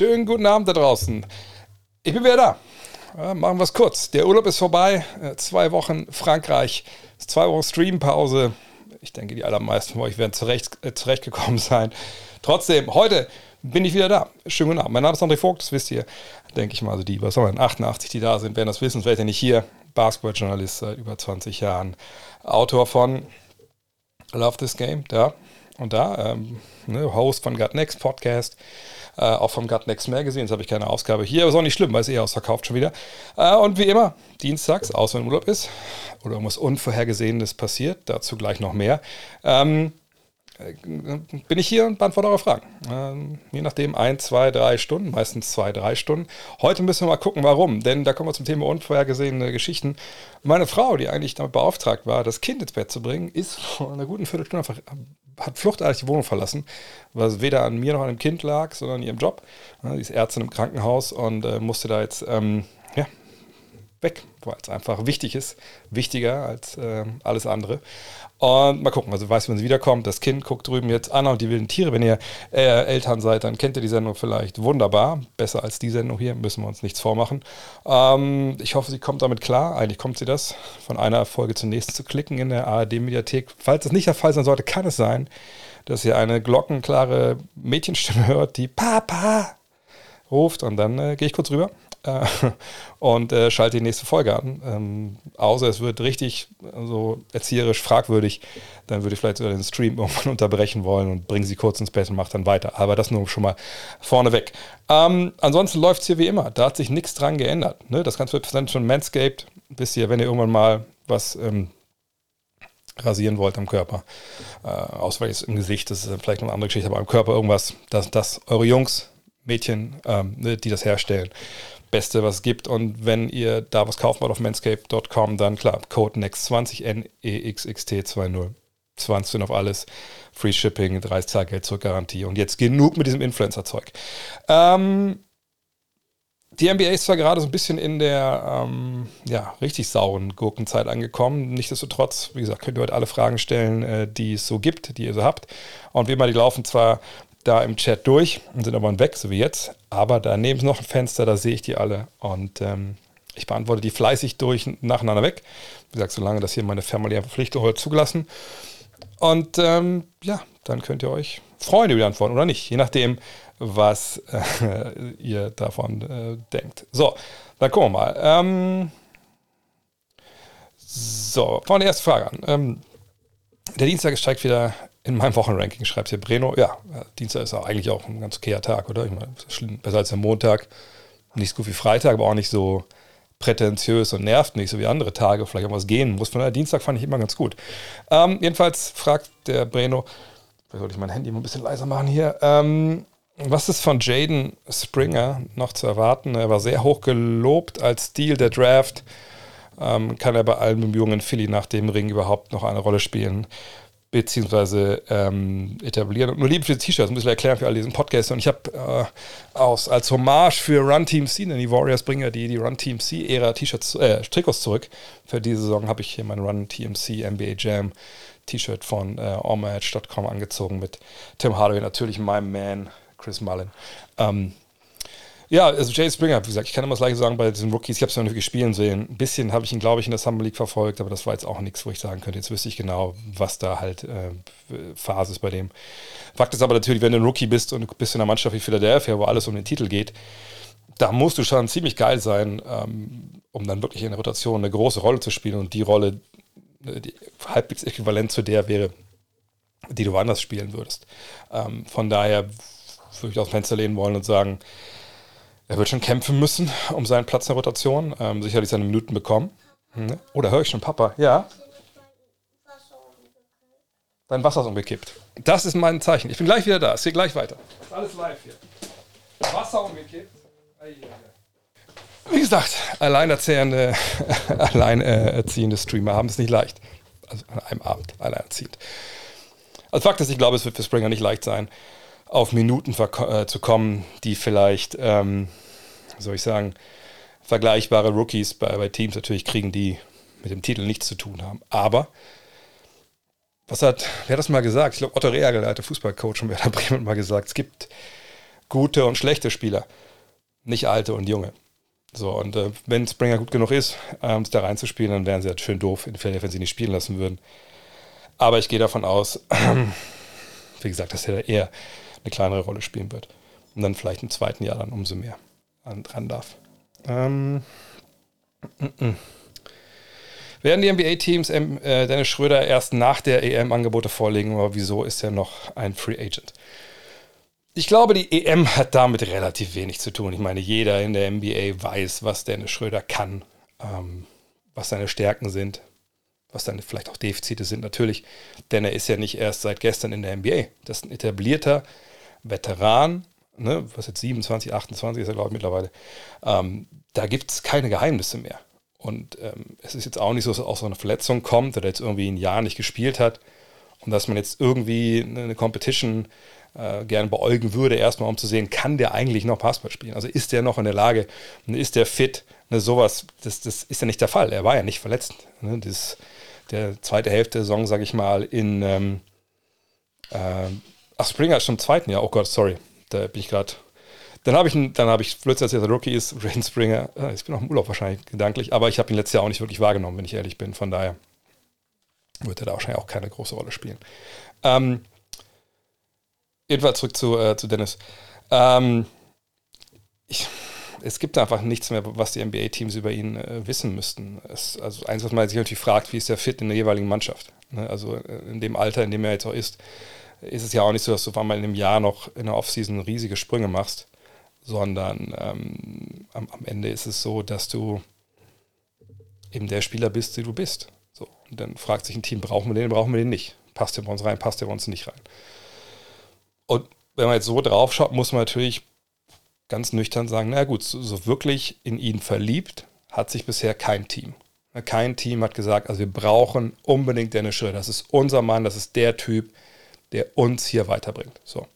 Schönen guten Abend da draußen. Ich bin wieder da. Ja, machen wir es kurz. Der Urlaub ist vorbei. Äh, zwei Wochen Frankreich. Zwei Wochen Streampause. Ich denke, die allermeisten von euch werden zurecht, äh, zurechtgekommen sein. Trotzdem, heute bin ich wieder da. Schönen guten Abend. Mein Name ist André Vogt, das wisst ihr. Denke ich mal, also die, was soll man, 88, die da sind, werden das wissen. Ich ja nicht hier. Basketballjournalist seit über 20 Jahren. Autor von Love This Game, da und da. Ähm, ne, Host von Gut Next Podcast. Äh, auch vom Gut Next Magazine. Jetzt habe ich keine Ausgabe hier, aber ist auch nicht schlimm, weil es eh ausverkauft schon wieder. Äh, und wie immer, dienstags, außer wenn Urlaub ist oder irgendwas Unvorhergesehenes passiert, dazu gleich noch mehr. Ähm, bin ich hier und beantworte eure Fragen. Ähm, je nachdem, ein, zwei, drei Stunden, meistens zwei, drei Stunden. Heute müssen wir mal gucken, warum, denn da kommen wir zum Thema unvorhergesehene Geschichten. Meine Frau, die eigentlich damit beauftragt war, das Kind ins Bett zu bringen, ist vor einer guten Viertelstunde einfach, hat fluchtartig die Wohnung verlassen, was weder an mir noch an dem Kind lag, sondern an ihrem Job. Sie ist Ärztin im Krankenhaus und äh, musste da jetzt ähm, ja, weg, weil es einfach wichtig ist, wichtiger als äh, alles andere. Und mal gucken, also weiß, wenn sie wiederkommt, das Kind guckt drüben jetzt Anna und die wilden Tiere. Wenn ihr äh, Eltern seid, dann kennt ihr die Sendung vielleicht wunderbar. Besser als die Sendung hier, müssen wir uns nichts vormachen. Ähm, ich hoffe, sie kommt damit klar. Eigentlich kommt sie das, von einer Folge zur nächsten zu klicken in der ARD-Mediathek. Falls das nicht der Fall sein sollte, kann es sein, dass ihr eine glockenklare Mädchenstimme hört, die Papa ruft und dann äh, gehe ich kurz rüber äh, und äh, schalte die nächste Folge an. Ähm, außer es wird richtig so erzieherisch fragwürdig, dann würde ich vielleicht sogar den Stream irgendwann unterbrechen wollen und bringe sie kurz ins Bett und mache dann weiter. Aber das nur schon mal vorneweg. Ähm, ansonsten läuft es hier wie immer. Da hat sich nichts dran geändert. Ne? Das Ganze wird dann schon Manscaped. Wisst ihr, wenn ihr irgendwann mal was ähm, rasieren wollt am Körper, äh, außer jetzt im Gesicht, das ist vielleicht noch eine andere Geschichte, aber am Körper irgendwas, dass das eure Jungs, Mädchen, ähm, ne, die das herstellen, Beste, was es gibt. Und wenn ihr da was kaufen wollt auf manscape.com, dann klar, Code NEXT20, N-E-X-X-T-20. 20 auf alles. Free Shipping, 30 Tage Geld zurück Garantie. Und jetzt genug mit diesem Influencer-Zeug. Ähm, die NBA ist zwar gerade so ein bisschen in der ähm, ja, richtig sauren Gurkenzeit angekommen. Nichtsdestotrotz, wie gesagt, könnt ihr heute alle Fragen stellen, äh, die es so gibt, die ihr so habt. Und wie immer, die laufen zwar da im Chat durch und sind aber weg, so wie jetzt. Aber daneben ist noch ein Fenster, da sehe ich die alle und ähm, ich beantworte die fleißig durch nacheinander weg. Wie gesagt, solange das hier meine familiäre Verpflichtung heute zugelassen. Und ähm, ja, dann könnt ihr euch freuen über die Antworten oder nicht, je nachdem, was äh, ihr davon äh, denkt. So, dann gucken wir mal. Ähm, so, fangen wir die erste Frage an. Ähm, der Dienstag steigt wieder in meinem Wochenranking schreibt hier Breno, ja, Dienstag ist eigentlich auch ein ganz okayer Tag, oder? Ich meine, besser als der Montag. Nicht so gut wie Freitag, aber auch nicht so prätentiös und nervt nicht, so wie andere Tage, vielleicht auch was gehen muss. Von daher, Dienstag fand ich immer ganz gut. Ähm, jedenfalls fragt der Breno, vielleicht sollte ich mein Handy mal ein bisschen leiser machen hier, ähm, was ist von Jaden Springer noch zu erwarten? Er war sehr hoch gelobt als Stil der Draft. Ähm, kann er bei allen Bemühungen Philly nach dem Ring überhaupt noch eine Rolle spielen? Beziehungsweise ähm, etablieren. Und nur lieben für T-Shirts, muss ich erklären für alle diesen Podcast. Und ich habe äh, als Hommage für Run Team C, denn die Warriors bringen ja die, die Run Team C-Ära T-Shirts, äh, Trikots zurück. Für diese Saison habe ich hier mein Run Team C NBA Jam T-Shirt von äh, allmatch.com angezogen mit Tim Hardaway, natürlich meinem Man Chris Mullen. Ähm, ja, also Jay Springer, wie gesagt, ich kann immer das gleiche sagen bei diesen Rookies. Ich habe es noch nicht gespielt sehen. Ein bisschen habe ich ihn, glaube ich, in der Summer League verfolgt, aber das war jetzt auch nichts, wo ich sagen könnte, jetzt wüsste ich genau, was da halt äh, Phase ist bei dem. Fakt ist aber natürlich, wenn du ein Rookie bist und bist in einer Mannschaft wie Philadelphia, wo alles um den Titel geht, da musst du schon ziemlich geil sein, ähm, um dann wirklich in der Rotation eine große Rolle zu spielen und die Rolle äh, die halbwegs äquivalent zu der wäre, die du woanders spielen würdest. Ähm, von daher würde ich aus dem Fenster lehnen wollen und sagen, er wird schon kämpfen müssen um seinen Platz in der Rotation. Ähm, sicherlich seine Minuten bekommen. Hm, ne? höre ich schon Papa? Ja. Dein Wasser ist umgekippt. Das ist mein Zeichen. Ich bin gleich wieder da. Es geht gleich weiter. Alles live hier. Wasser umgekippt. Wie gesagt, alleinerziehende, alleinerziehende Streamer haben es nicht leicht. Also an einem Abend alleinerziehend. Also Fakt ist, ich glaube, es wird für Springer nicht leicht sein, auf Minuten äh, zu kommen, die vielleicht, ähm, soll ich sagen, vergleichbare Rookies bei, bei Teams natürlich kriegen, die mit dem Titel nichts zu tun haben. Aber, was hat, wer hat das mal gesagt? Ich glaube, Otto Reagel, der alte Fußballcoach von Werder Bremen, mal gesagt, es gibt gute und schlechte Spieler, nicht alte und junge. So, und äh, wenn Springer gut genug ist, ähm, da reinzuspielen, dann wären sie halt schön doof, wenn sie nicht spielen lassen würden. Aber ich gehe davon aus, wie gesagt, dass er eher eine kleinere Rolle spielen wird. Und dann vielleicht im zweiten Jahr dann umso mehr dran darf. Ähm, m -m. Werden die NBA-Teams ähm, äh, Dennis Schröder erst nach der EM Angebote vorlegen, aber wieso ist er noch ein Free Agent? Ich glaube, die EM hat damit relativ wenig zu tun. Ich meine, jeder in der NBA weiß, was Dennis Schröder kann, ähm, was seine Stärken sind, was seine vielleicht auch Defizite sind natürlich, denn er ist ja nicht erst seit gestern in der NBA. Das ist ein etablierter Veteran, ne, was jetzt 27, 28 ist er, glaube ich, mittlerweile. Ähm, da gibt es keine Geheimnisse mehr. Und ähm, es ist jetzt auch nicht so, dass aus so einer Verletzung kommt oder jetzt irgendwie ein Jahr nicht gespielt hat und dass man jetzt irgendwie eine Competition äh, gerne beäugen würde, erstmal um zu sehen, kann der eigentlich noch Passball spielen? Also ist der noch in der Lage, ist der fit? Ne, sowas, das, das ist ja nicht der Fall. Er war ja nicht verletzt. Ne? Das, der zweite Hälfte der Saison, sage ich mal, in ähm, äh, ach, Springer ist schon im zweiten Jahr. Oh Gott, sorry. Da bin ich gerade dann habe ich, dann habe ich plötzlich, als er der Rookie ist, Rain Springer, ich bin auch im Urlaub wahrscheinlich gedanklich, aber ich habe ihn letztes Jahr auch nicht wirklich wahrgenommen, wenn ich ehrlich bin. Von daher wird er da wahrscheinlich auch keine große Rolle spielen. Ähm, jedenfalls zurück zu, äh, zu Dennis. Ähm, ich, es gibt einfach nichts mehr, was die NBA-Teams über ihn äh, wissen müssten. Es, also eins, was man sich natürlich fragt, wie ist der fit in der jeweiligen Mannschaft? Ne? Also äh, in dem Alter, in dem er jetzt auch ist, ist es ja auch nicht so, dass du auf einmal in einem Jahr noch in der Offseason riesige Sprünge machst sondern ähm, am, am, Ende ist es so, dass du eben der Spieler bist, der du bist. So, und dann fragt sich ein Team, brauchen wir den, brauchen wir den nicht? Passt der bei uns rein, passt der bei uns nicht rein? Und wenn man jetzt so drauf schaut, muss man natürlich ganz nüchtern sagen, na gut, so, so wirklich in ihn verliebt hat sich bisher kein Team. Kein Team hat gesagt, also wir brauchen unbedingt Dennis Schröder. Das ist unser Mann, das ist der Typ, der uns hier weiterbringt. So.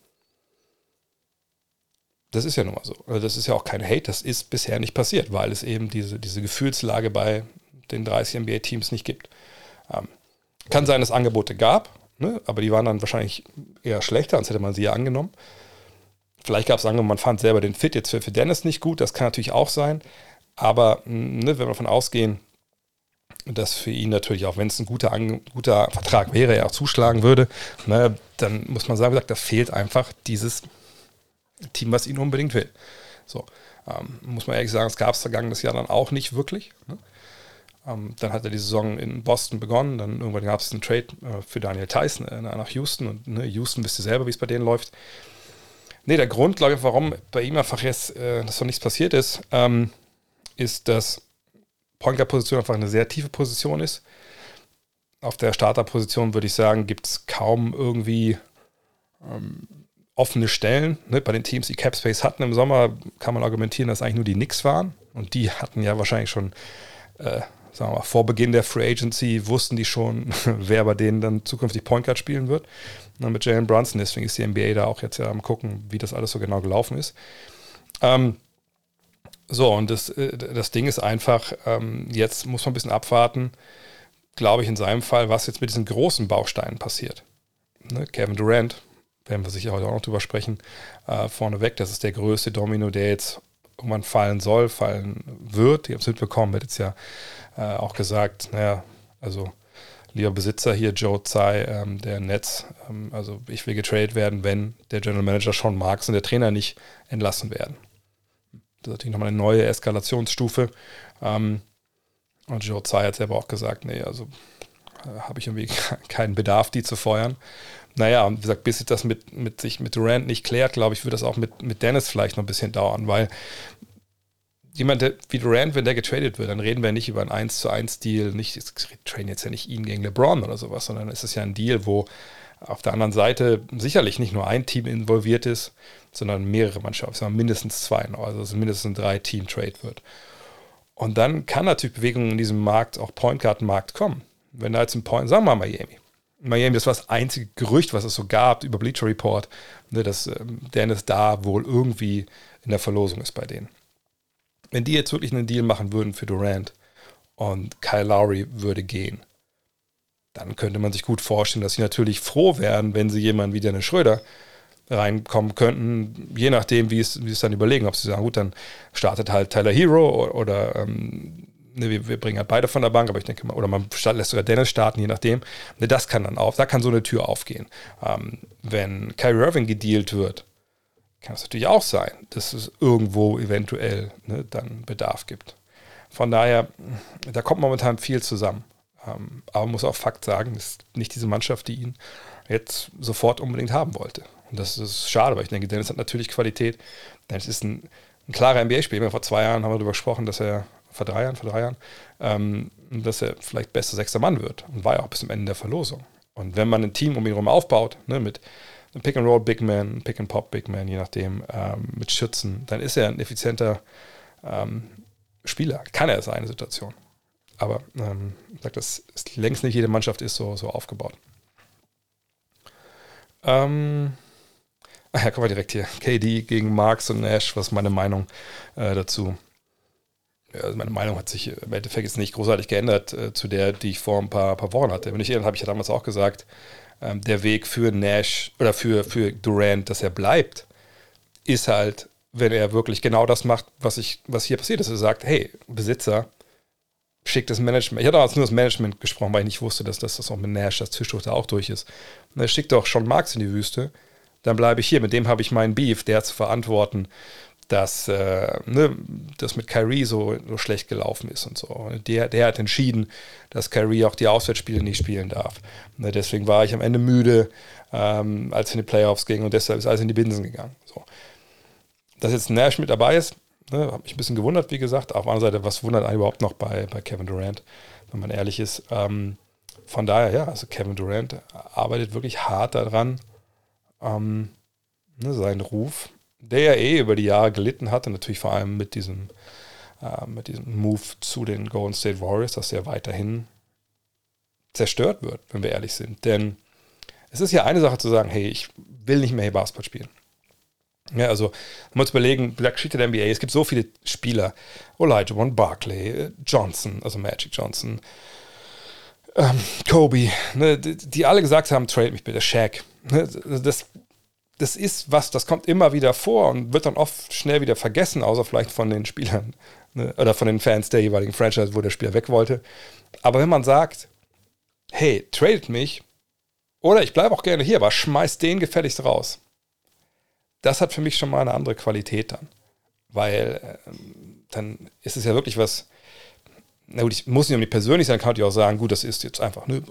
Das ist ja nun mal so. Also das ist ja auch kein Hate, das ist bisher nicht passiert, weil es eben diese, diese Gefühlslage bei den 30 NBA-Teams nicht gibt. Ähm, kann sein, dass es Angebote gab, ne? aber die waren dann wahrscheinlich eher schlechter, sonst hätte man sie ja angenommen. Vielleicht gab es Angebote, man fand selber den Fit jetzt für, für Dennis nicht gut, das kann natürlich auch sein. Aber ne, wenn wir davon ausgehen, dass für ihn natürlich, auch wenn es ein guter, guter Vertrag wäre, er auch zuschlagen würde, ne, dann muss man sagen, da fehlt einfach dieses Team, was ihn unbedingt will. So, ähm, muss man ehrlich sagen, es gab es vergangenes Jahr dann auch nicht wirklich. Ne? Ähm, dann hat er die Saison in Boston begonnen, dann irgendwann gab es einen Trade äh, für Daniel Tyson äh, nach Houston und ne, Houston wisst ihr selber, wie es bei denen läuft. Ne, der Grund, glaube ich, warum bei ihm einfach jetzt äh, dass noch nichts passiert ist, ähm, ist, dass Point Position einfach eine sehr tiefe Position ist. Auf der Starterposition würde ich sagen, gibt es kaum irgendwie ähm, offene Stellen. Ne? Bei den Teams, die Capspace hatten im Sommer, kann man argumentieren, dass eigentlich nur die Knicks waren. Und die hatten ja wahrscheinlich schon, äh, sagen wir mal, vor Beginn der Free Agency wussten die schon, wer bei denen dann zukünftig Point Guard spielen wird. Und mit Jalen Brunson, deswegen ist die NBA da auch jetzt ja am gucken, wie das alles so genau gelaufen ist. Ähm, so, und das, äh, das Ding ist einfach, ähm, jetzt muss man ein bisschen abwarten, glaube ich, in seinem Fall, was jetzt mit diesen großen Bausteinen passiert. Ne? Kevin Durant werden wir sicher heute auch noch drüber sprechen, äh, vorneweg. Das ist der größte Domino, der jetzt irgendwann fallen soll, fallen wird. Ihr habt es mitbekommen, wird jetzt ja äh, auch gesagt, naja, also lieber Besitzer hier, Joe Tsai, ähm, der Netz, ähm, also ich will getradet werden, wenn der General Manager Sean Marks und der Trainer nicht entlassen werden. Das ist natürlich nochmal eine neue Eskalationsstufe. Ähm, und Joe Tsai hat selber auch gesagt, nee, also äh, habe ich irgendwie keinen Bedarf, die zu feuern. Naja, und wie gesagt, bis sich das mit, mit sich mit Durant nicht klärt, glaube ich, wird das auch mit, mit Dennis vielleicht noch ein bisschen dauern, weil jemand der, wie Durant, wenn der getradet wird, dann reden wir nicht über einen 1 zu 1 Deal, nicht, ich traden jetzt ja nicht ihn gegen LeBron oder sowas, sondern es ist ja ein Deal, wo auf der anderen Seite sicherlich nicht nur ein Team involviert ist, sondern mehrere Mannschaften, sondern mindestens zwei, also mindestens ein drei Team Trade wird. Und dann kann natürlich Bewegung in diesem Markt, auch Point Guard Markt kommen. Wenn da jetzt ein Point, sagen wir mal Miami, Miami, das war das einzige Gerücht, was es so gab über Bleacher Report, ne, dass ähm, Dennis da wohl irgendwie in der Verlosung ist bei denen. Wenn die jetzt wirklich einen Deal machen würden für Durant und Kyle Lowry würde gehen, dann könnte man sich gut vorstellen, dass sie natürlich froh wären, wenn sie jemanden wie Dennis Schröder reinkommen könnten, je nachdem, wie es, wie es dann überlegen, ob sie sagen, gut, dann startet halt Tyler Hero oder ähm, ne, wir, wir, bringen halt beide von der Bank, aber ich denke mal, oder man lässt sogar Dennis starten, je nachdem. Ne, das kann dann auf, da kann so eine Tür aufgehen. Ähm, wenn Kyrie Irving gedealt wird, kann es natürlich auch sein, dass es irgendwo eventuell ne, dann Bedarf gibt. Von daher, da kommt momentan viel zusammen. Ähm, aber man muss auch Fakt sagen, ist nicht diese Mannschaft, die ihn jetzt sofort unbedingt haben wollte. Und das ist schade, weil ich denke, Dennis hat natürlich Qualität. Dennis ist ein, ein klarer NBA-Spieler. Vor zwei Jahren haben wir darüber gesprochen, dass er, vor drei Jahren, vor drei Jahren, ähm, dass er vielleicht bester sechster Mann wird. Und war ja auch bis zum Ende der Verlosung. Und wenn man ein Team um ihn herum aufbaut, ne, mit einem Pick-and-Roll Big Man, Pick and Pop Big Man, je nachdem, ähm, mit Schützen, dann ist er ein effizienter ähm, Spieler. Kann er sein, Situation. Aber ähm, ich sage, das ist längst nicht jede Mannschaft ist so, so aufgebaut. Ähm, ach ja, kommen wir direkt hier. KD gegen Marks und Nash, was ist meine Meinung äh, dazu? Ja, also meine Meinung hat sich im Endeffekt jetzt nicht großartig geändert äh, zu der, die ich vor ein paar, paar Wochen hatte. Wenn ich erinnere, habe ich ja damals auch gesagt, ähm, der Weg für Nash oder für, für Durant, dass er bleibt, ist halt, wenn er wirklich genau das macht, was, ich, was hier passiert ist. Er sagt, hey, Besitzer, schickt das Management. Ich hatte damals nur das Management gesprochen, weil ich nicht wusste, dass das, das auch mit Nash, das Tischtuch da auch durch ist. Er schickt doch schon Marx in die Wüste. Dann bleibe ich hier. Mit dem habe ich meinen Beef, der zu verantworten, dass äh, ne, das mit Kyrie so, so, schlecht gelaufen ist und so. Der, der hat entschieden, dass Kyrie auch die Auswärtsspiele nicht spielen darf. Ne, deswegen war ich am Ende müde, ähm, als es in die Playoffs ging und deshalb ist alles in die Binsen gegangen. So. Dass jetzt Nash mit dabei ist, Ne, habe mich ein bisschen gewundert, wie gesagt. Auf der anderen Seite, was wundert einen überhaupt noch bei, bei Kevin Durant, wenn man ehrlich ist. Ähm, von daher, ja, also Kevin Durant arbeitet wirklich hart daran, ähm, ne, seinen Ruf, der ja eh über die Jahre gelitten hatte, natürlich vor allem mit diesem, äh, mit diesem Move zu den Golden State Warriors, dass er weiterhin zerstört wird, wenn wir ehrlich sind. Denn es ist ja eine Sache zu sagen, hey, ich will nicht mehr Basketball spielen. Ja, also, man muss überlegen, Black Sheet der NBA, es gibt so viele Spieler. One Barkley, Johnson, also Magic Johnson, ähm, Kobe, ne, die, die, alle gesagt haben, trade mich bitte, Shaq. Ne, das, das ist was, das kommt immer wieder vor und wird dann oft schnell wieder vergessen, außer vielleicht von den Spielern ne, oder von den Fans der jeweiligen Franchise, wo der Spieler weg wollte. Aber wenn man sagt, hey, tradet mich, oder ich bleibe auch gerne hier, aber schmeiß den gefälligst raus das hat für mich schon mal eine andere Qualität dann. Weil äh, dann ist es ja wirklich was, na gut, ich muss nicht unbedingt persönlich sein, kann ich auch sagen, gut, das ist jetzt einfach, ne,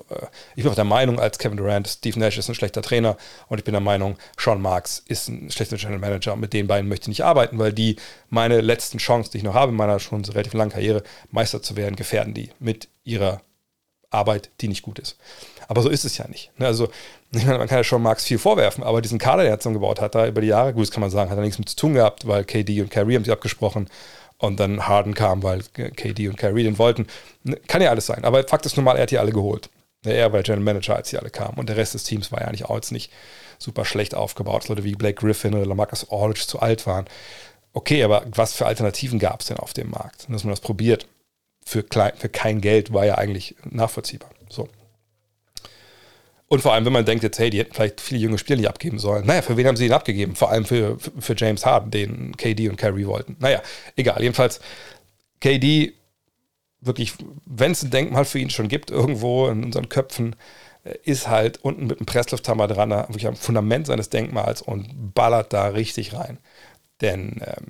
ich bin auch der Meinung, als Kevin Durant, Steve Nash ist ein schlechter Trainer und ich bin der Meinung, Sean Marks ist ein schlechter General Manager und mit den beiden möchte ich nicht arbeiten, weil die meine letzten Chancen, die ich noch habe in meiner schon relativ langen Karriere, Meister zu werden, gefährden die mit ihrer Arbeit, die nicht gut ist. Aber so ist es ja nicht. Ne? Also, man kann ja schon Marx viel vorwerfen, aber diesen Kader, den er zusammengebaut hat, da über die Jahre, gut, das kann man sagen, hat er nichts mit zu tun gehabt, weil KD und Kyrie haben sich abgesprochen und dann Harden kam, weil KD und Kyrie den wollten. Kann ja alles sein, aber Fakt ist nun mal, er hat die alle geholt. Er war General Manager, als sie alle kamen und der Rest des Teams war ja eigentlich auch jetzt nicht super schlecht aufgebaut. Leute wie Blake Griffin oder Lamarcus Aldridge zu alt waren. Okay, aber was für Alternativen gab es denn auf dem Markt? Dass man das probiert für, klein, für kein Geld war ja eigentlich nachvollziehbar. So. Und vor allem, wenn man denkt jetzt, hey, die hätten vielleicht viele junge Spieler nicht abgeben sollen. Naja, für wen haben sie ihn abgegeben? Vor allem für, für James Harden, den KD und Kyrie wollten. Naja, egal. Jedenfalls, KD, wirklich, wenn es ein Denkmal für ihn schon gibt, irgendwo in unseren Köpfen, äh, ist halt unten mit einem Presslufthammer dran, wirklich am Fundament seines Denkmals und ballert da richtig rein. Denn ähm,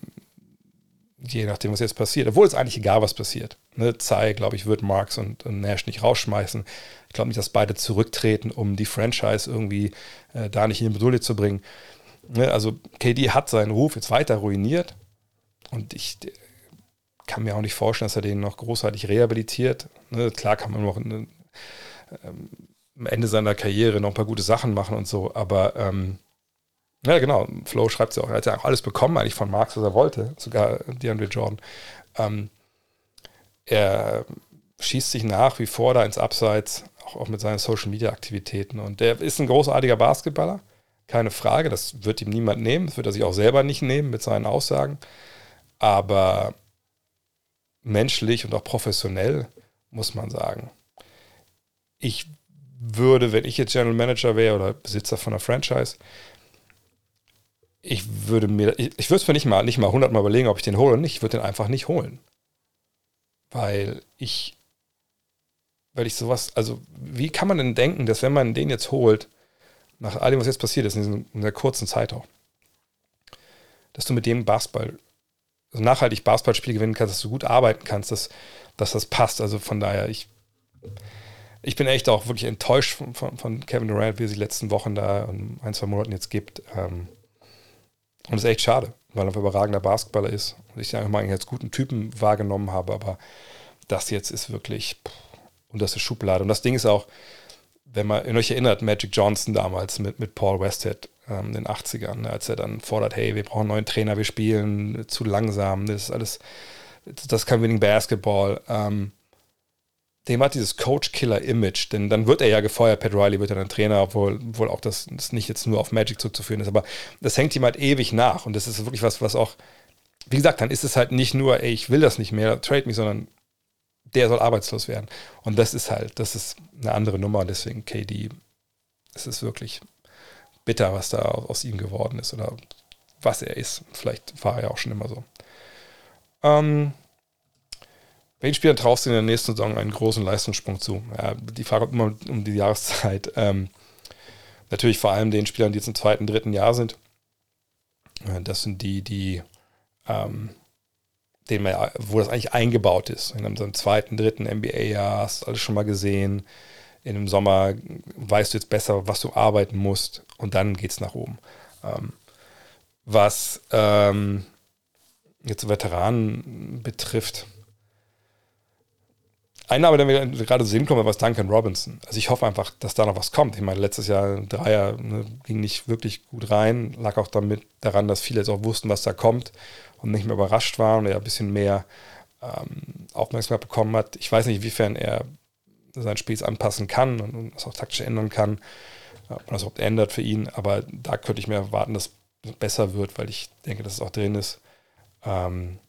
je nachdem, was jetzt passiert, obwohl es eigentlich egal, was passiert. Ne, Zai, glaube ich, wird Marx und, und, Nash nicht rausschmeißen. Ich glaube nicht, dass beide zurücktreten, um die Franchise irgendwie äh, da nicht in die Bedouille zu bringen. Ne, also KD hat seinen Ruf jetzt weiter ruiniert und ich kann mir auch nicht vorstellen, dass er den noch großartig rehabilitiert. Ne, klar kann man noch eine, ähm, am Ende seiner Karriere noch ein paar gute Sachen machen und so, aber ähm, ja, genau. Flo schreibt es ja auch. Er hat ja auch alles bekommen, eigentlich von Marx, was er wollte. Sogar DeAndre Jordan. Ähm, er schießt sich nach wie vor da ins Abseits, auch, auch mit seinen Social Media Aktivitäten. Und der ist ein großartiger Basketballer. Keine Frage. Das wird ihm niemand nehmen. Das wird er sich auch selber nicht nehmen mit seinen Aussagen. Aber menschlich und auch professionell muss man sagen. Ich würde, wenn ich jetzt General Manager wäre oder Besitzer von einer Franchise, ich würde mir, ich, ich würde es mir nicht mal, nicht mal hundertmal überlegen, ob ich den hole oder nicht. Ich würde den einfach nicht holen. Weil ich, weil ich sowas, also wie kann man denn denken, dass wenn man den jetzt holt, nach all dem, was jetzt passiert ist, in, diesem, in der kurzen Zeit auch, dass du mit dem Basketball, also nachhaltig Basketballspiel gewinnen kannst, dass du gut arbeiten kannst, dass, dass das passt. Also von daher, ich, ich bin echt auch wirklich enttäuscht von, von, von Kevin Durant, wie er die letzten Wochen da in ein, zwei Monaten jetzt gibt. Ähm, und das ist echt schade, weil er ein überragender Basketballer ist und ich ihn einfach mal als guten Typen wahrgenommen habe, aber das jetzt ist wirklich und das ist Schublade. Und das Ding ist auch, wenn man in euch erinnert, Magic Johnson damals mit, mit Paul Westhead ähm, in den 80ern, ne, als er dann fordert, hey, wir brauchen einen neuen Trainer, wir spielen zu langsam, das ist alles, das kein Winning Basketball. Ähm, dem hat dieses Coach-Killer-Image, denn dann wird er ja gefeuert, Pat Riley wird ja dann Trainer, obwohl, obwohl auch das, das nicht jetzt nur auf Magic zurückzuführen ist, aber das hängt ihm halt ewig nach und das ist wirklich was, was auch, wie gesagt, dann ist es halt nicht nur, ey, ich will das nicht mehr, trade mich, sondern der soll arbeitslos werden. Und das ist halt, das ist eine andere Nummer, deswegen KD, es ist wirklich bitter, was da aus ihm geworden ist oder was er ist. Vielleicht war er ja auch schon immer so. Ähm, welchen Spielern traust du in der nächsten Saison einen großen Leistungssprung zu? Ja, die Frage immer um die Jahreszeit. Ähm, natürlich vor allem den Spielern, die jetzt im zweiten, dritten Jahr sind. Äh, das sind die, die, ähm, denen man, wo das eigentlich eingebaut ist. In einem zweiten, dritten NBA-Jahr hast du alles schon mal gesehen. In dem Sommer weißt du jetzt besser, was du arbeiten musst und dann geht es nach oben. Ähm, was ähm, jetzt Veteranen betrifft, ein Name, der mir gerade sehen kommt, war Duncan Robinson. Also ich hoffe einfach, dass da noch was kommt. Ich meine, letztes Jahr Dreier ne, ging nicht wirklich gut rein, lag auch damit daran, dass viele jetzt auch wussten, was da kommt und nicht mehr überrascht waren und er ein bisschen mehr ähm, Aufmerksamkeit bekommen hat. Ich weiß nicht, inwiefern er sein Spiel anpassen kann und, und das auch taktisch ändern kann, ob man das überhaupt ändert für ihn. Aber da könnte ich mir erwarten, dass es besser wird, weil ich denke, dass es auch drin ist. Ähm,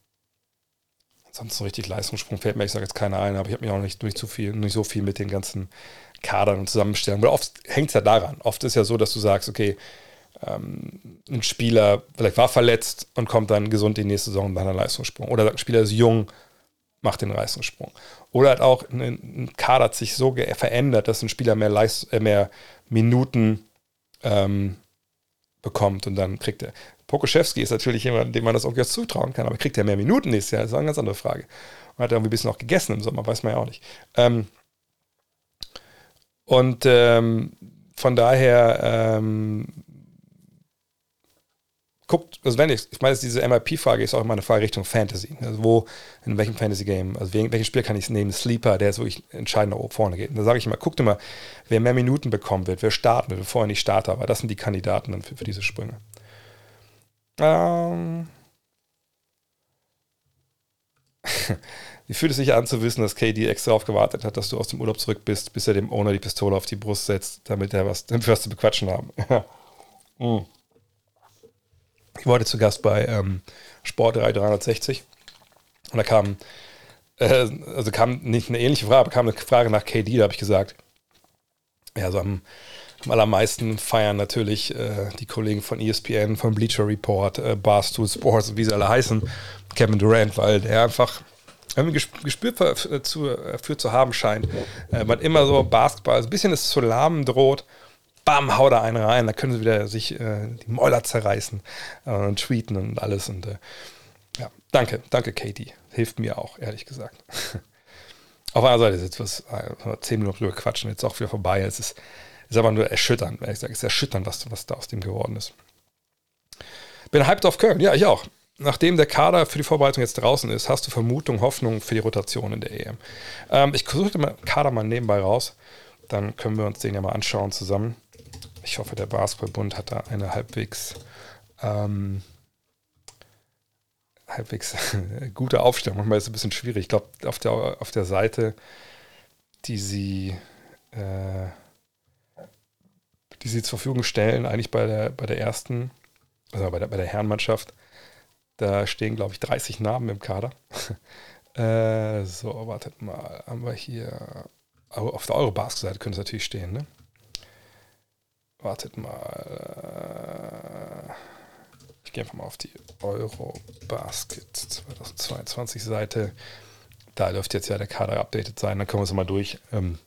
sonst so richtig Leistungssprung fällt mir, ich sage jetzt keiner ein, aber ich habe mich auch nicht, nicht, zu viel, nicht so viel mit den ganzen Kadern und Zusammenstellungen. Weil oft hängt es ja daran. Oft ist ja so, dass du sagst, okay, ähm, ein Spieler vielleicht war verletzt und kommt dann gesund die nächste Saison bei einer Leistungssprung. Oder ein Spieler ist jung, macht den Leistungssprung. Oder hat auch ein, ein Kader hat sich so verändert, dass ein Spieler mehr, Leist äh, mehr Minuten ähm, bekommt und dann kriegt er. Pokoschewski ist natürlich jemand, dem man das auch jetzt zutrauen kann, aber kriegt er mehr Minuten nächstes Jahr? Das ist eine ganz andere Frage. Und hat er irgendwie ein bisschen auch gegessen im Sommer, weiß man ja auch nicht. Ähm, und ähm, von daher ähm, guckt, also wenn ich, ich meine, diese MIP-Frage ist auch immer eine Frage Richtung Fantasy. Also wo, in welchem Fantasy-Game, also welches Spiel kann ich nehmen? Sleeper, der jetzt wirklich entscheidend nach vorne geht. Und da sage ich immer, guckt immer, wer mehr Minuten bekommen wird, wer starten wird, bevor er nicht Starter war. Das sind die Kandidaten dann für, für diese Sprünge. Ähm. Wie fühlt es sich an zu wissen, dass KD extra darauf gewartet hat, dass du aus dem Urlaub zurück bist, bis er dem Owner die Pistole auf die Brust setzt, damit er was, damit wir was zu bequatschen haben? mm. Ich war heute zu Gast bei ähm, Sport 360 und da kam, äh, also kam nicht eine ähnliche Frage, aber kam eine Frage nach KD, da habe ich gesagt, ja, so am am allermeisten feiern natürlich äh, die Kollegen von ESPN, von Bleacher Report, äh, Barstool Sports, wie sie alle heißen, Kevin Durant, weil der einfach irgendwie Gespür für, zu, für zu haben scheint. Äh, man immer so Basketball, ein bisschen das zu lahmen droht. Bam, hau da einen rein, da können sie wieder sich äh, die Mäuler zerreißen äh, und tweeten und alles. Und äh, ja, danke, danke, Katie. Hilft mir auch, ehrlich gesagt. Auf einer Seite ist jetzt was, äh, zehn Minuten drüber quatschen, jetzt auch wieder vorbei. Es ist ist aber nur erschütternd, ehrlich gesagt. Es ist erschütternd, was, was da aus dem geworden ist. Bin hyped auf Köln. Ja, ich auch. Nachdem der Kader für die Vorbereitung jetzt draußen ist, hast du Vermutung, Hoffnung für die Rotation in der EM. Ähm, ich suche den Kader mal nebenbei raus. Dann können wir uns den ja mal anschauen zusammen. Ich hoffe, der Basketballbund hat da eine halbwegs, ähm, halbwegs gute Aufstellung. Manchmal ist es ein bisschen schwierig. Ich glaube, auf der, auf der Seite, die sie äh, die sie zur Verfügung stellen, eigentlich bei der, bei der ersten, also bei der, bei der Herrenmannschaft. Da stehen, glaube ich, 30 Namen im Kader. äh, so, wartet mal. Haben wir hier. Auf der Eurobasket-Seite könnte es natürlich stehen, ne? Wartet mal. gehe einfach mal auf die Eurobasket 2022 Seite. Da dürfte jetzt ja der Kader updated sein. Dann können wir es mal durch, ähm,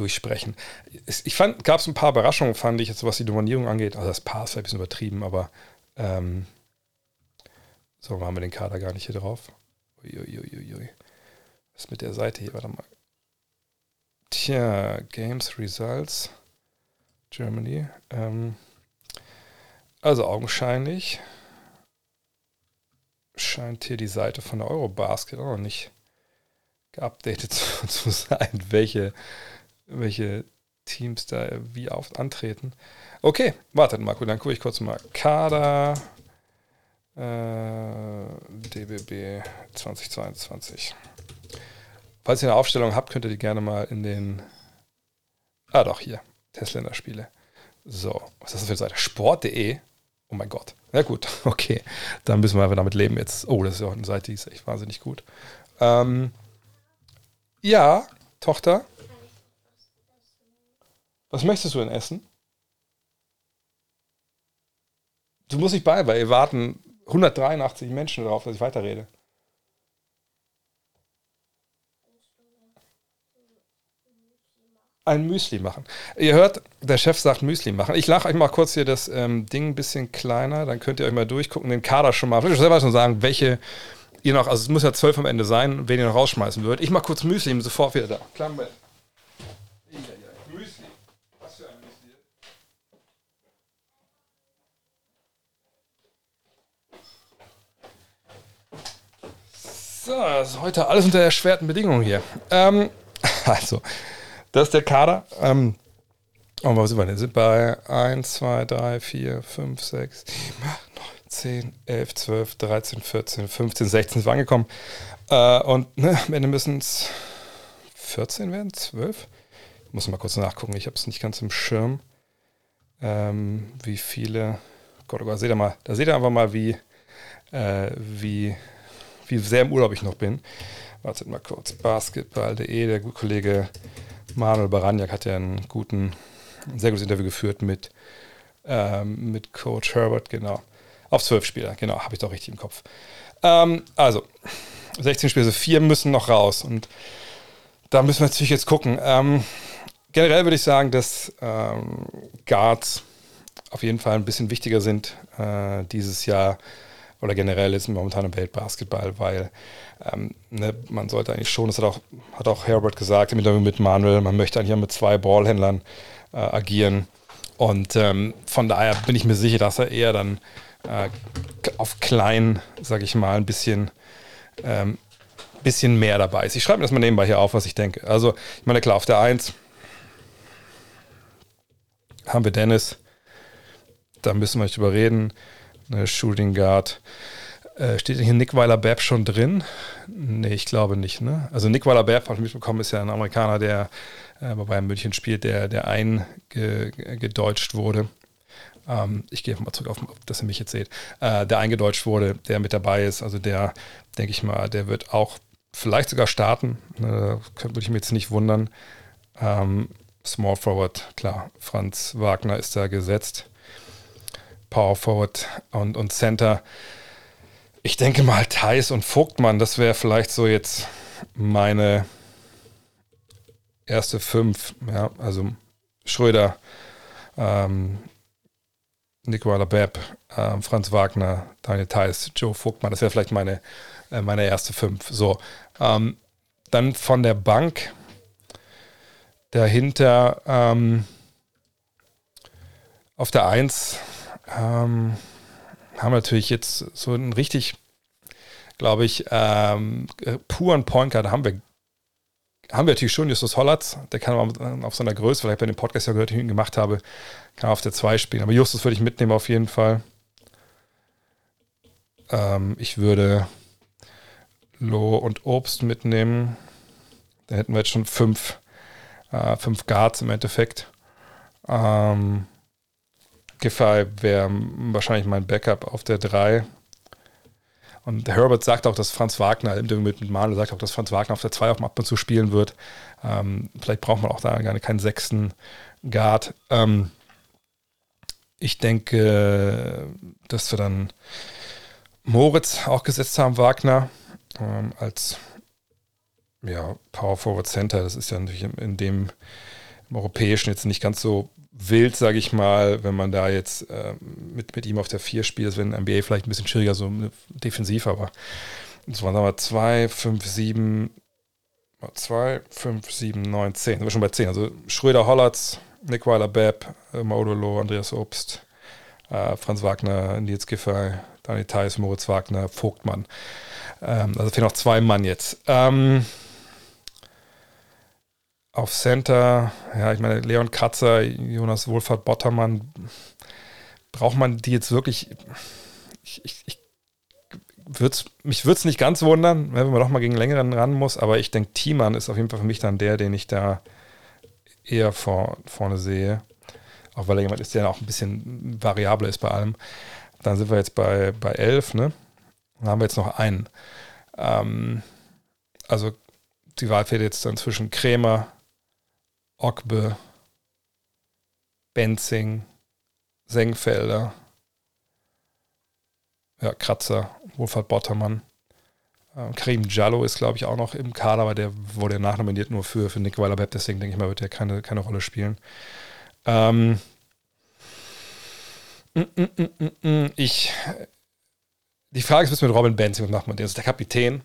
durchsprechen. Ich fand, gab es ein paar Überraschungen, fand ich, jetzt was die Nominierung angeht. Also das Paar ist ein bisschen übertrieben, aber ähm, so haben wir den Kader gar nicht hier drauf. Uiuiuiui. Was ist mit der Seite hier? Warte mal. Tja, Games Results. Germany. Ähm, also augenscheinlich scheint hier die Seite von der Eurobasket auch noch nicht geupdatet zu, zu sein, welche, welche Teams da wie auf antreten. Okay, wartet mal, dann gucke ich kurz mal. Kader äh, DBB 2022. Falls ihr eine Aufstellung habt, könnt ihr die gerne mal in den. Ah, doch, hier. Testländer-Spiele. So, was ist das für eine Seite? Sport.de. Oh mein Gott. Ja, gut, okay. Dann müssen wir einfach damit leben jetzt. Oh, das ist ja auch eine Seite, die ist echt wahnsinnig gut. Ähm, ja, Tochter. Was möchtest du denn essen? Du musst nicht bei, weil ihr warten 183 Menschen darauf, dass ich weiterrede. ein Müsli machen. Ihr hört, der Chef sagt Müsli machen. Ich lache euch mal kurz hier das ähm, Ding ein bisschen kleiner, dann könnt ihr euch mal durchgucken, den Kader schon mal. Ich will selber schon sagen, welche ihr noch, also es muss ja zwölf am Ende sein, wen ihr noch rausschmeißen würdet. Ich mache kurz Müsli, sofort wieder da. Klar. Was für ein Müsli? So, das ist heute alles unter erschwerten Bedingungen hier. Ähm, also, das ist der Kader. Ähm, oh, was sind wir denn? sind bei 1, 2, 3, 4, 5, 6, 7, 8, 9, 10, 11, 12, 13, 14, 15, 16 sind wir angekommen. Äh, und ne, am Ende müssen es 14 werden, 12? Ich muss mal kurz nachgucken, ich habe es nicht ganz im Schirm. Ähm, wie viele. Gott, oh Gott, seht ihr mal, da seht ihr einfach mal, wie, äh, wie, wie sehr im Urlaub ich noch bin. Wartet mal kurz. Basketball.de, der gute Kollege Manuel Baranjak hat ja einen guten, ein sehr gutes Interview geführt mit, ähm, mit Coach Herbert, genau. Auf zwölf Spieler, genau, habe ich doch richtig im Kopf. Ähm, also, 16 Spiele, also vier müssen noch raus und da müssen wir natürlich jetzt gucken. Ähm, generell würde ich sagen, dass ähm, Guards auf jeden Fall ein bisschen wichtiger sind äh, dieses Jahr oder generell ist momentan im Weltbasketball, weil ähm, ne, man sollte eigentlich schon, das hat auch, hat auch Herbert gesagt, mit Manuel, man möchte eigentlich mit zwei Ballhändlern äh, agieren. Und ähm, von daher bin ich mir sicher, dass er eher dann äh, auf klein, sage ich mal, ein bisschen, ähm, bisschen mehr dabei ist. Ich schreibe mir das mal nebenbei hier auf, was ich denke. Also, ich meine, klar, auf der 1 haben wir Dennis. Da müssen wir nicht drüber reden. Eine Shooting Guard. Äh, steht hier Nick Weiler-Babb schon drin? Nee, ich glaube nicht. Ne? Also Nick Weiler-Babb, habe ich mitbekommen, ist ja ein Amerikaner, der äh, bei München spielt, der, der eingedeutscht wurde. Ähm, ich gehe mal zurück auf, dass ihr mich jetzt seht. Äh, der eingedeutscht wurde, der mit dabei ist. Also der, denke ich mal, der wird auch vielleicht sogar starten. Ne, würde ich mir jetzt nicht wundern. Ähm, Small Forward, klar, Franz Wagner ist da gesetzt. Power Forward und, und Center. Ich denke mal, Thais und Vogtmann, das wäre vielleicht so jetzt meine erste fünf. Ja, also Schröder, ähm, Nicola Bepp, äh, Franz Wagner, Daniel Theiss, Joe Vogtmann, das wäre vielleicht meine, äh, meine erste fünf. So. Ähm, dann von der Bank dahinter ähm, auf der Eins ähm, haben natürlich jetzt so einen richtig, glaube ich, ähm, puren Point Guard haben wir haben wir natürlich schon Justus Hollatz, der kann aber auf seiner Größe, vielleicht bei dem Podcast ja gehört, den ich gemacht habe, kann auf der 2 spielen. Aber Justus würde ich mitnehmen auf jeden Fall. Ähm, ich würde Loh und Obst mitnehmen. Da hätten wir jetzt schon fünf, äh, fünf Guards im Endeffekt. Ähm, Giffey wäre wahrscheinlich mein Backup auf der 3. Und Herbert sagt auch, dass Franz Wagner, im Interview mit Manuel sagt auch, dass Franz Wagner auf der 2 auch ab und zu spielen wird. Ähm, vielleicht braucht man auch da gar keinen sechsten Guard. Ähm, ich denke, dass wir dann Moritz auch gesetzt haben, Wagner, ähm, als ja, Power Forward Center. Das ist ja natürlich in dem im Europäischen jetzt nicht ganz so wild, sage ich mal, wenn man da jetzt äh, mit, mit ihm auf der 4 spielt. Das wäre in NBA vielleicht ein bisschen schwieriger, so defensiv, aber das waren aber 2, 5, 7, 2, 5, 7, 9, 10. Sind wir schon bei 10. Also Schröder, Hollatz, Nick Weiler, Bepp, äh, Maudolo, Andreas Obst, äh, Franz Wagner, Nils Giffey, Daniel Theis, Moritz Wagner, Vogtmann. Ähm, also fehlen noch zwei Mann jetzt. Ähm, auf Center, ja, ich meine, Leon Kratzer, Jonas Wohlfahrt, Bottermann, braucht man die jetzt wirklich? Ich, ich, ich würd's, mich würde es nicht ganz wundern, wenn man doch mal gegen längeren ran muss, aber ich denke, Thiemann ist auf jeden Fall für mich dann der, den ich da eher vor, vorne sehe. Auch weil er jemand ist, der auch ein bisschen variabler ist bei allem. Dann sind wir jetzt bei, bei elf, ne? Dann haben wir jetzt noch einen. Ähm, also die Wahl fehlt jetzt dann zwischen Krämer, Ogbe, Benzing, Sengfelder, ja, Kratzer, Wolfhard Bottermann. Ähm, Karim Jallo ist, glaube ich, auch noch im Kader, aber der wurde nachnominiert nur für, für Nick Weiler-Bepp, deswegen denke ich mal, wird er keine, keine Rolle spielen. Ähm, mm, mm, mm, ich, die Frage ist, was mit Robin Benzing, macht man? Der ist der Kapitän.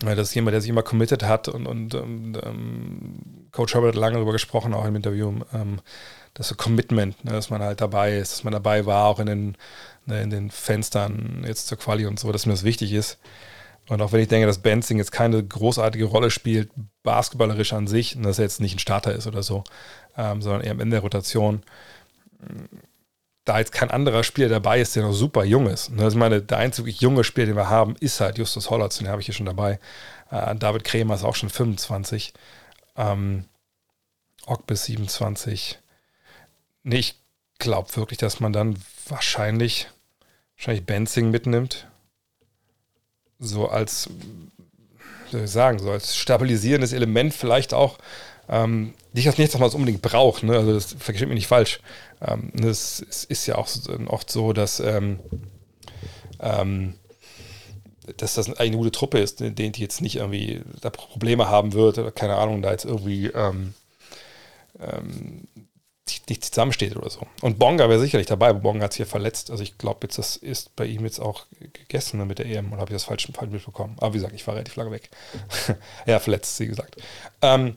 Das ist jemand, der sich immer committed hat und, und, und ähm, Coach Herbert hat lange darüber gesprochen, auch im Interview, ähm, dass so Commitment, ne, dass man halt dabei ist, dass man dabei war, auch in den, ne, in den Fenstern jetzt zur Quali und so, dass mir das wichtig ist. Und auch wenn ich denke, dass Benzing jetzt keine großartige Rolle spielt, basketballerisch an sich, und dass er jetzt nicht ein Starter ist oder so, ähm, sondern eher am Ende der Rotation, da jetzt kein anderer Spieler dabei ist, der noch super jung ist. Ne, also ich meine, der einzige junge Spieler, den wir haben, ist halt Justus Hollatz, den habe ich hier schon dabei. Äh, David Kremer ist auch schon 25. Ähm, Ock bis 27. Nee, ich glaube wirklich, dass man dann wahrscheinlich, wahrscheinlich Benzing mitnimmt. So als, soll ich sagen, so als stabilisierendes Element vielleicht auch ähm, nicht, dass nichts was unbedingt braucht, ne? also das versteht mich nicht falsch. Ähm, ist ja auch oft so, dass, ähm, ähm, dass das eine gute Truppe ist, in denen die jetzt nicht irgendwie da Probleme haben wird oder keine Ahnung, da jetzt irgendwie ähm, ähm, nicht zusammensteht oder so. Und Bonga wäre sicherlich dabei, aber Bonga hat sich ja verletzt. Also ich glaube jetzt, das ist bei ihm jetzt auch gegessen ne, mit der EM oder habe ich das falsch, falsch mitbekommen? Aber wie gesagt, ich war relativ lange weg. ja, verletzt, wie gesagt. Ähm,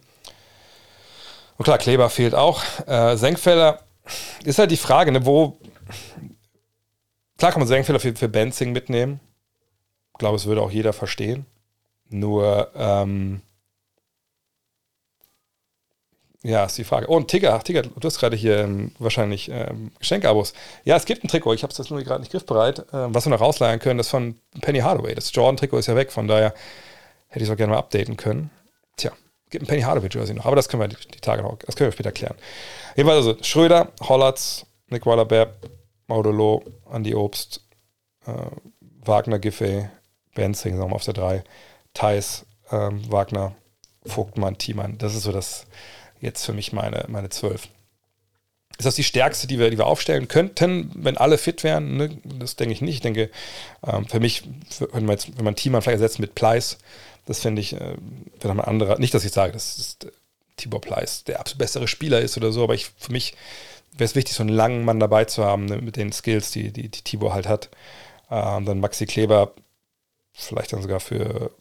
und klar, Kleber fehlt auch. Äh, Senkfelder ist halt die Frage, ne, wo. Klar kann man Senkfelder für, für Benzing mitnehmen. Ich glaube, es würde auch jeder verstehen. Nur, ähm, ja, ist die Frage. Oh, und Tigger, Tigger, du hast gerade hier ähm, wahrscheinlich ähm, Geschenkabos. Ja, es gibt ein Trikot, ich habe es nur gerade nicht griffbereit, äh, was wir noch rausleihen können, das von Penny Hardaway. Das Jordan-Trikot ist ja weg, von daher hätte ich es auch gerne mal updaten können. Gibt ein Penny Hardaway Jersey noch, aber das können wir die, die, Tage noch, das können wir später klären. Jedenfalls also Schröder, Hollatz, Nick Weiler-Bepp, Maudolo, Andy Obst, äh, Wagner, Giffey, Benzing, sagen wir auf der 3, Thais, ähm, Wagner, Vogtmann, Thiemann. Das ist so das jetzt für mich meine, meine 12. Ist das die stärkste, die wir, die wir aufstellen könnten, wenn alle fit wären? Ne? Das denke ich nicht. Ich denke, ähm, für mich, wenn man, jetzt, man Thiemann vielleicht ersetzt mit Pleiss, das finde ich, äh, wenn man anderer, nicht, dass ich sage, dass ist, äh, Tibor Pleiss der absolut bessere Spieler ist oder so, aber ich, für mich wäre es wichtig, so einen langen Mann dabei zu haben, ne, mit den Skills, die, die, die Tibor halt hat. Und dann Maxi Kleber, vielleicht dann sogar für,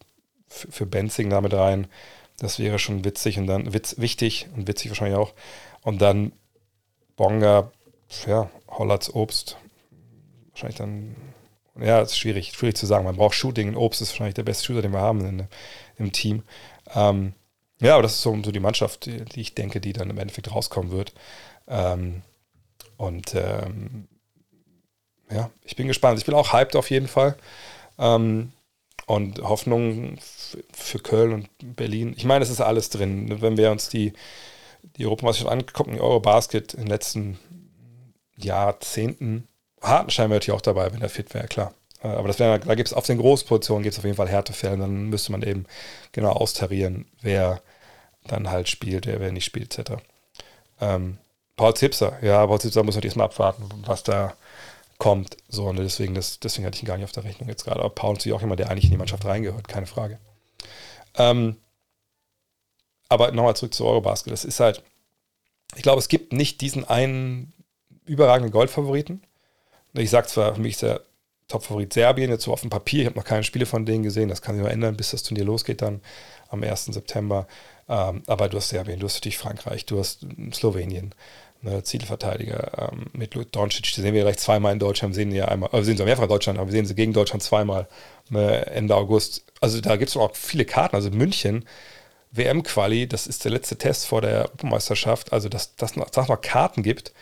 für, für Benzing damit rein. Das wäre schon witzig und dann witz, wichtig und witzig wahrscheinlich auch. Und dann Bonga, ja, Hollatz Obst. Wahrscheinlich dann ja, ist schwierig, schwierig zu sagen. Man braucht Shooting. Obst ist wahrscheinlich der beste Shooter, den wir haben in, im Team. Ähm, ja, aber das ist so, so die Mannschaft, die, die, ich denke, die dann im Endeffekt rauskommen wird. Ähm, und ähm, ja, ich bin gespannt. Ich bin auch hyped auf jeden Fall. Ähm, und Hoffnung für Köln und Berlin. Ich meine, es ist alles drin. Wenn wir uns die, die Europameisterschaft angucken, die Eurobasket in den letzten Jahrzehnten, Hartenstein wäre natürlich auch dabei, wenn er fit wäre, klar. Äh, aber das wär, da gibt es auf den Großpositionen gibt auf jeden Fall Härtefälle. Dann müsste man eben genau austarieren, wer dann halt spielt, wer, wer nicht spielt, etc. Ähm, Paul Zipser, ja, Paul Zipser muss natürlich erstmal abwarten, was da kommt. So, und deswegen, das, deswegen hatte ich ihn gar nicht auf der Rechnung jetzt gerade. Aber Paul ist natürlich auch jemand, der eigentlich in die Mannschaft reingehört, keine Frage. Ähm, aber nochmal zurück zu Eurobasket. Das ist halt, ich glaube, es gibt nicht diesen einen überragenden Goldfavoriten. Ich sage zwar, für mich ist der Topfavorit Serbien, jetzt so auf dem Papier. Ich habe noch keine Spiele von denen gesehen. Das kann sich noch ändern, bis das Turnier losgeht dann am 1. September. Ähm, aber du hast Serbien, du hast natürlich Frankreich, du hast Slowenien, ne, Zielverteidiger ähm, mit Doncic. Die sehen wir gleich zweimal in Deutschland, wir sehen ja einmal, äh, wir sehen sie mehrfach in Deutschland, aber wir sehen sie gegen Deutschland zweimal ne, Ende August. Also da gibt es auch viele Karten. Also München, WM-Quali, das ist der letzte Test vor der Europameisterschaft. Also dass das noch, dass noch Karten gibt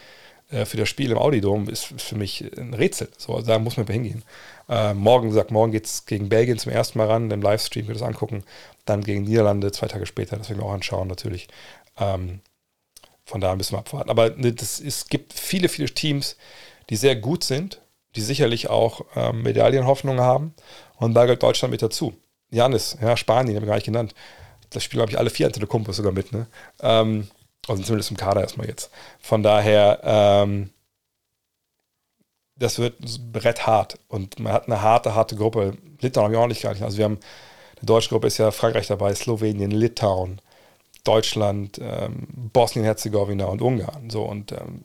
äh, für das Spiel im Audidom, ist für mich ein Rätsel. So, da muss man hingehen. Äh, morgen, sagt, morgen geht es gegen Belgien zum ersten Mal ran, im Livestream könnt ihr das angucken. Dann gegen Niederlande zwei Tage später, das werden wir auch anschauen natürlich. Ähm, von daher müssen wir abwarten. Aber ne, das, es gibt viele, viele Teams, die sehr gut sind, die sicherlich auch ähm, Medaillenhoffnungen haben. Und da gehört Deutschland mit dazu. Janis, ja, Spanien, haben wir gar nicht genannt. Das spielen, glaube ich, alle vier Antetokounmpos sogar mit. Ne? Ähm, also zumindest im Kader erstmal jetzt. Von daher, ähm, das wird Brett hart. Und man hat eine harte, harte Gruppe. Litauen habe ich auch nicht gar nicht. Also wir haben, die deutsche Gruppe ist ja Frankreich dabei, Slowenien, Litauen, Deutschland, ähm, Bosnien-Herzegowina und Ungarn. So und ähm,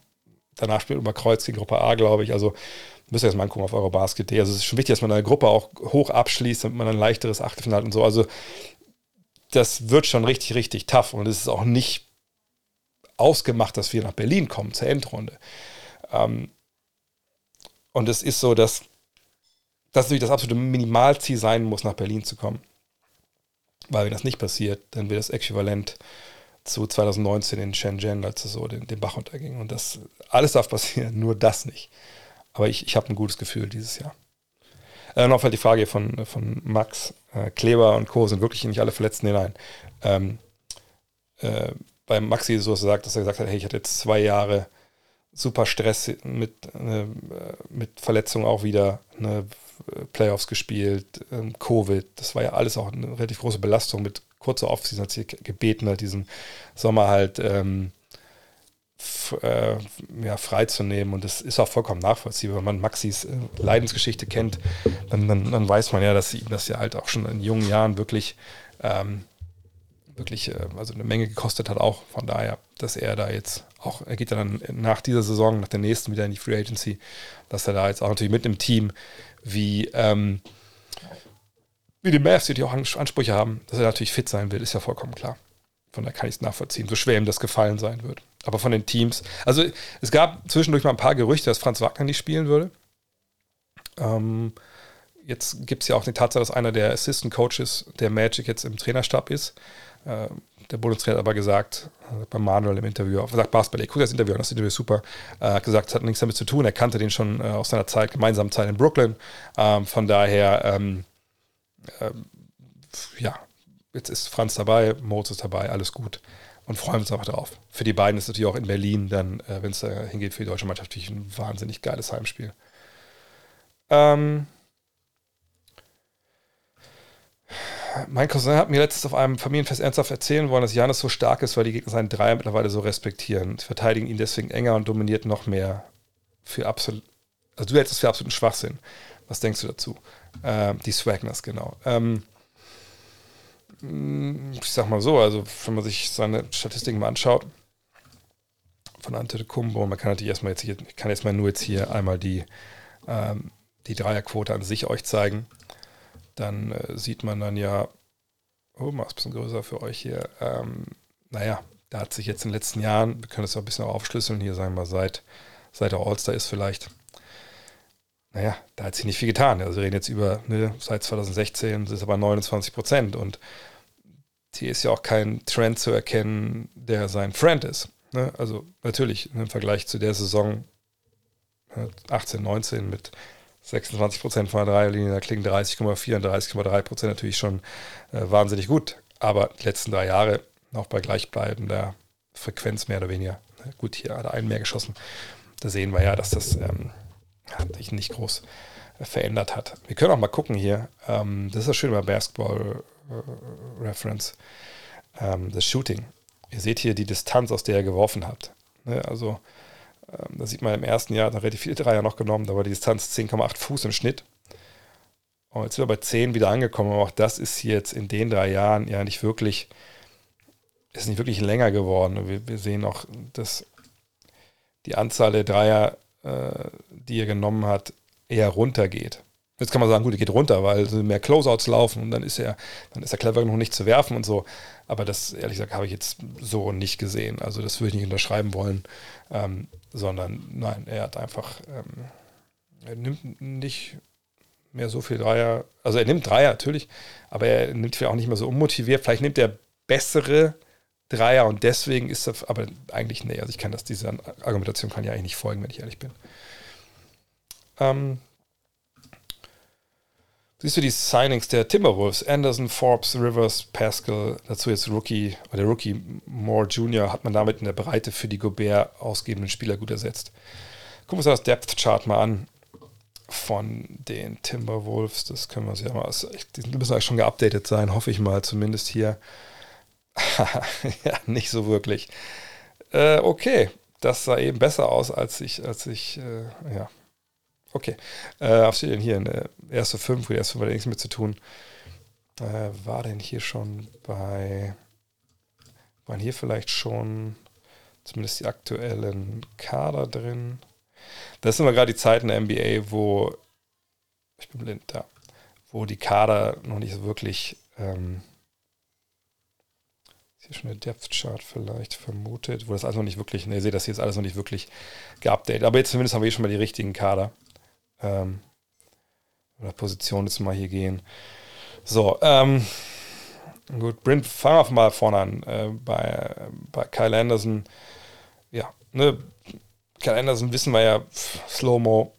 danach spielt über Kreuz die Gruppe A, glaube ich. Also müsst ihr jetzt mal angucken auf Eurobasket.de. Also es ist schon wichtig, dass man eine Gruppe auch hoch abschließt, damit man ein leichteres Achtelfinale und so. Also das wird schon richtig, richtig tough. Und es ist auch nicht ausgemacht, dass wir nach Berlin kommen zur Endrunde. Ähm, und es ist so, dass das natürlich das absolute Minimalziel sein muss, nach Berlin zu kommen. Weil wenn das nicht passiert, dann wird das äquivalent zu 2019 in Shenzhen, als es so den, den Bach unterging. Und das alles darf passieren, nur das nicht. Aber ich, ich habe ein gutes Gefühl dieses Jahr. Äh, noch halt die Frage von, von Max. Äh, Kleber und Co. sind wirklich nicht alle Verletzten hinein. Ähm, äh, bei Maxi so gesagt, dass er gesagt hat, hey, ich hatte jetzt zwei Jahre super Stress mit, äh, mit Verletzungen auch wieder, ne, Playoffs gespielt, ähm, Covid, das war ja alles auch eine relativ große Belastung mit kurzer Offseason, hat sie gebeten hat, diesen Sommer halt ähm, äh, ja, freizunehmen und das ist auch vollkommen nachvollziehbar. Wenn man Maxis äh, Leidensgeschichte kennt, dann, dann, dann, weiß man ja, dass ihm das ja halt auch schon in jungen Jahren wirklich ähm, wirklich äh, also eine Menge gekostet hat, auch von daher, dass er da jetzt auch, er geht dann nach dieser Saison, nach der nächsten wieder in die Free Agency, dass er da jetzt auch natürlich mit einem Team wie, ähm, wie die Mavs, die auch Ansprüche haben, dass er natürlich fit sein will, ist ja vollkommen klar. Von daher kann ich es nachvollziehen, so schwer ihm das gefallen sein wird. Aber von den Teams, also es gab zwischendurch mal ein paar Gerüchte, dass Franz Wagner nicht spielen würde. Ähm, jetzt gibt es ja auch die Tatsache, dass einer der Assistant Coaches der Magic jetzt im Trainerstab ist. Äh, der Bundestrainer hat aber gesagt, äh, bei Manuel im Interview, er sagt Basketball, guck das Interview an, das Interview ist super, äh, gesagt, es hat nichts damit zu tun, er kannte den schon äh, aus seiner Zeit, gemeinsamen Zeit in Brooklyn, ähm, von daher, ähm, äh, ja, jetzt ist Franz dabei, Moritz ist dabei, alles gut und freuen uns einfach drauf. Für die beiden ist natürlich auch in Berlin dann, äh, wenn es da hingeht, für die deutsche Mannschaft natürlich ein wahnsinnig geiles Heimspiel. Ähm, mein Cousin hat mir letztens auf einem Familienfest ernsthaft erzählen wollen, dass Janis so stark ist, weil die Gegner seinen Dreier mittlerweile so respektieren. Sie verteidigen ihn deswegen enger und dominiert noch mehr. Für absolut, also du hältst es für absoluten Schwachsinn. Was denkst du dazu? Ähm, die Swagners, genau. Ähm, ich sag mal so, also wenn man sich seine Statistiken mal anschaut, von Antetokounmpo, man kann natürlich erstmal jetzt ich kann jetzt mal nur jetzt hier einmal die, ähm, die Dreierquote an sich euch zeigen dann äh, sieht man dann ja, oh, mal ein bisschen größer für euch hier, ähm, naja, da hat sich jetzt in den letzten Jahren, wir können das auch ein bisschen aufschlüsseln, hier sagen wir seit, seit der All-Star ist vielleicht, naja, da hat sich nicht viel getan. Also wir reden jetzt über, ne, seit 2016 sind es aber 29 Prozent und hier ist ja auch kein Trend zu erkennen, der sein Friend ist. Ne? Also natürlich im Vergleich zu der Saison 18, ne, 19 mit 26 Prozent von der Dreierlinie, da klingen 30,4 und 30,3 Prozent natürlich schon äh, wahnsinnig gut. Aber die letzten drei Jahre noch bei gleichbleibender Frequenz mehr oder weniger. Gut, hier hat er einen mehr geschossen. Da sehen wir ja, dass das ähm, sich nicht groß äh, verändert hat. Wir können auch mal gucken hier. Ähm, das ist das Schöne bei Basketball äh, Reference. Ähm, das Shooting. Ihr seht hier die Distanz, aus der er geworfen hat. Ne? Also ähm, da sieht man im ersten Jahr, da relativ viele Dreier noch genommen, da war die Distanz 10,8 Fuß im Schnitt. Und jetzt sind wir bei 10 wieder angekommen, aber auch das ist jetzt in den drei Jahren ja nicht wirklich, ist nicht wirklich länger geworden. Wir, wir sehen auch, dass die Anzahl der Dreier, äh, die er genommen hat, eher runtergeht. Jetzt kann man sagen, gut, er geht runter, weil mehr Closeouts laufen und dann ist er, dann ist er clever genug, nicht zu werfen und so. Aber das, ehrlich gesagt, habe ich jetzt so nicht gesehen. Also das würde ich nicht unterschreiben wollen, ähm, sondern nein, er hat einfach, ähm, er nimmt nicht mehr so viel Dreier. Also er nimmt Dreier natürlich, aber er nimmt vielleicht auch nicht mehr so unmotiviert. Vielleicht nimmt er bessere Dreier und deswegen ist er, aber eigentlich, nee, also ich kann das, diese Argumentation kann ja eigentlich nicht folgen, wenn ich ehrlich bin. Ähm, siehst du die Signings der Timberwolves? Anderson, Forbes, Rivers, Pascal, dazu jetzt Rookie, oder der Rookie Moore Jr. hat man damit in der Breite für die Gobert ausgebenden Spieler gut ersetzt. Gucken wir uns das Depth Chart mal an von den Timberwolves. Das können wir uns ja mal, die müssen eigentlich schon geupdatet sein, hoffe ich mal, zumindest hier. ja, nicht so wirklich. Äh, okay, das sah eben besser aus, als ich, als ich, äh, ja. Okay. Äh, was steht denn hier? Eine erste fünf, die erste fünf hat nichts mit zu tun. Äh, war denn hier schon bei, waren hier vielleicht schon zumindest die aktuellen Kader drin? Das sind immer gerade die Zeiten der NBA, wo, ich bin blind, da, wo die Kader noch nicht so wirklich, ähm, hier schon eine Depth Chart vielleicht vermutet, wo das alles noch nicht wirklich, ne, ihr seht das hier ist alles noch nicht wirklich geupdatet, aber jetzt zumindest haben wir hier schon mal die richtigen Kader. Ähm, oder Position jetzt mal hier gehen. So, ähm, gut, Brent, fangen wir mal vorne an. Äh, bei, bei Kyle Anderson, ja, ne, Kyle Anderson wissen wir ja, Slow-Mo,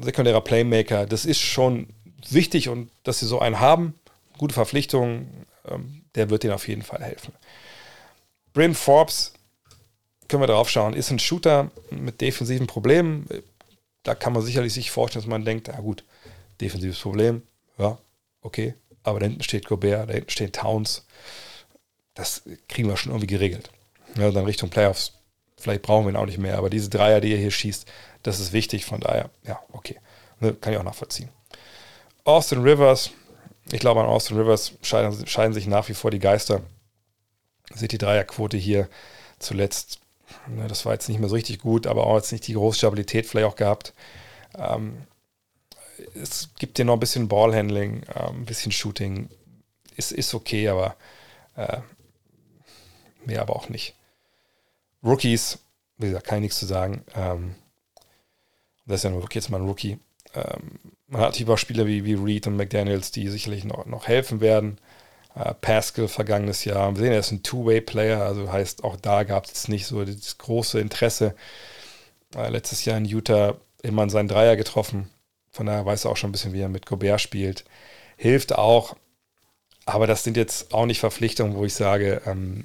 sekundärer Playmaker, das ist schon wichtig und dass sie so einen haben, gute Verpflichtung, ähm, der wird ihnen auf jeden Fall helfen. Bryn Forbes, können wir drauf schauen, ist ein Shooter mit defensiven Problemen. Da kann man sicherlich sich vorstellen, dass man denkt, ja gut, defensives Problem, ja, okay, aber da hinten steht Gobert, da hinten steht Towns. Das kriegen wir schon irgendwie geregelt. Ja, dann Richtung Playoffs Vielleicht brauchen wir ihn auch nicht mehr, aber diese Dreier, die er hier schießt, das ist wichtig. Von daher, ja, okay. Ne, kann ich auch nachvollziehen. Austin Rivers, ich glaube, an Austin Rivers scheiden, scheiden sich nach wie vor die Geister. Seht die Dreierquote hier zuletzt. Ne, das war jetzt nicht mehr so richtig gut, aber auch jetzt nicht die große Stabilität vielleicht auch gehabt. Ähm, es gibt hier noch ein bisschen Ballhandling, ähm, ein bisschen Shooting. Ist, ist okay, aber äh, mehr aber auch nicht. Rookies, wie gesagt, kann ich nichts zu sagen. Ähm, das ist ja nur wirklich jetzt mal ein Rookie. Man hat hier auch Spieler wie, wie Reed und McDaniels, die sicherlich noch, noch helfen werden. Äh, Pascal vergangenes Jahr. Wir sehen, er ist ein Two-Way-Player, also heißt, auch da gab es nicht so das große Interesse. Äh, letztes Jahr in Utah immer seinen Dreier getroffen. Von daher weiß er auch schon ein bisschen, wie er mit Gobert spielt. Hilft auch. Aber das sind jetzt auch nicht Verpflichtungen, wo ich sage, ähm,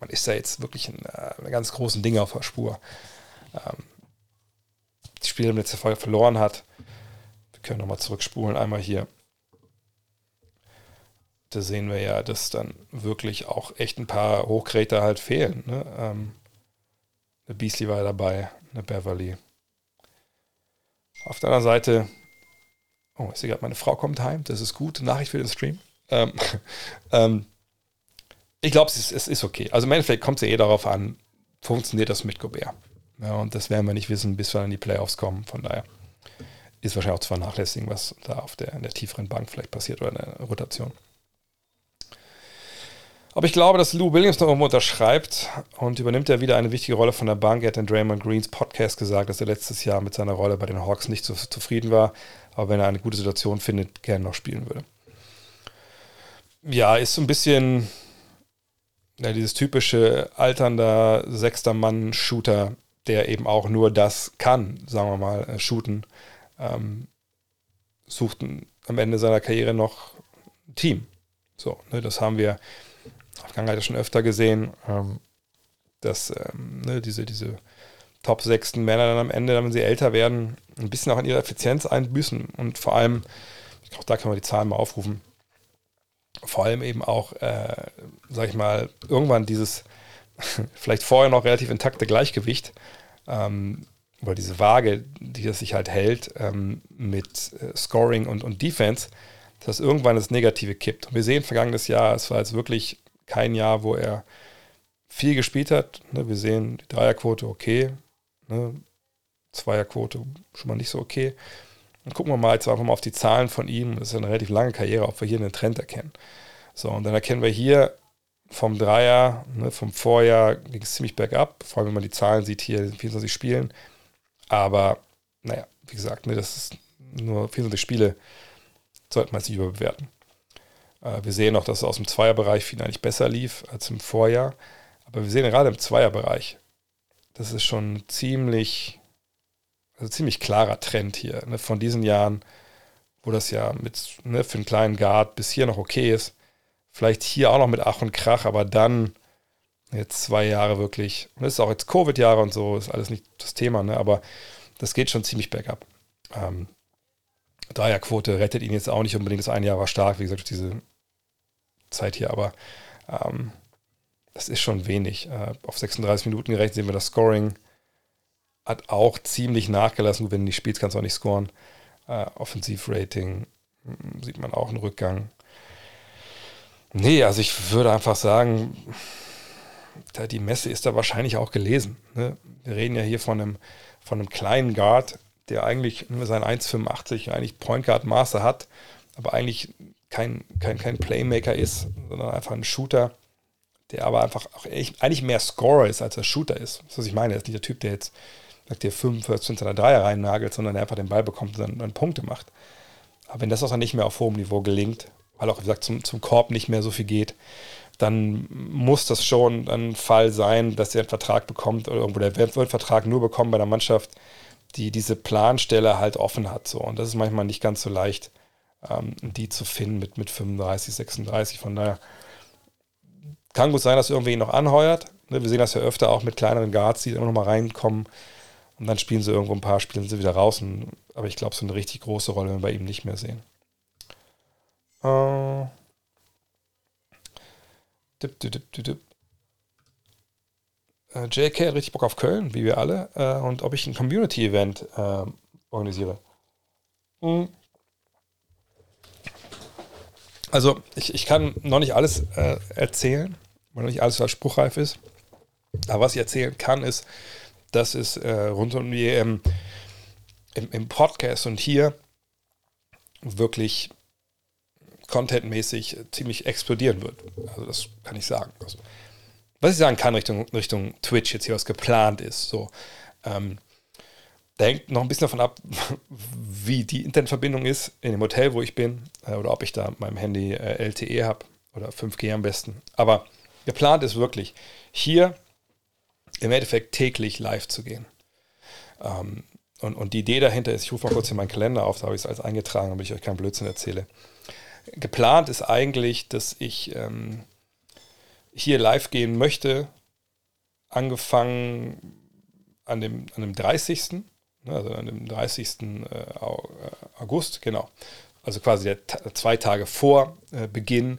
man ist da jetzt wirklich in, äh, ganz großen Dinge auf der Spur. Ähm, die Spieler letzte Folge verloren hat. Wir können nochmal zurückspulen, einmal hier. Da sehen wir ja, dass dann wirklich auch echt ein paar Hochgräter halt fehlen. Ne? Ähm, eine Beasley war dabei, eine Beverly. Auf der anderen Seite, oh, ich sehe gerade, meine Frau kommt heim, das ist gut, Nachricht für den Stream. Ähm, ähm, ich glaube, es ist, es ist okay. Also im Endeffekt kommt es ja eh darauf an, funktioniert das mit Gobert. Ja, und das werden wir nicht wissen, bis wir in die Playoffs kommen. Von daher ist wahrscheinlich auch zu vernachlässigen, was da auf der, in der tieferen Bank vielleicht passiert oder in der Rotation. Aber ich glaube, dass Lou Williams noch irgendwo unterschreibt und übernimmt er wieder eine wichtige Rolle von der Bank. Er hat in Draymond Greens Podcast gesagt, dass er letztes Jahr mit seiner Rolle bei den Hawks nicht so zufrieden war, aber wenn er eine gute Situation findet, gerne noch spielen würde. Ja, ist so ein bisschen ja, dieses typische alternder sechster Mann-Shooter, der eben auch nur das kann, sagen wir mal, äh, shooten, ähm, sucht am Ende seiner Karriere noch ein Team. So, ne, das haben wir Vergangenheit schon öfter gesehen, ähm, dass ähm, ne, diese, diese Top sechsten Männer dann am Ende, wenn sie älter werden, ein bisschen auch an ihrer Effizienz einbüßen und vor allem, auch da kann man die Zahlen mal aufrufen, vor allem eben auch, äh, sag ich mal, irgendwann dieses vielleicht vorher noch relativ intakte Gleichgewicht, ähm, weil diese Waage, die das sich halt hält ähm, mit äh, Scoring und, und Defense, dass irgendwann das Negative kippt. Und wir sehen vergangenes Jahr, es war jetzt wirklich kein Jahr, wo er viel gespielt hat. Ne? Wir sehen die Dreierquote okay, ne? Zweierquote schon mal nicht so okay. Dann gucken wir mal jetzt einfach mal auf die Zahlen von ihm. Das ist eine relativ lange Karriere, ob wir hier einen Trend erkennen. So, und dann erkennen wir hier vom Dreier, ne, vom Vorjahr ging es ziemlich bergab, vor allem wenn man die Zahlen sieht hier, 24 Spielen. Aber naja, wie gesagt, ne, das ist nur 24 Spiele, sollte man es nicht überbewerten. Äh, wir sehen auch, dass es aus dem Zweierbereich viel eigentlich besser lief als im Vorjahr. Aber wir sehen gerade im Zweierbereich, das ist schon ziemlich, also ziemlich klarer Trend hier. Ne, von diesen Jahren, wo das ja mit, ne, für einen kleinen Guard bis hier noch okay ist, Vielleicht hier auch noch mit Ach und Krach, aber dann jetzt zwei Jahre wirklich. Und das ist auch jetzt Covid-Jahre und so, ist alles nicht das Thema, ne? aber das geht schon ziemlich bergab. Ähm, Dreierquote rettet ihn jetzt auch nicht unbedingt. Das eine Jahr war stark, wie gesagt, durch diese Zeit hier, aber ähm, das ist schon wenig. Äh, auf 36 Minuten gerechnet sehen wir, das Scoring hat auch ziemlich nachgelassen. Wenn du nicht spielst, kannst du auch nicht scoren. Äh, Offensivrating hm, sieht man auch einen Rückgang. Nee, also ich würde einfach sagen, die Messe ist da wahrscheinlich auch gelesen. Ne? Wir reden ja hier von einem, von einem kleinen Guard, der eigentlich sein 1,85 eigentlich Point Guard Maße hat, aber eigentlich kein, kein, kein Playmaker ist, sondern einfach ein Shooter, der aber einfach auch echt, eigentlich mehr Scorer ist, als er Shooter ist. Das ist, was ich meine. Er ist nicht der Typ, der jetzt sagt, der 45 seiner Dreier rein nagelt, sondern der einfach den Ball bekommt und dann, dann Punkte macht. Aber wenn das auch dann nicht mehr auf hohem Niveau gelingt, weil auch, wie gesagt, zum, zum Korb nicht mehr so viel geht, dann muss das schon ein Fall sein, dass er einen Vertrag bekommt oder irgendwo der Weltvertrag nur bekommt bei einer Mannschaft, die diese Planstelle halt offen hat. So. Und das ist manchmal nicht ganz so leicht, ähm, die zu finden mit, mit 35, 36. Von daher kann gut sein, dass irgendwie ihn noch anheuert. Ne, wir sehen das ja öfter auch mit kleineren Guards, die immer noch mal reinkommen und dann spielen sie irgendwo ein paar, spielen sie wieder raus. Und, aber ich glaube, so eine richtig große Rolle werden wir ihm nicht mehr sehen. Äh, dip, dip, dip, JK hat richtig Bock auf Köln, wie wir alle, äh, und ob ich ein Community-Event äh, organisiere. Mhm. Also, ich, ich kann noch nicht alles äh, erzählen, weil noch nicht alles was spruchreif ist. Aber was ich erzählen kann, ist, dass es äh, rund um die ähm, im, im Podcast und hier wirklich contentmäßig ziemlich explodieren wird. Also das kann ich sagen. Also, was ich sagen kann Richtung, Richtung Twitch jetzt hier was geplant ist, so ähm, da hängt noch ein bisschen davon ab, wie die Internetverbindung ist in dem Hotel, wo ich bin, äh, oder ob ich da meinem Handy äh, LTE habe oder 5G am besten. Aber geplant ist wirklich, hier im Endeffekt täglich live zu gehen. Ähm, und, und die Idee dahinter ist, ich rufe mal kurz in meinen Kalender auf, da habe ich es alles eingetragen, damit ich euch keinen Blödsinn erzähle geplant ist eigentlich, dass ich ähm, hier live gehen möchte, angefangen an dem, an dem 30. Ne, also an dem 30. Äh, August, genau. Also quasi der, zwei Tage vor äh, Beginn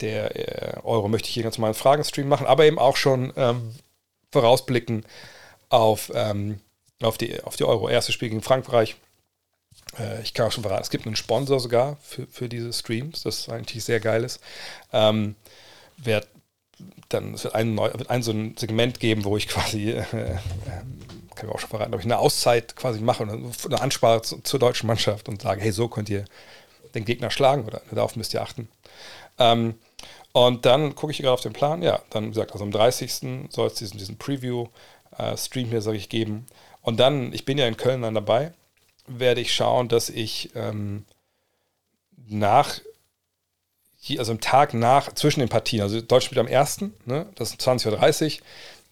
der äh, Euro möchte ich hier ganz mal einen Fragenstream machen, aber eben auch schon ähm, vorausblicken auf, ähm, auf, die, auf die Euro. Erstes Spiel gegen Frankreich, äh, ich kann auch schon verraten, es gibt einen Sponsor sogar für, für diese Streams, das eigentlich sehr geil ist. Ähm, wer dann wird ein, neu, wird ein so ein Segment geben, wo ich quasi, äh, äh, kann ich auch schon verraten, ob ich eine Auszeit quasi mache und eine Ansprache zu, zur deutschen Mannschaft und sage, hey, so könnt ihr den Gegner schlagen oder darauf müsst ihr achten. Ähm, und dann gucke ich gerade auf den Plan, ja, dann wie gesagt, also am 30. soll es diesen, diesen Preview-Stream äh, hier, sage ich, geben. Und dann, ich bin ja in Köln dann dabei, werde ich schauen, dass ich ähm, nach, also am Tag nach, zwischen den Partien, also Deutschland spielt am 1., ne, das ist 20.30 Uhr,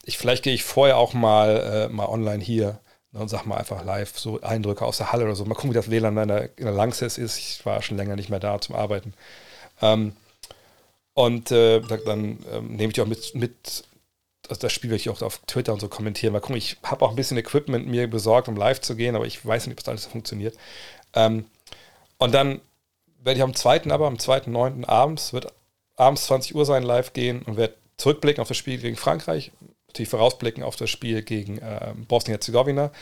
ich, vielleicht gehe ich vorher auch mal, äh, mal online hier ne, und sag mal einfach live so Eindrücke aus der Halle oder so. Mal gucken, wie das WLAN in der, in der Langsess ist. Ich war schon länger nicht mehr da zum Arbeiten. Ähm, und äh, dann ähm, nehme ich auch mit, mit also das Spiel werde ich auch auf Twitter und so kommentieren. Mal gucken, ich habe auch ein bisschen Equipment mir besorgt, um live zu gehen, aber ich weiß nicht, ob das alles funktioniert. Ähm, und dann werde ich am 2., aber am 2.9. abends, wird abends 20 Uhr sein, live gehen und werde zurückblicken auf das Spiel gegen Frankreich, natürlich vorausblicken auf das Spiel gegen äh, Bosnien-Herzegowina.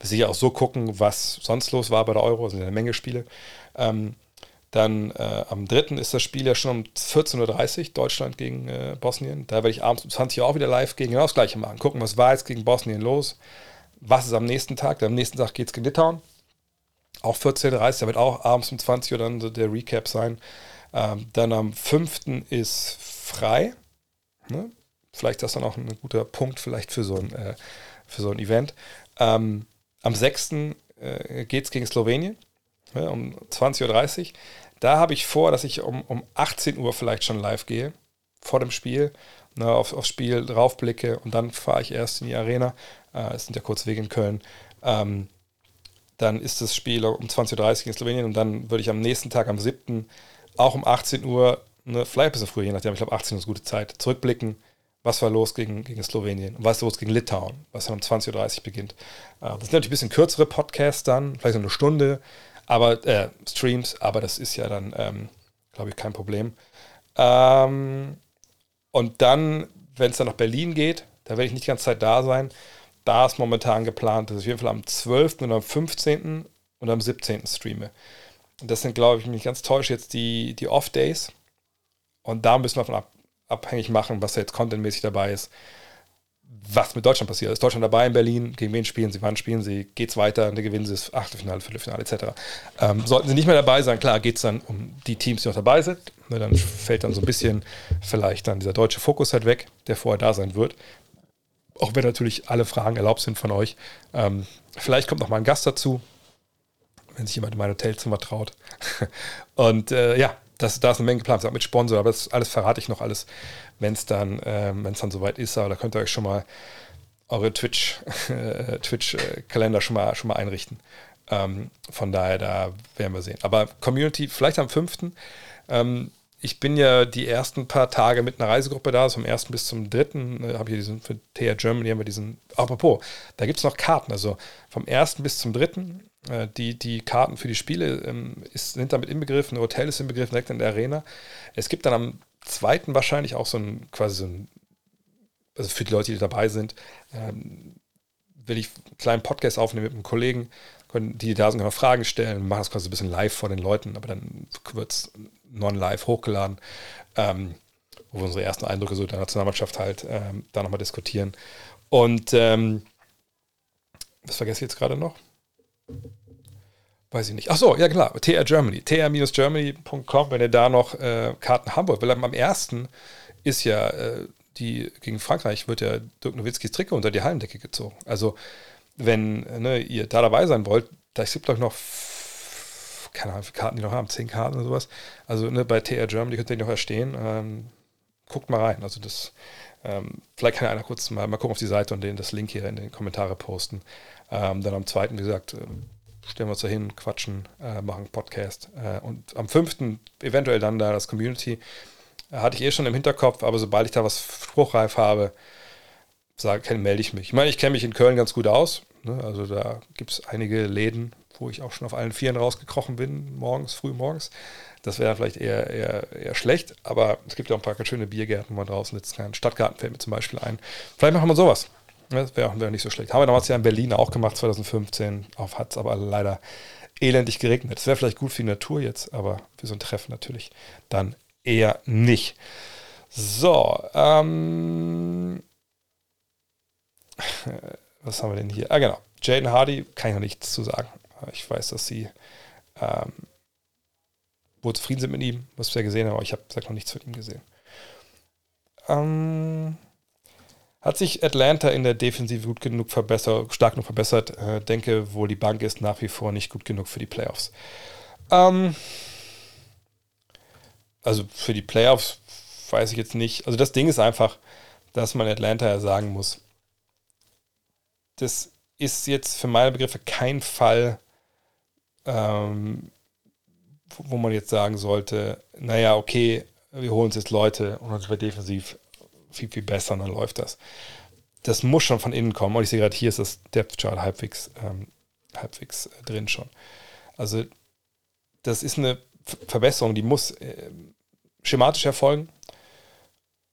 Wir sicher auch so gucken, was sonst los war bei der Euro, also eine Menge Spiele. Ähm, dann äh, am 3. ist das Spiel ja schon um 14.30 Uhr, Deutschland gegen äh, Bosnien. Da werde ich abends um 20 Uhr auch wieder live gegen genau das Gleiche machen. Gucken, was war jetzt gegen Bosnien los. Was ist am nächsten Tag? Am nächsten Tag geht es gegen Litauen. Auch 14.30 Uhr, da wird auch abends um 20 Uhr dann der Recap sein. Ähm, dann am 5. ist frei. Ne? Vielleicht ist das dann auch ein guter Punkt vielleicht für so ein, äh, für so ein Event. Ähm, am 6. Äh, geht es gegen Slowenien ne, um 20.30 Uhr. Da habe ich vor, dass ich um, um 18 Uhr vielleicht schon live gehe, vor dem Spiel, ne, auf, aufs Spiel draufblicke und dann fahre ich erst in die Arena. Äh, es sind ja kurz Wege in Köln. Ähm, dann ist das Spiel um 20.30 Uhr in Slowenien und dann würde ich am nächsten Tag, am 7., auch um 18 Uhr, ne, vielleicht ein bisschen früher, je nachdem, ich glaube 18 Uhr ist gute Zeit, zurückblicken, was war los gegen, gegen Slowenien und was ist los gegen Litauen, was dann um 20.30 Uhr beginnt. Äh, das sind natürlich ein bisschen kürzere Podcasts dann, vielleicht so eine Stunde, aber äh, Streams, aber das ist ja dann, ähm, glaube ich, kein Problem. Ähm, und dann, wenn es dann nach Berlin geht, da werde ich nicht die ganze Zeit da sein. Da ist momentan geplant, dass ich auf jeden Fall am 12. und am 15. und am 17. streame. Und das sind, glaube ich, mich ganz täusche, jetzt die, die Off-Days. Und da müssen wir davon ab, abhängig machen, was da jetzt contentmäßig dabei ist was mit Deutschland passiert. Ist Deutschland dabei in Berlin? Gegen wen spielen sie? Wann spielen sie? Geht es weiter? Dann gewinnen sie das Achtelfinale, Viertelfinale etc. Ähm, sollten sie nicht mehr dabei sein, klar, geht es dann um die Teams, die noch dabei sind. Ne, dann fällt dann so ein bisschen vielleicht dann dieser deutsche Fokus halt weg, der vorher da sein wird. Auch wenn natürlich alle Fragen erlaubt sind von euch. Ähm, vielleicht kommt noch mal ein Gast dazu, wenn sich jemand in mein Hotelzimmer traut. Und äh, ja, das, da ist eine Menge geplant, mit Sponsor, aber das alles verrate ich noch alles, wenn es dann, es dann soweit ist. Aber da könnt ihr euch schon mal eure Twitch, äh, Twitch-Kalender schon mal, schon mal einrichten. Ähm, von daher, da werden wir sehen. Aber Community, vielleicht am 5. Ähm, ich bin ja die ersten paar Tage mit einer Reisegruppe da, vom 1. bis zum 3. Äh, habe ich diesen, für TR Germany haben wir diesen, apropos, da gibt es noch Karten, also vom 1. bis zum 3. Äh, die, die Karten für die Spiele ähm, ist, sind damit inbegriffen, ein Hotel ist inbegriffen direkt in der Arena. Es gibt dann am 2. wahrscheinlich auch so ein, quasi so ein, also für die Leute, die dabei sind, ähm, will ich einen kleinen Podcast aufnehmen mit einem Kollegen, können die da sind, können Fragen stellen, machen das quasi ein bisschen live vor den Leuten, aber dann wird es non-live hochgeladen, ähm, wo wir unsere ersten Eindrücke so der Nationalmannschaft halt ähm, da nochmal diskutieren. Und ähm, was vergesse ich jetzt gerade noch? Weiß ich nicht. Ach so, ja klar, TR Germany. tr-germany.com, wenn ihr da noch äh, Karten haben wollt. Weil am ersten ist ja äh, die gegen Frankreich wird ja Dirk Nowitzkis Trikot unter die Hallendecke gezogen. Also, wenn ne, ihr da dabei sein wollt, da gibt glaube ich noch keine Ahnung, wie viele Karten die noch haben, zehn Karten oder sowas. Also ne, bei TR Germany könnt ihr noch erstehen. Ähm, guckt mal rein. Also das, ähm, vielleicht kann einer kurz mal, mal gucken auf die Seite und den das Link hier in den Kommentare posten. Ähm, dann am zweiten, wie gesagt, äh, stellen wir uns da hin, quatschen, äh, machen Podcast. Äh, und am fünften eventuell dann da das Community. Äh, hatte ich eh schon im Hinterkopf, aber sobald ich da was spruchreif habe, sage, melde ich mich. Ich meine, ich kenne mich in Köln ganz gut aus. Ne? Also da gibt es einige Läden, wo ich auch schon auf allen Vieren rausgekrochen bin, morgens, früh morgens. Das wäre vielleicht eher, eher, eher schlecht, aber es gibt ja auch ein paar ganz schöne Biergärten, wo man draußen sitzen kann. Stadtgarten fällt mir zum Beispiel ein. Vielleicht machen wir sowas. Das wäre wär nicht so schlecht. Haben wir damals ja in Berlin auch gemacht, 2015. Auf hat es aber leider elendig geregnet. Das wäre vielleicht gut für die Natur jetzt, aber für so ein Treffen natürlich dann eher nicht. So, ähm, was haben wir denn hier? Ah, genau. Jaden Hardy kann ich noch nichts zu sagen. Ich weiß, dass sie ähm, wohl zufrieden sind mit ihm, was wir gesehen haben, aber ich habe noch nichts von ihm gesehen. Ähm, hat sich Atlanta in der Defensive gut genug verbessert, stark genug verbessert? Äh, denke wohl, die Bank ist nach wie vor nicht gut genug für die Playoffs. Ähm, also für die Playoffs weiß ich jetzt nicht. Also das Ding ist einfach, dass man Atlanta ja sagen muss, das ist jetzt für meine Begriffe kein Fall, ähm, wo man jetzt sagen sollte, naja, okay, wir holen uns jetzt Leute und uns wird defensiv viel, viel besser und dann läuft das. Das muss schon von innen kommen. Und ich sehe gerade, hier ist das Depth Chart halbwegs, ähm, halbwegs äh, drin schon. Also, das ist eine Verbesserung, die muss äh, schematisch erfolgen.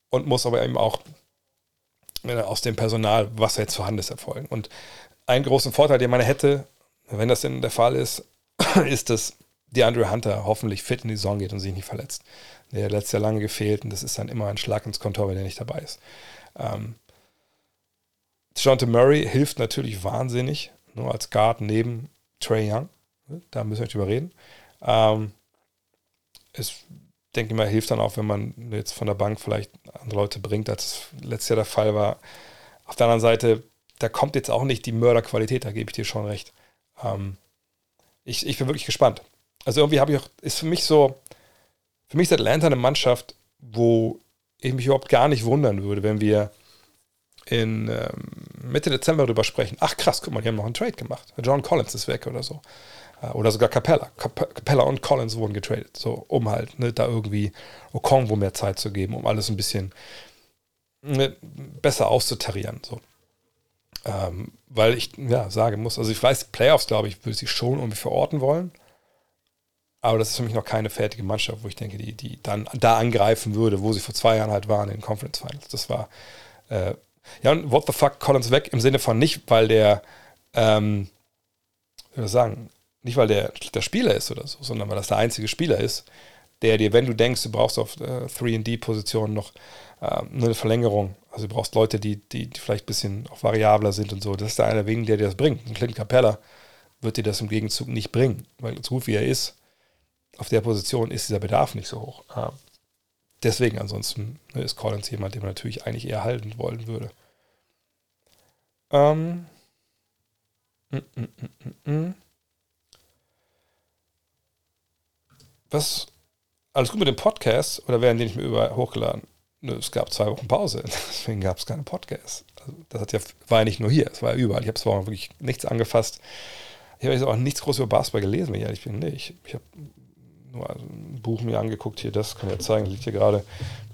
und muss aber eben auch äh, aus dem Personal, was jetzt vorhanden ist, erfolgen. Und einen großen Vorteil, den man hätte, wenn das denn der Fall ist, ist, dass DeAndre Hunter hoffentlich fit in die Saison geht und sich nicht verletzt. Der hat letztes Jahr lange gefehlt und das ist dann immer ein Schlag ins Kontor, wenn er nicht dabei ist. Ähm, Jonte Murray hilft natürlich wahnsinnig, nur als Guard neben Trey Young. Da müssen wir nicht drüber reden. Ähm, es denke mal, hilft dann auch, wenn man jetzt von der Bank vielleicht andere Leute bringt, als es letztes Jahr der Fall war. Auf der anderen Seite, da kommt jetzt auch nicht die Mörderqualität, da gebe ich dir schon recht. Ähm, ich, ich bin wirklich gespannt. Also irgendwie habe ich auch, ist für mich so, für mich ist Atlanta eine Mannschaft, wo ich mich überhaupt gar nicht wundern würde, wenn wir in ähm, Mitte Dezember darüber sprechen. Ach krass, guck mal, die haben noch einen Trade gemacht. John Collins ist weg oder so. Äh, oder sogar Capella. Capella und Collins wurden getradet, so um halt ne, da irgendwie Okongwo mehr Zeit zu geben, um alles ein bisschen ne, besser auszutarieren. So. Ähm, weil ich ja sagen muss, also ich weiß, Playoffs, glaube ich, würde sie schon irgendwie verorten wollen. Aber das ist für mich noch keine fertige Mannschaft, wo ich denke, die, die dann da angreifen würde, wo sie vor zwei Jahren halt waren in den Conference Finals. Das war, äh, ja, und what the fuck, Collins weg im Sinne von nicht, weil der, ähm, wie soll sagen, nicht, weil der der Spieler ist oder so, sondern weil das der einzige Spieler ist, der dir, wenn du denkst, du brauchst auf äh, 3D-Positionen noch äh, eine Verlängerung, also du brauchst Leute, die, die, die vielleicht ein bisschen auch variabler sind und so, das ist der eine wegen, der dir das bringt. Und Clint Capella wird dir das im Gegenzug nicht bringen, weil so gut wie er ist, auf der Position ist dieser Bedarf nicht so hoch. Äh, deswegen ansonsten ne, ist Collins jemand, den man natürlich eigentlich eher halten wollen würde. Ähm, mm, mm, mm, was, alles gut mit dem Podcast oder werden die nicht mehr überall hochgeladen? Es gab zwei Wochen Pause, deswegen gab es keine Podcasts. Also das hat ja, war ja nicht nur hier, es war ja überall. Ich habe zwar wirklich nichts angefasst. Ich habe jetzt auch nichts groß über Basketball gelesen, wenn ich ehrlich bin. Nee, ich, ich habe nur ein Buch mir angeguckt, hier, das kann ich ja zeigen, liegt hier gerade.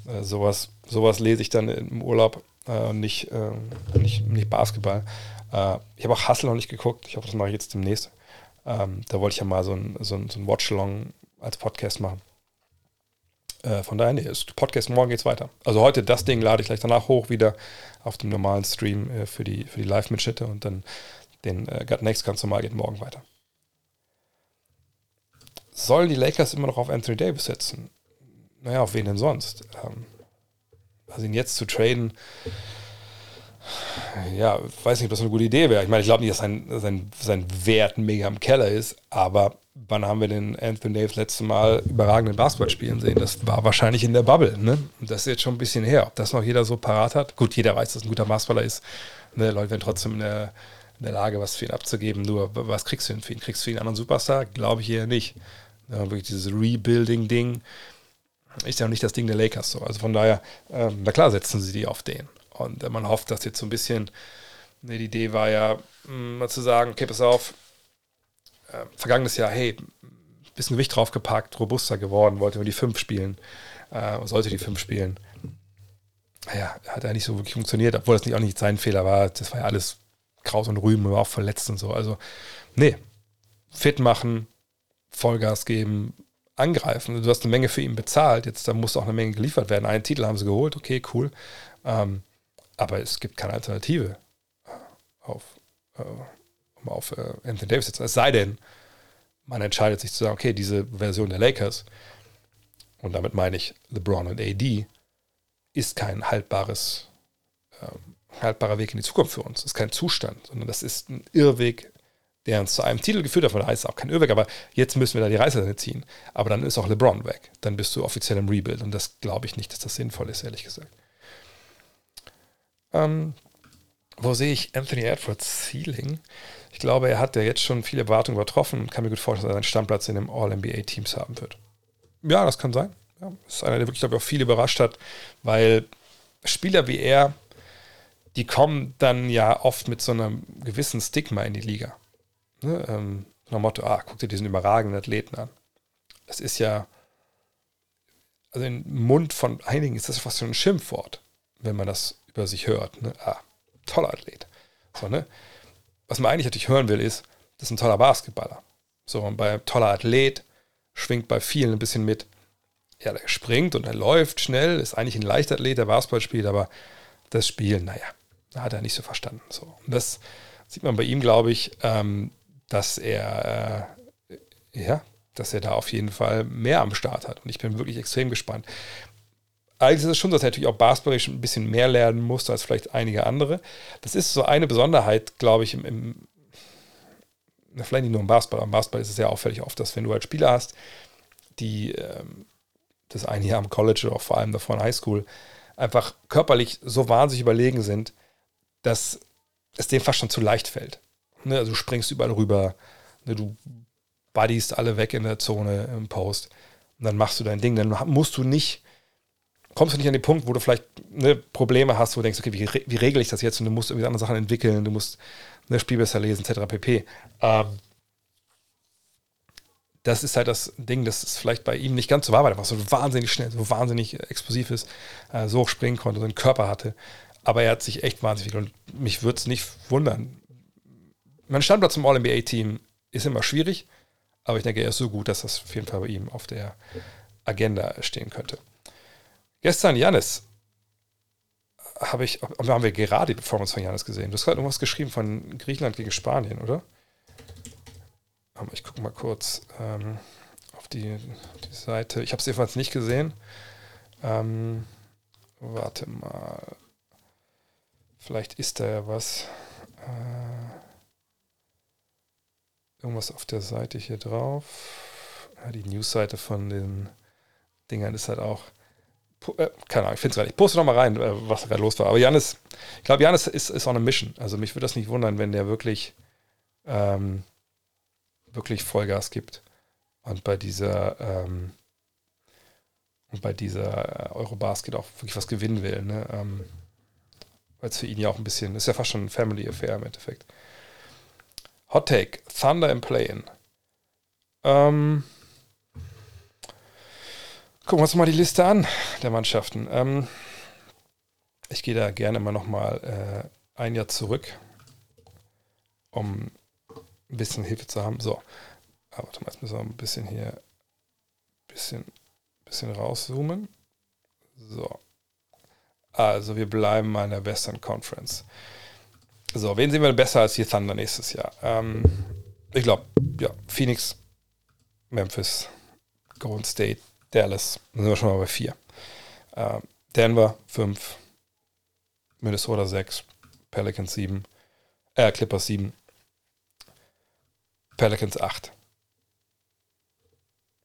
Äh, sowas, sowas lese ich dann im Urlaub äh, nicht, äh, nicht, nicht Basketball. Äh, ich habe auch Hustle noch nicht geguckt, ich hoffe, das mache ich jetzt demnächst. Ähm, da wollte ich ja mal so ein, so ein, so ein Watch-Along als Podcast machen. Äh, von daher, nee, ist Podcast morgen geht's weiter. Also heute das Ding lade ich gleich danach hoch wieder auf dem normalen Stream äh, für die, für die Live-Mitschnitte und dann den äh, Next ganz normal geht morgen weiter. Sollen die Lakers immer noch auf Anthony Davis setzen? Naja, auf wen denn sonst? Ähm, also ihn jetzt zu traden, ja, weiß nicht, ob das eine gute Idee wäre. Ich meine, ich glaube nicht, dass sein, sein, sein Wert mega im Keller ist, aber wann haben wir den Anthony Davis letzte Mal überragenden Basketball spielen sehen? Das war wahrscheinlich in der Bubble, ne? Das ist jetzt schon ein bisschen her. Ob das noch jeder so parat hat? Gut, jeder weiß, dass ein guter Basketballer ist. Ne? Leute werden trotzdem in der, in der Lage, was für ihn abzugeben. Nur, was kriegst du denn für ihn? Kriegst du für ihn einen anderen Superstar? Glaube ich eher nicht. Ja, wirklich dieses Rebuilding-Ding ist ja noch nicht das Ding der Lakers so. Also von daher, ähm, na klar, setzen sie die auf den. Und äh, man hofft, dass jetzt so ein bisschen, ne, die Idee war ja, mh, mm, mal zu sagen, okay, pass auf, äh, vergangenes Jahr, hey, bisschen Gewicht draufgepackt, robuster geworden, wollte nur die 5 spielen, äh, sollte die 5 spielen. Naja, hat ja nicht so wirklich funktioniert, obwohl das nicht auch nicht sein Fehler war. Das war ja alles Kraus und Rüben, war auch verletzt und so. Also, nee, fit machen, Vollgas geben, angreifen. Du hast eine Menge für ihn bezahlt, jetzt da muss auch eine Menge geliefert werden. Einen Titel haben sie geholt, okay, cool. Ähm, aber es gibt keine Alternative auf, äh, um auf äh, Anthony Davis zu setzen. Es sei denn, man entscheidet sich zu sagen, okay, diese Version der Lakers, und damit meine ich LeBron und AD, ist kein haltbares, äh, haltbarer Weg in die Zukunft für uns. Das ist kein Zustand, sondern das ist ein Irrweg, der uns zu einem Titel geführt hat. Von daher ist es auch kein Irrweg, aber jetzt müssen wir da die Reißleine ziehen. Aber dann ist auch LeBron weg. Dann bist du offiziell im Rebuild und das glaube ich nicht, dass das sinnvoll ist, ehrlich gesagt. Ähm, wo sehe ich Anthony Edwards Ceiling? Ich glaube, er hat ja jetzt schon viele Erwartungen übertroffen und kann mir gut vorstellen, dass er einen Stammplatz in den All-NBA-Teams haben wird. Ja, das kann sein. Ja, das ist einer, der wirklich, glaube ich, auch viel überrascht hat, weil Spieler wie er, die kommen dann ja oft mit so einem gewissen Stigma in die Liga. Ne? Ähm, nach Motto, ah, guck dir diesen überragenden Athleten an. Das ist ja, also im Mund von einigen ist das fast so ein Schimpfwort, wenn man das über sich hört. Ne? Ah, toller Athlet. So, ne? Was man eigentlich natürlich hören will, ist, das ist ein toller Basketballer. So, und bei toller Athlet schwingt bei vielen ein bisschen mit, ja, der springt und er läuft schnell, ist eigentlich ein Leichtathlet, der Basketball spielt, aber das Spiel, naja, hat er nicht so verstanden. So. Und das sieht man bei ihm, glaube ich, ähm, dass er, äh, ja, dass er da auf jeden Fall mehr am Start hat. Und ich bin wirklich extrem gespannt. Allerdings ist es schon, dass er natürlich auch basketballisch ein bisschen mehr lernen musste als vielleicht einige andere. Das ist so eine Besonderheit, glaube ich, im, im vielleicht nicht nur im Basketball, aber im Basketball ist es ja auffällig oft, dass wenn du halt Spieler hast, die ähm, das eine Jahr am College oder auch vor allem davor in Highschool einfach körperlich so wahnsinnig überlegen sind, dass es denen fast schon zu leicht fällt. Ne, also du springst überall rüber, ne, du buddiest alle weg in der Zone im Post und dann machst du dein Ding. Dann musst du nicht, kommst du nicht an den Punkt, wo du vielleicht ne, Probleme hast, wo du denkst, okay, wie, wie regel ich das jetzt? Und du musst irgendwie andere Sachen entwickeln, du musst ne, Spiel besser lesen, etc. pp. Ähm, das ist halt das Ding, das ist vielleicht bei ihm nicht ganz so war, weil er so wahnsinnig schnell, so wahnsinnig explosiv ist, äh, so hoch springen konnte, so einen Körper hatte. Aber er hat sich echt wahnsinnig viel und mich würde es nicht wundern. Mein Standplatz im All-NBA-Team ist immer schwierig, aber ich denke, er ist so gut, dass das auf jeden Fall bei ihm auf der Agenda stehen könnte. Gestern, Janis, habe ich, haben wir gerade die Performance von Janis gesehen. Du hast gerade irgendwas geschrieben von Griechenland gegen Spanien, oder? Ich gucke mal kurz ähm, auf die, die, Seite. Ich habe es jedenfalls nicht gesehen. Ähm, warte mal. Vielleicht ist da ja was. Äh, irgendwas auf der Seite hier drauf. Ja, die Newsseite von den Dingern ist halt auch. Äh, keine Ahnung, ich finde es gerade nicht. Poste noch mal rein, äh, was gerade los war. Aber Janis, ich glaube, Janis ist, ist on a mission. Also mich würde das nicht wundern, wenn der wirklich ähm, wirklich Vollgas gibt und bei dieser ähm, und bei dieser Eurobasket auch wirklich was gewinnen will, ne? Ähm, weil es für ihn ja auch ein bisschen, ist ja fast schon ein Family Affair im Endeffekt. Hot Take, Thunder im Play-In. Ähm, gucken wir uns mal die Liste an der Mannschaften. Ähm, ich gehe da gerne mal äh, ein Jahr zurück, um ein bisschen Hilfe zu haben. So, aber warte mal, jetzt müssen wir ein bisschen hier ein bisschen, bisschen rauszoomen. So. Also wir bleiben mal in der Western Conference. So, wen sehen wir besser als die Thunder nächstes Jahr? Ähm, ich glaube, ja, Phoenix, Memphis, Golden State, Dallas, dann sind wir schon mal bei vier. Ähm, Denver, fünf, Minnesota, sechs, Pelicans, sieben, äh, Clippers, sieben, Pelicans 8.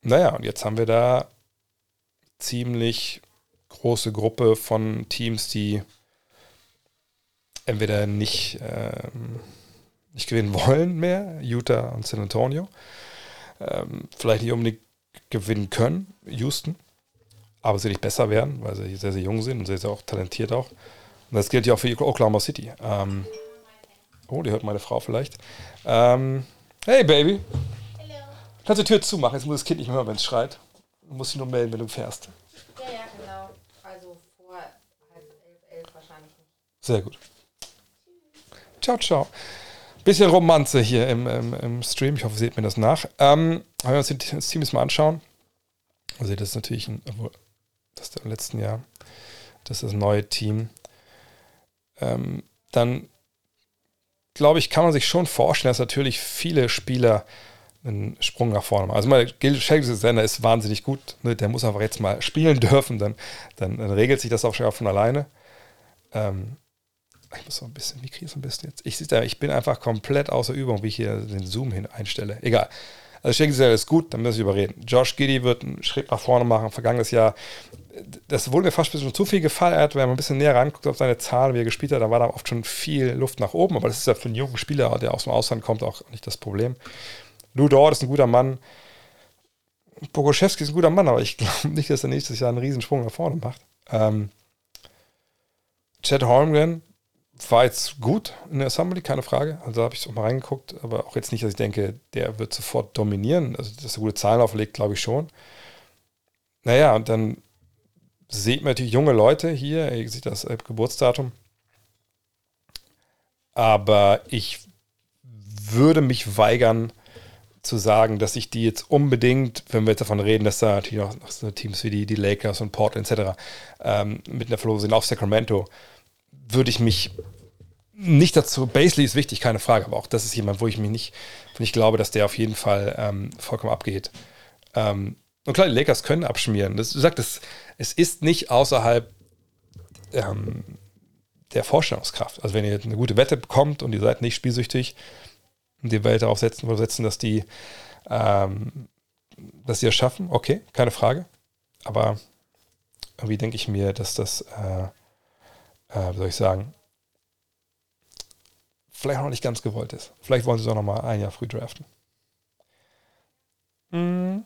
Naja, und jetzt haben wir da ziemlich große Gruppe von Teams, die entweder nicht, ähm, nicht gewinnen wollen mehr, Utah und San Antonio, ähm, vielleicht nicht unbedingt gewinnen können, Houston, aber sie nicht besser werden, weil sie sehr, sehr jung sind und sehr, sehr auch talentiert auch. Und das gilt ja auch für Oklahoma City. Ähm, oh, die hört meine Frau vielleicht. Ähm, Hey Baby. Hallo. Kannst du die Tür zumachen? Jetzt muss das Kind nicht mehr hören, wenn es schreit. Du musst dich nur melden, wenn du fährst. Ja, ja, genau. Also vor halb elf, elf wahrscheinlich nicht. Sehr gut. Ciao, ciao. Bisschen Romanze hier im, im, im Stream. Ich hoffe, ihr seht mir das nach. Ähm, wenn wir uns das Team jetzt mal anschauen. Also das ist natürlich ein, das ist im letzten Jahr. Das ist das neue Team. Ähm, dann glaube ich, kann man sich schon vorstellen, dass natürlich viele Spieler einen Sprung nach vorne machen. Also mal, Gil Sender ist wahnsinnig gut. Ne? Der muss einfach jetzt mal spielen dürfen, dann, dann, dann regelt sich das auch schon von alleine. Ähm, ich muss so ein bisschen, wie kriege ich es am besten jetzt? Ich, ich bin einfach komplett außer Übung, wie ich hier den Zoom hin einstelle. Egal. Also Schenkenseller ist gut, dann müssen wir überreden. Josh Giddy wird einen Schritt nach vorne machen. Vergangenes Jahr, das wurde mir fast ein bisschen zu viel gefeiert, wenn man ein bisschen näher ranguckt auf seine Zahlen, wie er gespielt hat, da war da oft schon viel Luft nach oben. Aber das ist ja für einen jungen Spieler, der aus dem Ausland kommt, auch nicht das Problem. Lou Dort ist ein guter Mann. Bogoszewski ist ein guter Mann, aber ich glaube nicht, dass er nächstes Jahr einen Riesensprung nach vorne macht. Ähm, Chad Holmgren war jetzt gut in der Assembly, keine Frage. Also habe ich auch mal reingeguckt, aber auch jetzt nicht, dass ich denke, der wird sofort dominieren. Also, dass er gute Zahlen auflegt, glaube ich schon. Naja, und dann sieht man natürlich junge Leute hier, ihr seht das Geburtsdatum. Aber ich würde mich weigern zu sagen, dass ich die jetzt unbedingt, wenn wir jetzt davon reden, dass da natürlich noch, noch so Teams wie die, die Lakers und Portland etc. Ähm, mit einer Verlosung sind auf Sacramento, würde ich mich nicht dazu, Basley ist wichtig, keine Frage, aber auch das ist jemand, wo ich mich nicht, ich glaube, dass der auf jeden Fall ähm, vollkommen abgeht. Ähm, und klar, die Lakers können abschmieren. Das, du sagst, es, es ist nicht außerhalb ähm, der Vorstellungskraft. Also wenn ihr eine gute Wette bekommt und ihr seid nicht spielsüchtig und die Welt darauf setzen, setzen dass die ähm, dass sie es schaffen, okay, keine Frage. Aber irgendwie denke ich mir, dass das, äh, äh, soll ich sagen, vielleicht noch nicht ganz gewollt ist. Vielleicht wollen sie es auch noch mal ein Jahr früh draften. Hm.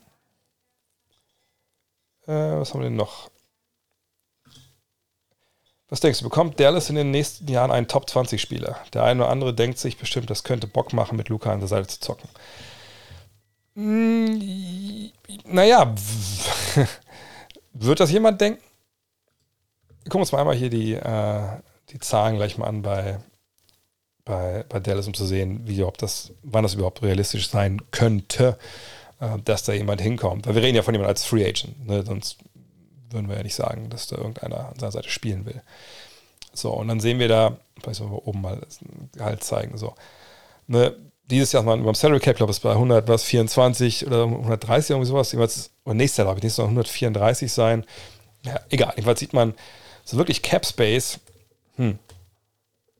Äh, was haben wir denn noch? Was denkst du, bekommt Dallas in den nächsten Jahren einen Top 20 Spieler? Der eine oder andere denkt sich bestimmt, das könnte Bock machen, mit Luca an der Seite zu zocken. Hm, naja, wird das jemand denken? Gucken wir uns mal einmal hier die, äh, die Zahlen gleich mal an bei, bei, bei Dallas, um zu sehen, wie ob das, wann das überhaupt realistisch sein könnte, äh, dass da jemand hinkommt. Weil wir reden ja von jemandem als Free Agent, ne? sonst würden wir ja nicht sagen, dass da irgendeiner an seiner Seite spielen will. So, und dann sehen wir da, vielleicht sollen wir oben mal Gehalt zeigen, so. Ne, dieses Jahr mal beim Salary Cap, glaube ich, bei 100, was, 24 oder 130, irgendwie sowas, jeweils, oder nächstes Jahr, glaube ich, nächstes Jahr 134 sein. Ja, egal, jedenfalls sieht man so wirklich Cap Space, hm,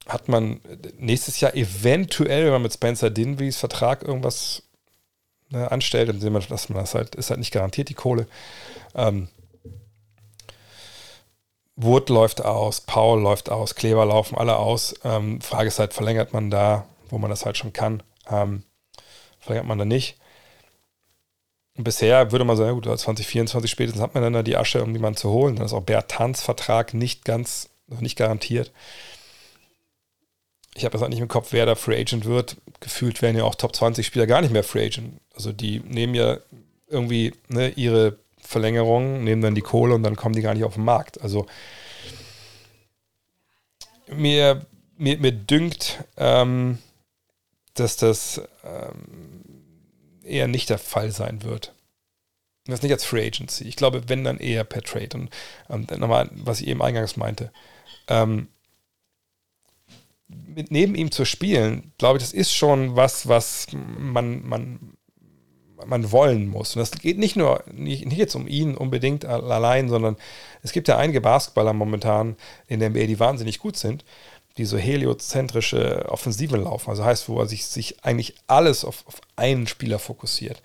hat man nächstes Jahr eventuell, wenn man mit Spencer Dinwies Vertrag irgendwas ne, anstellt, dann sehen wir, dass man das halt, ist halt nicht garantiert, die Kohle. Ähm, Wood läuft aus, Paul läuft aus, Kleber laufen alle aus. Ähm, Frage ist halt, verlängert man da, wo man das halt schon kann? Ähm, verlängert man da nicht? Bisher würde man sagen, gut, 2024 spätestens hat man dann da die Asche, um jemanden zu holen. Dann ist auch Bertans Vertrag nicht ganz, nicht garantiert. Ich habe das halt nicht im Kopf, wer da Free Agent wird. Gefühlt werden ja auch Top 20 Spieler gar nicht mehr Free Agent. Also die nehmen ja irgendwie ne, ihre Verlängerung, nehmen dann die Kohle und dann kommen die gar nicht auf den Markt. Also mir, mir, mir dünkt, ähm, dass das ähm, eher nicht der Fall sein wird. Das nicht als Free Agency. Ich glaube, wenn dann eher per Trade. Und ähm, nochmal, was ich eben eingangs meinte. Ähm, mit neben ihm zu spielen, glaube ich, das ist schon was, was man, man man wollen muss. Und das geht nicht nur, nicht, nicht jetzt um ihn unbedingt allein, sondern es gibt ja einige Basketballer momentan in der NBA, die wahnsinnig gut sind, die so heliozentrische Offensiven laufen. Also heißt, wo er sich, sich eigentlich alles auf, auf einen Spieler fokussiert.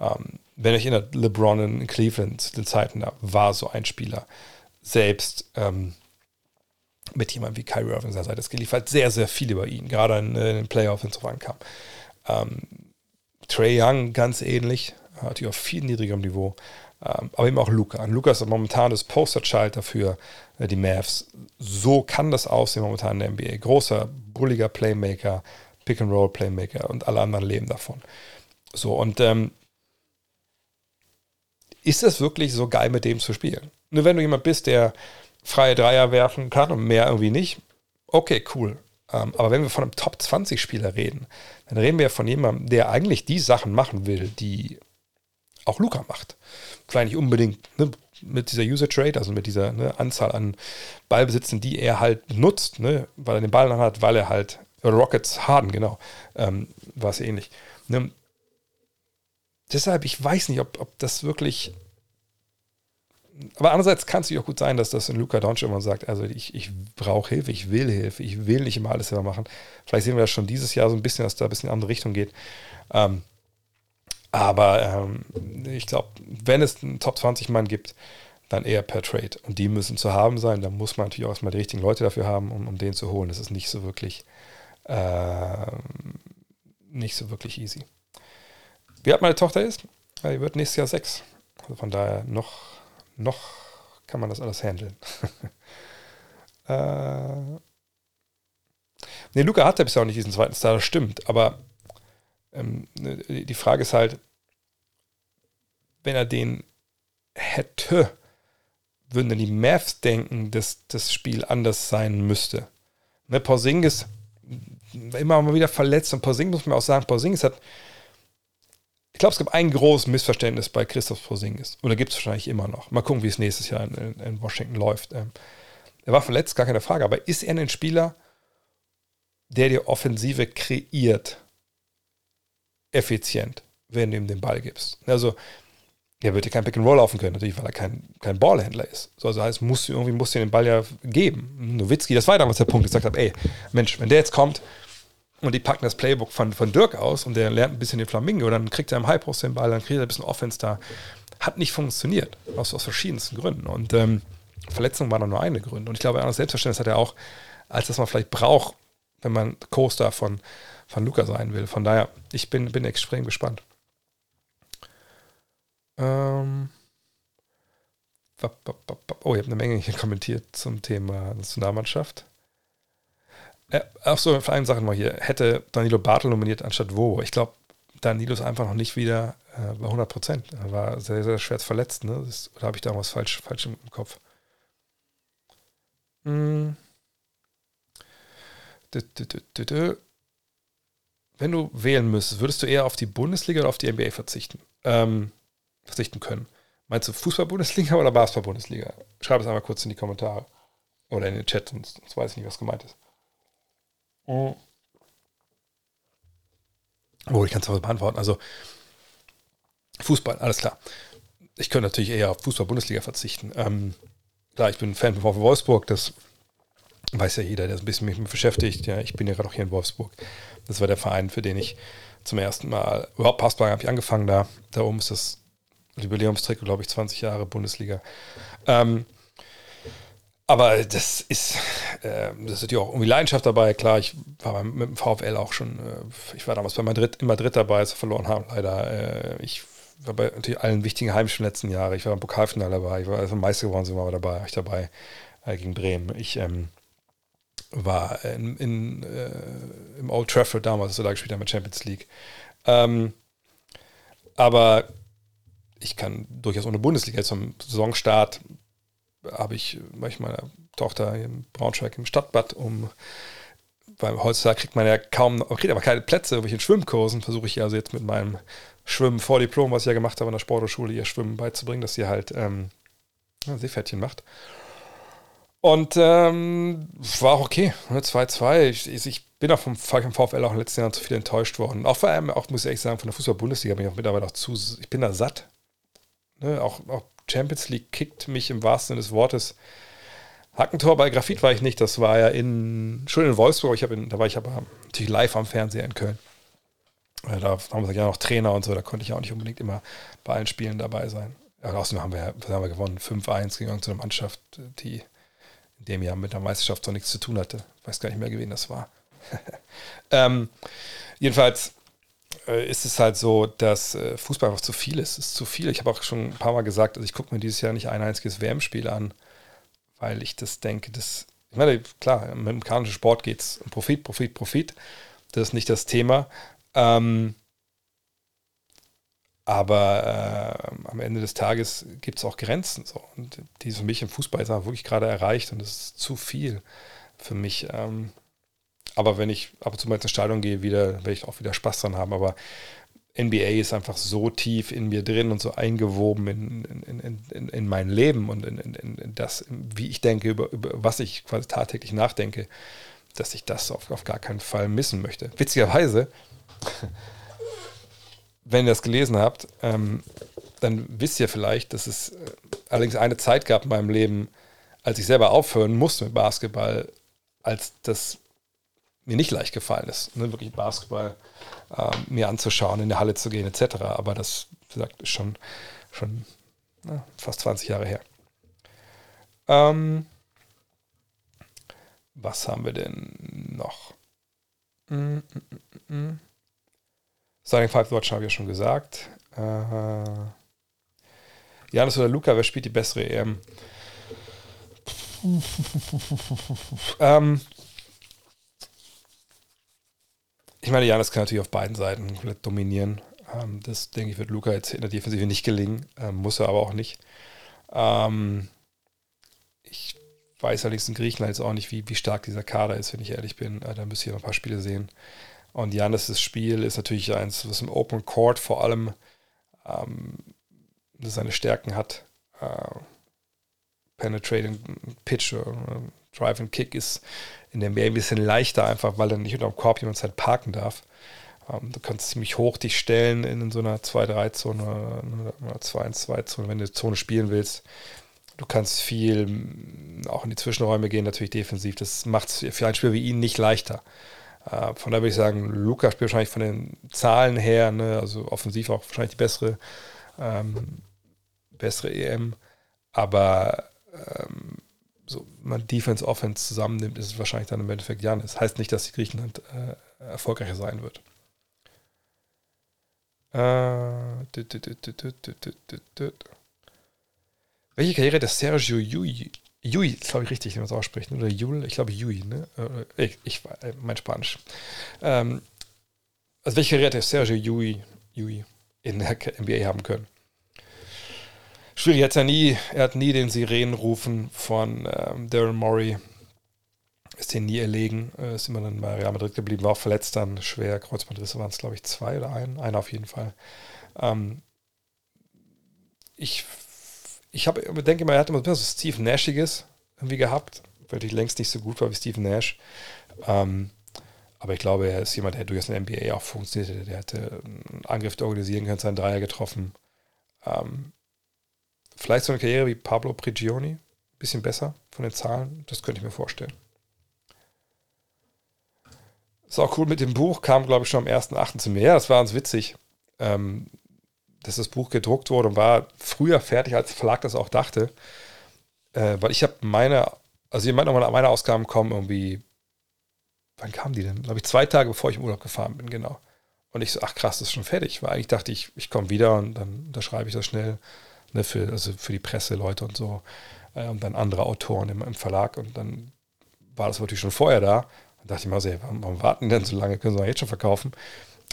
Ähm, wenn ihr euch erinnert, LeBron in Cleveland, den Zeiten, da war so ein Spieler. Selbst ähm, mit jemandem wie Kyrie Irving seiner Seite. Es geliefert sehr, sehr viel über ihn, gerade in, in den Playoffs, wenn es drauf ankam. Ähm, Trey Young ganz ähnlich, natürlich auf viel niedrigerem Niveau. Ähm, aber eben auch Luca. Und Luca ist momentan das Posterchild dafür, äh, die Mavs. So kann das aussehen momentan in der NBA. Großer, bulliger Playmaker, Pick-and-Roll-Playmaker und alle anderen leben davon. So, und ähm, ist es wirklich so geil, mit dem zu spielen? Nur wenn du jemand bist, der freie Dreier werfen kann und mehr irgendwie nicht, okay, cool. Ähm, aber wenn wir von einem Top-20-Spieler reden, dann reden wir von jemandem, der eigentlich die Sachen machen will, die auch Luca macht. Vielleicht nicht unbedingt ne, mit dieser User Trade, also mit dieser ne, Anzahl an Ballbesitzen, die er halt nutzt, ne, weil er den Ball dann hat, weil er halt, Rockets Harden, genau, ähm, war es ähnlich. Ne. Deshalb, ich weiß nicht, ob, ob das wirklich aber andererseits kann es auch gut sein, dass das in Luca Doncic immer sagt, also ich, ich brauche Hilfe, ich will Hilfe, ich will nicht immer alles selber machen. Vielleicht sehen wir das schon dieses Jahr so ein bisschen, dass da ein bisschen in eine andere Richtung geht. Ähm, aber ähm, ich glaube, wenn es einen Top 20 Mann gibt, dann eher per Trade. Und die müssen zu haben sein. Da muss man natürlich auch erstmal die richtigen Leute dafür haben, um, um den zu holen. Das ist nicht so wirklich, äh, nicht so wirklich easy. Wie alt meine Tochter ist? Die wird nächstes Jahr sechs. Also von daher noch noch kann man das alles handeln. äh, ne, Luca hatte bisher auch nicht diesen zweiten Star, das stimmt, aber ähm, ne, die Frage ist halt, wenn er den hätte, würden dann die Mavs denken, dass das Spiel anders sein müsste. Ne, Porzingis immer mal wieder verletzt und Porzingis muss man auch sagen, Porzingis hat Ich glaube, es gibt ein großes Missverständnis bei Christoph Porzingis. Oder gibt es wahrscheinlich immer noch. Mal gucken, wie es nächstes Jahr in, in, in Washington läuft. Ähm, er war verletzt, gar keine Frage. Aber ist er ein Spieler, der die Offensive kreiert? Effizient, wenn du ihm den Ball gibst. Also, er wird dir kein Pick and Roll laufen können, natürlich, weil er kein, kein Ballhändler ist. So, also heißt, musst du, irgendwie musst du den Ball ja geben. Nowitzki, das war damals der Punkt, ich gesagt habe, ey, Mensch, wenn der jetzt kommt und die packen das Playbook von, von Dirk aus und der lernt ein bisschen den Flamingo, dann kriegt er im Post den Ball, dann kriegt er ein bisschen Offense da. Hat nicht funktioniert, aus, aus verschiedensten Gründen. Und ähm, Verletzung war nur eine Gründe. Und ich glaube, das Selbstverständnis hat er auch, als das man vielleicht braucht, wenn man Co-Star von, von Luca sein will. Von daher, ich bin, bin extrem gespannt. Ähm, oh, ich habe eine Menge hier kommentiert zum Thema Nationalmannschaft. Äh, auch so, für eine Sache mal hier. Hätte Danilo Bartel nominiert anstatt Wo. Ich glaube, Danilo ist einfach noch nicht wieder äh, bei 100 Prozent. Er war sehr, sehr schwer verletzt. Ne? Das, oder habe ich da was falsch, falsch im Kopf? Hm. Wenn du wählen müsstest, würdest du eher auf die Bundesliga oder auf die NBA verzichten? Ähm, verzichten können. Meinst du Fußball-Bundesliga oder Basketball-Bundesliga? Schreib es einmal kurz in die Kommentare. Oder in den Chat, sonst, sonst weiß ich nicht, was gemeint ist. Oh, oh ich kann es beantworten. Also, Fußball, alles klar. Ich könnte natürlich eher auf Fußball-Bundesliga verzichten. Ähm, klar, ich bin Fan von VfL Wolfsburg, das weiß ja jeder, der ein bisschen mich mit beschäftigt. Ja, ich bin ja gerade auch hier in Wolfsburg. Das war der Verein, für den ich zum ersten Mal, überhaupt Passbar habe ich angefangen da. Da oben ist das Jubiläumstrick, glaube ich, 20 Jahre Bundesliga. Ähm, aber das ist, äh, das ist ja auch irgendwie Leidenschaft dabei. Klar, ich war mit dem VfL auch schon, äh, ich war damals bei Madrid, in Madrid dabei, als wir verloren haben, leider. Äh, ich war bei natürlich allen wichtigen Heimspielen letzten Jahre. Ich war beim Pokalfinale dabei, ich war als Meister geworden, sind wir dabei, ich dabei äh, gegen Bremen. Ich ähm, war in, in äh, im Old Trafford damals, so da gespielt haben mit Champions League. Ähm, aber ich kann durchaus ohne Bundesliga zum Saisonstart habe ich manchmal meine Tochter im Braunschweig im Stadtbad um weil heutzutage kriegt man ja kaum, kriegt aber keine Plätze, irgendwelchen Schwimmkursen, versuche ich also jetzt mit meinem Schwimmen vor Diplom, was ich ja gemacht habe in der Sporthochschule, ihr Schwimmen beizubringen, dass sie halt ähm, Seepferdchen macht. Und ähm, war auch okay, 2-2. Ne, ich, ich, bin auch vom, vom VfL auch in den letzten Jahren zu viel enttäuscht worden. Auch vor allem, auch muss ich ehrlich sagen, von der Fußball-Bundesliga bin ich auch mittlerweile auch zu, ich bin da satt. Ne, auch, auch Champions League kickt mich im wahrsten Sinne des Wortes. Hackentor bei Grafit war ich nicht, das war ja in, schon in Wolfsburg, ich in, da war ich aber natürlich live am Fernseher in Köln. Äh, da haben wir ja noch Trainer und so, da konnte ich auch nicht unbedingt immer bei allen Spielen dabei sein. Ja, außerdem haben wir, haben wir gewonnen, 5-1 gegen eine Mannschaft, die in dem Jahr mit der Meisterschaft so nichts zu tun hatte. Ich weiß gar nicht mehr, wen das war. ähm, jedenfalls ist es halt so, dass äh, Fußball einfach zu viel ist. Es ist zu viel. Ich habe auch schon ein paar Mal gesagt, also ich gucke mir dieses Jahr nicht ein einziges WM-Spiel an, weil ich das denke, dass, ich meine, klar, im amerikanischen Sport geht es um Profit, Profit, Profit. Das ist nicht das Thema. Ähm, aber äh, am Ende des Tages gibt es auch Grenzen. So. Und die für mich im Fußball jetzt wirklich gerade erreicht und das ist zu viel für mich. Ähm, aber wenn ich ab und zu mal ins Stadion gehe, wieder, werde ich auch wieder Spaß dran haben. Aber NBA ist einfach so tief in mir drin und so eingewoben in, in, in, in mein Leben und in, das, wie ich denke, über, über was ich quasi tagtäglich nachdenke, dass ich das auf, auf gar keinen Fall missen möchte. Witzigerweise, wenn ihr das gelesen habt, ähm, dann wisst ihr vielleicht, dass es äh, allerdings eine Zeit gab in meinem Leben, als ich selber aufhören musste mit Basketball, als das mir nicht leicht gefallen ist, ne, wirklich Basketball äh, mir anzuschauen, in der Halle zu gehen, etc. Aber das, wie gesagt, ist schon, schon na, fast 20 Jahre her. Ähm, was haben wir denn noch? Mm, mm, mm, mm. Starting Five Watch habe ich ja schon gesagt. Äh, Janis oder Luca, wer spielt die bessere EM? ähm, ich meine, Janis kann natürlich auf beiden Seiten komplett dominieren. Ähm, das, denke ich, wird Luca jetzt in der Defensive nicht gelingen. Ähm, muss er aber auch nicht. Ähm, ich weiß allerdings in Griechenland jetzt auch nicht, wie, wie stark dieser Kader ist, wenn ich ehrlich bin. Äh, da müsste ich noch ein paar Spiele sehen. Und Janis' Spiel ist natürlich eins, was im Open Court vor allem ähm, seine Stärken hat. Äh, Penetrating Pitch, äh, Drive and Kick ist in der Meer ein bisschen leichter, einfach weil er nicht unter dem Korb jemand Zeit parken darf. Ähm, du kannst ziemlich hoch dich stellen in so einer 2-3-Zone oder 2-1-2-Zone, wenn du Zone spielen willst. Du kannst viel mm, auch in die Zwischenräume gehen, natürlich defensiv. Das macht es für ein Spiel wie ihn nicht leichter. Äh, von daher würde ich sagen, Luca spielt wahrscheinlich von den Zahlen her, ne, also offensiv auch wahrscheinlich die bessere, ähm, bessere EM. Aber ähm, so man Defense, Offense zusammennimmt, ist es wahrscheinlich dann im Endeffekt Janis. Das heißt nicht, dass Griechenland äh, erfolgreicher sein wird. Welche Karriere des Sergio Yui? Yui, glaube ich richtig, wie man es ausspricht. Oder Jul, ich glaube Yui, ne? Ich, ich äh, mein Spanisch. Ähm, also welche Karriere des Sergio Yui, Yui in der NBA haben können? Schwierig. Er hat ja nie, er hat nie den Sirenenrufen von ähm, Daryl Morey, ist den nie erlegen, äh, ist immer dann bei Real Madrid geblieben, war auch verletzt dann, schwer, Kreuzbandrisse waren es, glaube ich, zwei oder ein, einer auf jeden Fall. Ähm, ich ich habe, denke mal, er hat immer so Steve Nashiges irgendwie gehabt, weil ich längst nicht so gut war wie Steve Nash. Ähm, aber ich glaube, er ist jemand, der durchaus in der NBA auch funktioniert. Der hätte einen Angriff organisieren können, seinen Dreier getroffen. Ähm, Vielleicht so eine Karriere wie Pablo Prigioni. Bisschen besser von den Zahlen. Das könnte ich mir vorstellen. Ist auch cool mit dem Buch, kam glaube ich schon am 1.8. zu mir. Ja, das war uns witzig, ähm, dass das Buch gedruckt wurde und war früher fertig, als Verlag das auch dachte. Äh, weil ich habe meine, also meine, meine Ausgaben kommen irgendwie, wann kamen die denn? Glaube ich zwei Tage bevor ich im Urlaub gefahren bin, genau. Und ich so, ach krass, das ist schon fertig. Weil eigentlich dachte ich, ich komme wieder und dann da schreibe ich das schnell ne, für, also für die Presseleute und so. Äh, und dann andere Autoren im, im, Verlag. Und dann war das natürlich schon vorher da. Und dachte ich mir, also, hey, warum, warum, warten denn so lange? Können sie jetzt schon verkaufen?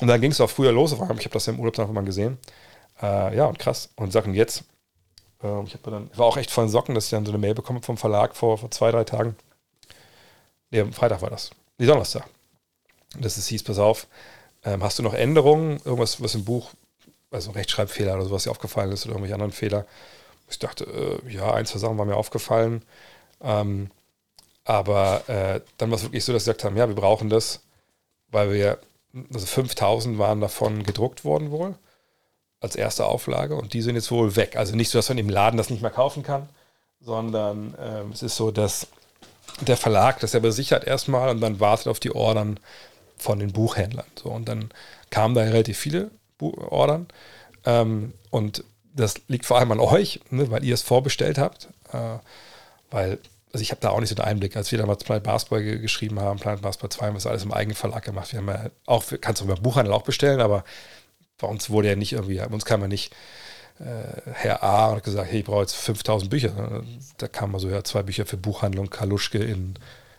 Und dann ging es auch früher los. Ich habe das ja im Urlaub dann mal gesehen. Äh, ja, und krass. Und Sachen jetzt. Äh, ich dann, war auch echt voll Socken, dass ich dann so eine Mail bekomme vom Verlag vor, vor zwei, drei Tagen. Nee, Freitag war das. Nee, Donnerstag. Dass es hieß, pass auf, ähm, hast du noch Änderungen, irgendwas, was im Buch also Rechtschreibfehler oder sowas dir aufgefallen ist oder irgendwelche anderen Fehler. Ich dachte, äh, ja, ein, zwei Sachen waren mir aufgefallen. Ähm, aber äh, dann war es wirklich so, dass sie gesagt haben, ja, wir brauchen das, weil wir, also 5000 waren davon gedruckt worden wohl, als erste Auflage und die sind jetzt wohl weg. Also nicht so, dass man im Laden das nicht mehr kaufen kann, sondern äh, es ist so, dass der Verlag das ja besichert erstmal und dann wartet auf die Ordern von den Buchhändlern. So, und dann kamen da relativ viele ordern. Ähm, und das liegt vor allem an euch, ne, weil ihr es vorbestellt habt. Äh, weil, also ich habe da auch nicht so den Einblick, als wir damals Planet Basketball geschrieben haben, Planet Basketball 2, haben wir das alles im eigenen Verlag gemacht. Wir haben ja auch, kannst du beim Buchhandel auch bestellen, aber bei uns wurde ja nicht irgendwie, bei uns kam ja nicht äh, Herr A und gesagt, hey, ich brauche jetzt 5000 Bücher. Da kamen mal so ja, zwei Bücher für Buchhandlung, Kaluschke in,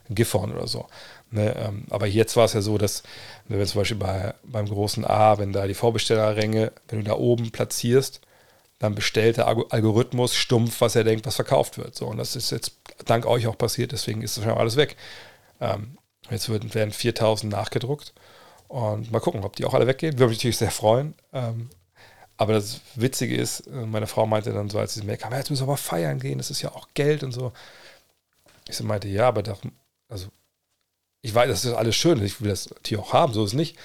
in Gifhorn oder so. Ne, ähm, aber jetzt war es ja so, dass wenn wir zum Beispiel bei, beim großen A, wenn da die Vorbestellerränge, wenn du da oben platzierst, dann bestellt der Algorithmus stumpf, was er denkt, was verkauft wird. So, und das ist jetzt dank euch auch passiert, deswegen ist das schon alles weg. Ähm, jetzt werden, werden 4000 nachgedruckt und mal gucken, ob die auch alle weggehen. Würde mich natürlich sehr freuen. Ähm, aber das Witzige ist, äh, meine Frau meinte dann so, als sie mir kam, jetzt müssen wir aber feiern gehen, das ist ja auch Geld und so. Ich so meinte, ja, aber da, also ich weiß, das ist alles schön, ich will das Tier auch haben, so ist es nicht.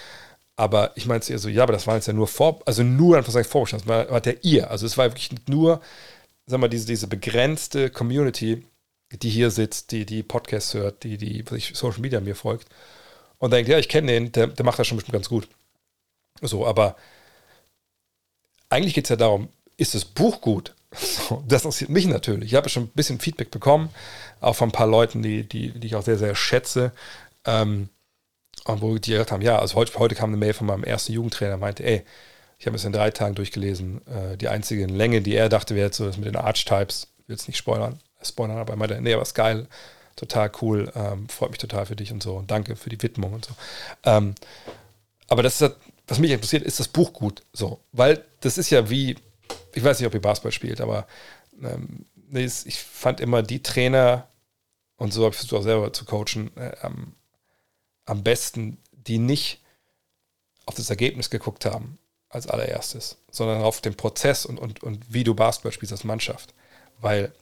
Aber ich meinte eher so, ja, aber das war jetzt ja nur vor, also nur einfach sagen Vorbestand, das war, der ihr. Also es war wirklich nur, sag mal, diese, diese begrenzte Community, die hier sitzt, die die Podcasts hört, die, die sich Social Media mir folgt und denkt, ja, ich kenne den, der, der macht das schon bestimmt ganz gut. So, aber eigentlich geht es ja darum, ist das Buch gut? Das interessiert mich natürlich. Ich habe schon ein bisschen Feedback bekommen, auch von ein paar Leuten, die, die, die ich auch sehr, sehr schätze, ähm, und wo die gesagt haben, ja, also heute, heute kam eine Mail von meinem ersten Jugendtrainer, meinte, ey, ich habe es in drei Tagen durchgelesen. Äh, die einzige Länge, die er dachte, wäre jetzt so das mit den Archetypes. Will jetzt nicht spoilern, spoilern, aber er meinte, nee, aber ist geil, total cool, ähm, freut mich total für dich und so. Und danke für die Widmung und so. Ähm, aber das ist, was mich interessiert, ist das Buch gut. So, weil das ist ja wie, ich weiß nicht, ob ihr Basketball spielt, aber ähm, ich fand immer die Trainer, und so habe ich es auch selber zu coachen, äh, am besten, die nicht auf das Ergebnis geguckt haben als allererstes, sondern auf den Prozess und, und, und wie du Basketball spielst als Mannschaft. Weil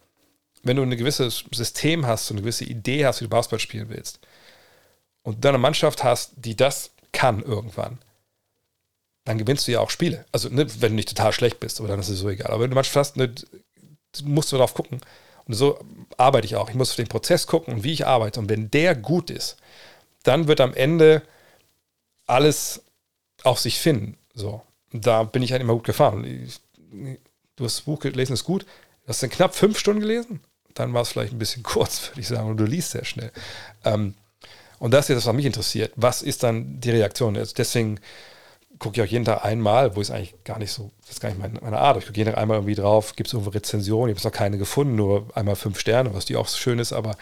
wenn du ein gewisses System hast und eine gewisse Idee hast, wie du Basketball spielen willst, und du eine Mannschaft hast, die das kann irgendwann, dann gewinnst du ja auch Spiele. Also, ne, wenn du nicht total schlecht bist, aber dann ist es so egal. Aber wenn du Mannschaft hast, ne, musst du darauf gucken. Und so arbeite ich auch. Ich muss auf den Prozess gucken und wie ich arbeite. Und wenn der gut ist, dann wird am Ende alles auf sich finden. So. Da bin ich halt immer gut gefahren. Ich, du hast das Buch gelesen, ist gut. Du hast dann knapp fünf Stunden gelesen. Dann war es vielleicht ein bisschen kurz, würde ich sagen. Und du liest sehr schnell. Ähm, und das ist das, was mich interessiert. Was ist dann die Reaktion? Also deswegen gucke ich auch jeden Tag einmal, wo ist eigentlich gar nicht so, das ist gar nicht meine, meine Art. Ich gucke jeden Tag einmal irgendwie drauf, gibt es irgendwo Rezensionen, ich habe noch keine gefunden, nur einmal fünf Sterne, was die auch schön ist, aber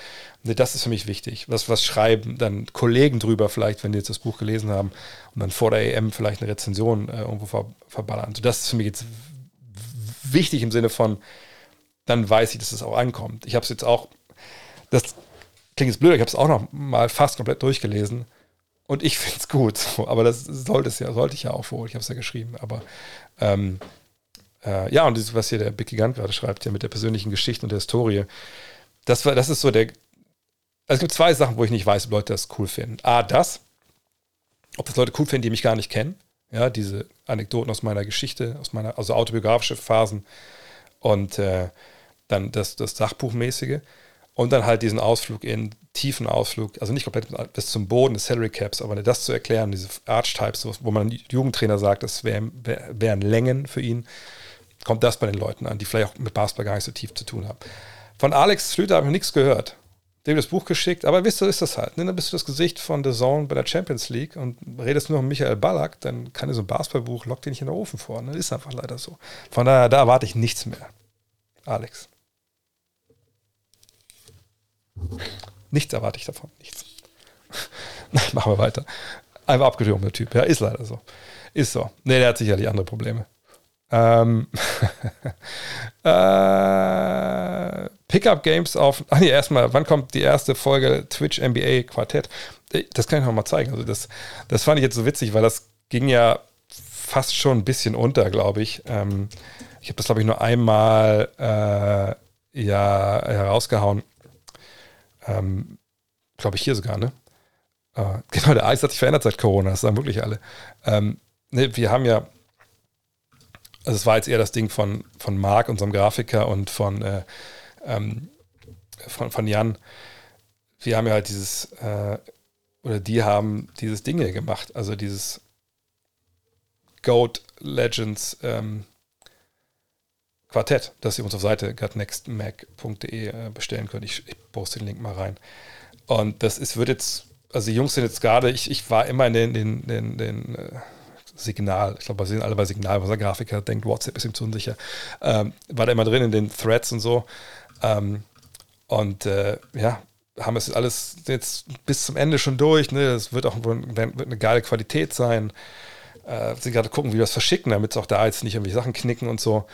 nee, das ist für mich wichtig. Was, was schreiben dann Kollegen drüber, vielleicht, wenn die jetzt das Buch gelesen haben und dann vor der EM vielleicht eine Rezension äh, irgendwo ver, verballern. Also das ist für mich jetzt wichtig im Sinne von, dann weiß ich, dass es auch ankommt. Ich habe es jetzt auch, das klingt jetzt blöd, ich habe es auch noch mal fast komplett durchgelesen und ich finde es gut. Aber das sollte es ja, sollte ich ja auch wohl. Ich habe es ja geschrieben. Aber ähm, äh, ja, und das, was hier der Big Gigant gerade schreibt, ja mit der persönlichen Geschichte und der Historie, das war, das ist so der. Also es gibt zwei Sachen, wo ich nicht weiß, ob Leute das cool finden. A, das, ob das Leute cool finden, die mich gar nicht kennen. Ja, diese Anekdoten aus meiner Geschichte, aus meiner, also autobiografische Phasen und äh, dann das, das Sachbuchmäßige. Und dann halt diesen Ausflug in tiefen Ausflug, also nicht komplett bis zum Boden des Salary Caps, aber das zu erklären, diese Archetypes, wo man Jugendtrainer sagt, das wären, wären Längen für ihn, kommt das bei den Leuten an, die vielleicht auch mit Basketball gar nicht so tief zu tun haben. Von Alex Schlüter habe ich nichts gehört. Dem das Buch geschickt, aber wisst ihr, ist das halt. Ne? Dann bist du das Gesicht von The Zone bei der Champions League und redest nur mit Michael Ballack, dann kann dir so ein Basketballbuch, lockt dir nicht in den Ofen vor. Ne? Ist einfach leider so. Von daher, da erwarte ich nichts mehr. Alex. Nichts erwarte ich davon. Nichts. Machen wir weiter. Einfach abgedrungen, der Typ. Ja, ist leider so. Ist so. Nee, der hat sicherlich andere Probleme. Ähm, äh, Pickup Games auf. Ach nee, erstmal, wann kommt die erste Folge Twitch NBA Quartett? Das kann ich noch mal zeigen. Also, das, das fand ich jetzt so witzig, weil das ging ja fast schon ein bisschen unter, glaube ich. Ähm, ich habe das, glaube ich, nur einmal äh, ja, herausgehauen. Ähm, Glaube ich hier sogar, ne? Äh, genau, der Eis hat sich verändert seit Corona, das sagen wirklich alle. Ähm, ne, wir haben ja, also es war jetzt eher das Ding von, von Marc, unserem Grafiker, und von, äh, ähm, von, von Jan. Wir haben ja halt dieses, äh, oder die haben dieses Ding hier gemacht, also dieses Goat Legends ähm, Quartett, das ihr uns auf Seite gutnextmac.de äh, bestellen könnt. Ich, ich poste den Link mal rein. Und das ist, wird jetzt, also die Jungs sind jetzt gerade, ich, ich war immer in den, den, den, den äh, Signal, ich glaube, wir sind alle bei Signal, unser Grafiker denkt, WhatsApp ist ihm zu unsicher, ähm, war da immer drin in den Threads und so. Ähm, und äh, ja, haben es alles jetzt bis zum Ende schon durch. Ne? Das wird auch wird eine geile Qualität sein. Äh, sind gerade gucken, wie wir das verschicken, damit es auch da jetzt nicht irgendwie Sachen knicken und so.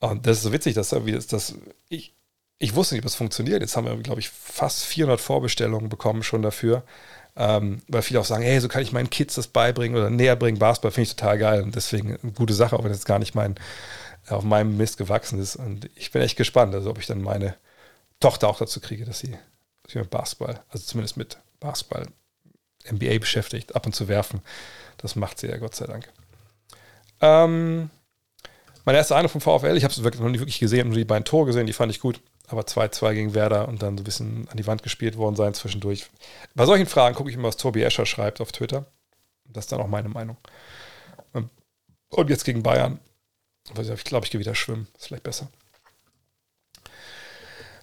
Und das ist so witzig, dass irgendwie ist das, ich, ich wusste nicht, ob das funktioniert. Jetzt haben wir, glaube ich, fast 400 Vorbestellungen bekommen schon dafür. Ähm, weil viele auch sagen, hey, so kann ich meinen Kids das beibringen oder näher bringen. Basketball finde ich total geil und deswegen eine gute Sache, auch wenn es gar nicht mein, auf meinem Mist gewachsen ist. Und ich bin echt gespannt, also ob ich dann meine Tochter auch dazu kriege, dass sie sich mit Basketball, also zumindest mit Basketball, NBA beschäftigt, ab und zu werfen. Das macht sie ja, Gott sei Dank. Ähm, meine erste Ahnung vom VfL, ich habe es wirklich noch nicht wirklich gesehen, nur die beiden Tore gesehen, die fand ich gut. Aber 2-2 gegen Werder und dann so ein bisschen an die Wand gespielt worden sein zwischendurch. Bei solchen Fragen gucke ich immer, was Tobi Escher schreibt auf Twitter. Das ist dann auch meine Meinung. Und jetzt gegen Bayern. Ich glaube, ich gehe wieder schwimmen. Ist vielleicht besser.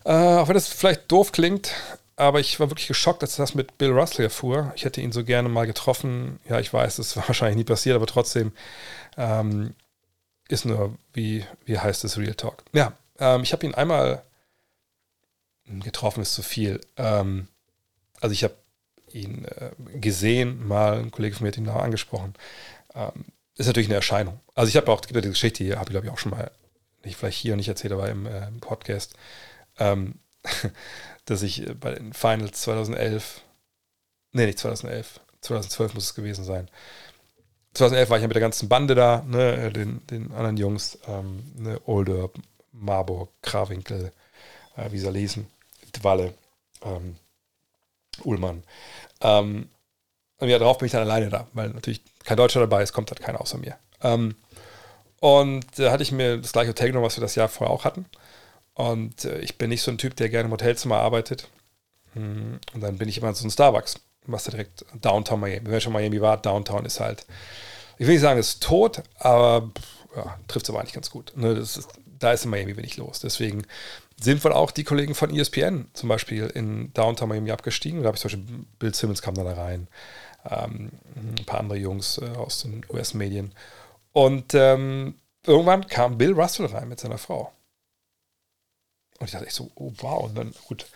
Äh, auch wenn das vielleicht doof klingt, aber ich war wirklich geschockt, dass das mit Bill Russell erfuhr. Ich hätte ihn so gerne mal getroffen. Ja, ich weiß, das war wahrscheinlich nie passiert, aber trotzdem. Ähm, ist nur, wie, wie heißt es, Real Talk. Ja, ähm, ich habe ihn einmal getroffen, ist zu viel. Ähm, also ich habe ihn äh, gesehen, mal ein Kollege von mir hat ihn nachher angesprochen. Ähm, ist natürlich eine Erscheinung. Also ich habe auch, die Geschichte hier, habe ich glaube ich auch schon mal, nicht vielleicht hier nicht erzählt, aber im, äh, im Podcast, ähm, dass ich bei den Finals 2011, nee, nicht 2011, 2012 muss es gewesen sein, 2011 war ich ja mit der ganzen Bande da, ne, den, den anderen Jungs, ähm, ne, Older, Marburg, Krawinkel, äh, wie sie lesen, Dwalle, ähm, Ullmann. Ähm, und ja, darauf bin ich dann alleine da, weil natürlich kein Deutscher dabei ist, kommt halt keiner außer mir. Ähm, und da äh, hatte ich mir das gleiche Hotel genommen, was wir das Jahr vorher auch hatten. Und äh, ich bin nicht so ein Typ, der gerne im Hotelzimmer arbeitet. Hm, und dann bin ich immer so ein Starbucks, was da direkt Downtown Miami. Wenn schon Miami war, Downtown ist halt, ich will nicht sagen, es ist tot, aber ja, trifft es aber eigentlich ganz gut. Ne, ist, da ist in Miami wenig los. Deswegen sind wohl auch die Kollegen von ESPN zum Beispiel in Downtown Miami abgestiegen. Da habe ich zum Beispiel Bill Simmons kam da rein, ähm, ein paar andere Jungs äh, aus den US-Medien. Und ähm, irgendwann kam Bill Russell rein mit seiner Frau. Und ich dachte echt so, oh wow. Und dann, gut,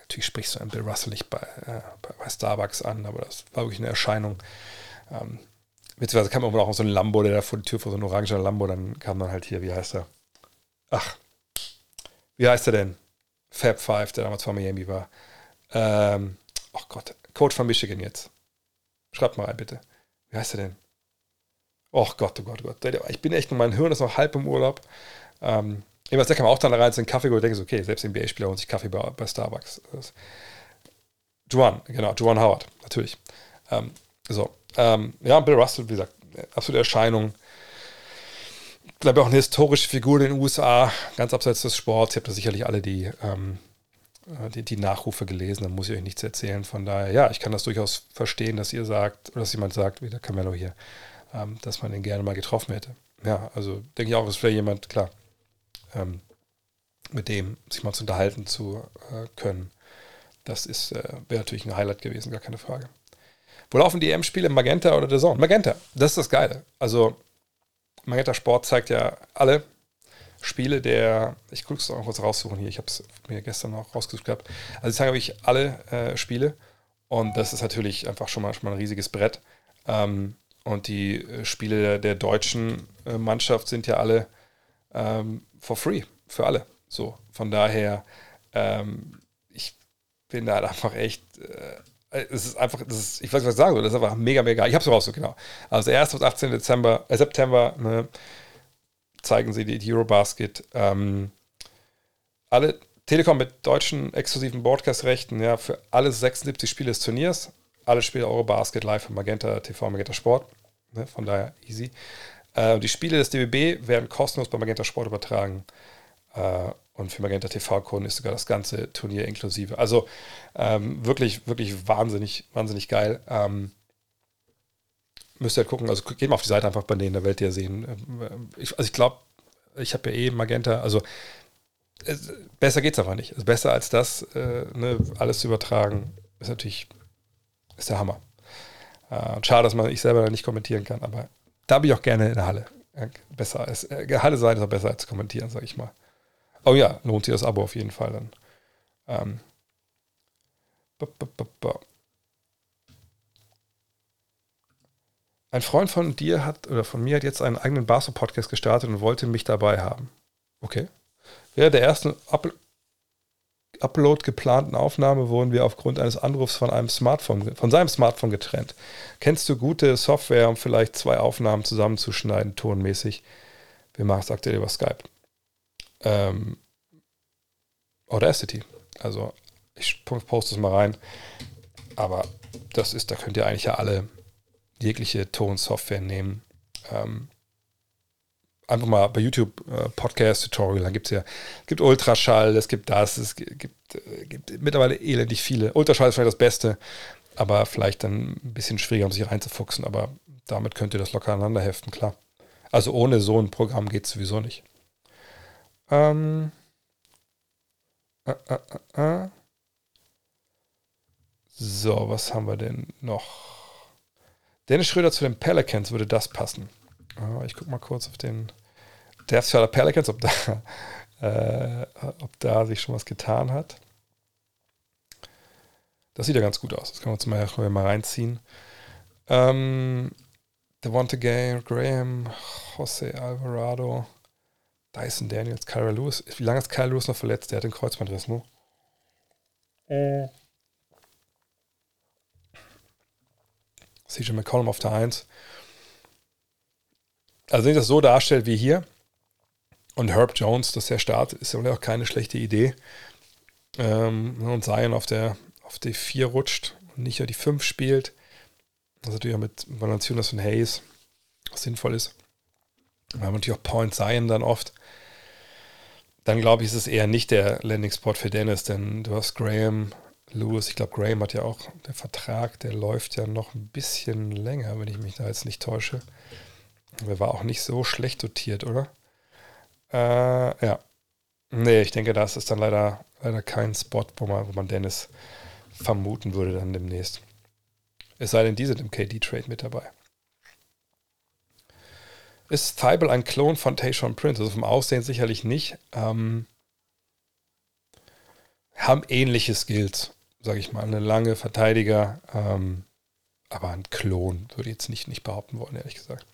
natürlich sprichst du einen Bill Russell nicht bei, äh, bei, Starbucks an, aber das war wirklich eine Erscheinung. Ähm, beziehungsweise kam irgendwann auch so ein Lambo, der da vor die Tür vor so ein orangener Lambo, dann kam dann halt hier, wie heißt er? Ach, wie heißt er denn? Fab Five, der damals von Miami war. Ähm, oh Gott, Coach von Michigan jetzt. Schreibt mal rein, bitte. Wie heißt er denn? Oh Gott, oh Gott, oh Gott. Ich bin echt, mein Hirn ist noch halb im Urlaub. Ähm, Irgendwas, da kann auch dann rein zu einen Kaffee und denken, okay, selbst NBA-Spieler holen sich Kaffee bei, bei Starbucks. Juan, genau, Juan Howard, natürlich. Ähm, so, ähm, ja, Bill Russell, wie gesagt, absolute Erscheinung. Ich glaube auch eine historische Figur in den USA, ganz abseits des Sports. Ihr habt da sicherlich alle die, ähm, äh, die, die, Nachrufe gelesen, da muss ich euch nichts erzählen. Von daher, ja, ich kann das durchaus verstehen, dass ihr sagt, oder dass jemand sagt, wie der Camelo hier, ähm, dass man ihn gerne mal getroffen hätte. Ja, also denke ich auch, es wäre jemand, klar, ähm, mit dem sich mal zu unterhalten zu äh, können. Das äh, wäre natürlich ein Highlight gewesen, gar keine Frage. Wo laufen die EM-Spiele? Magenta oder The Zone? Magenta, das ist das Geile. Also Magenta Sport zeigt ja alle Spiele der, ich gucke es noch kurz raussuchen hier, ich habe es mir gestern noch rausgesucht gehabt. Also ich zeige euch alle äh, Spiele und das ist natürlich einfach schon mal, schon mal ein riesiges Brett. Ähm, und die äh, Spiele der, der deutschen äh, Mannschaft sind ja alle ähm, for free für alle. So, von daher, ähm, ich bin da halt einfach echt, äh, es ist einfach, ist, ich weiß nicht, was ich sagen soll, das ist einfach mega, mega geil. Ich hab's raus, so genau. Also 1. bis 18. Dezember, äh, September, ne, zeigen sie die, die Eurobasket. Ähm, alle Telekom mit deutschen exklusiven Broadcast-Rechten, ja, für alle 76 Spiele des Turniers. Alle Spiele Eurobasket live von Magenta TV, Magenta Sport. Ne, von daher easy. Äh, die Spiele des DBB werden kostenlos bei Magenta Sport übertragen. Äh, und für Magenta TV-Kunden ist sogar das ganze Turnier inklusive. Also ähm, wirklich, wirklich wahnsinnig, wahnsinnig geil. Ähm, müsst ihr halt gucken, also geht mal auf die Seite einfach bei denen, da werdet ihr sehen. Ähm, ich, also ich glaube, ich habe ja eh Magenta, also es, besser geht es einfach nicht. Also besser als das, äh, ne, alles zu übertragen, ist natürlich ist der Hammer. Äh, schade, dass man ich selber nicht kommentieren kann, aber da bin ich auch gerne in der Halle. Besser als, äh, Halle sein ist auch besser als kommentieren, sage ich mal. Oh ja, lohnt sich das Abo auf jeden Fall dann. Ähm. Ein Freund von dir hat, oder von mir hat jetzt einen eigenen Basketball-Podcast gestartet und wollte mich dabei haben. Okay. Während der ersten Up Upload geplanten Aufnahme wurden wir aufgrund eines Anrufs von einem Smartphone, von seinem Smartphone getrennt. Kennst du gute Software, um vielleicht zwei Aufnahmen zusammenzuschneiden, tonmäßig? Wir machen es aktuell über Skype. Ähm, Audacity. Also ich poste es mal rein. Aber das ist, da könnt ihr eigentlich ja alle jegliche Tonsoftware nehmen. Ähm, einfach mal bei YouTube äh, Podcast-Tutorial, dann gibt es ja, es gibt Ultraschall, es gibt das, es gibt, äh, gibt mittlerweile elendig viele. Ultraschall ist vielleicht das Beste, aber vielleicht dann ein bisschen schwieriger, um sich reinzufuchsen, aber damit könnt ihr das locker aneinander heften, klar. Also ohne so ein Programm geht es sowieso nicht. Ähm, äh, äh, äh, äh. So, was haben wir denn noch? Dennis Schröder zu den Pelicans würde das passen. Ich gucke mal kurz auf den Death Charter Pelicans, ob da, äh, ob da sich schon was getan hat. Das sieht ja ganz gut aus. Das können wir uns mal, mal reinziehen. Ähm, Devonta Graham, Jose Alvarado, Dyson Daniels, Kyra Lewis. Wie lange ist Kyra Lewis noch verletzt? Der hat den Kreuzbandriss, ne? Äh. CJ McCollum auf der 1. Also wenn ich das so darstellt wie hier und Herb Jones, dass der Start ist ja auch keine schlechte Idee. Ähm, und Zion auf der auf die 4 rutscht und nicht ja die 5 spielt. Das natürlich auch mit Valanciunas und Hayes was sinnvoll ist. Wir haben natürlich auch Point Zion dann oft. Dann glaube ich, ist es eher nicht der Landing-Spot für Dennis, denn du hast Graham, Lewis. Ich glaube, Graham hat ja auch der Vertrag, der läuft ja noch ein bisschen länger, wenn ich mich da jetzt nicht täusche. Der war auch nicht so schlecht dotiert, oder? Äh, ja. Nee, ich denke, das ist dann leider, leider kein Spot, wo man, wo man Dennis vermuten würde dann demnächst. Es sei denn, die sind im KD-Trade mit dabei. Ist Thibault ein Klon von Tayshaun Prince? Also vom Aussehen sicherlich nicht. Ähm, haben ähnliche Skills, sage ich mal. Eine lange Verteidiger, ähm, aber ein Klon würde ich jetzt nicht, nicht behaupten wollen, ehrlich gesagt.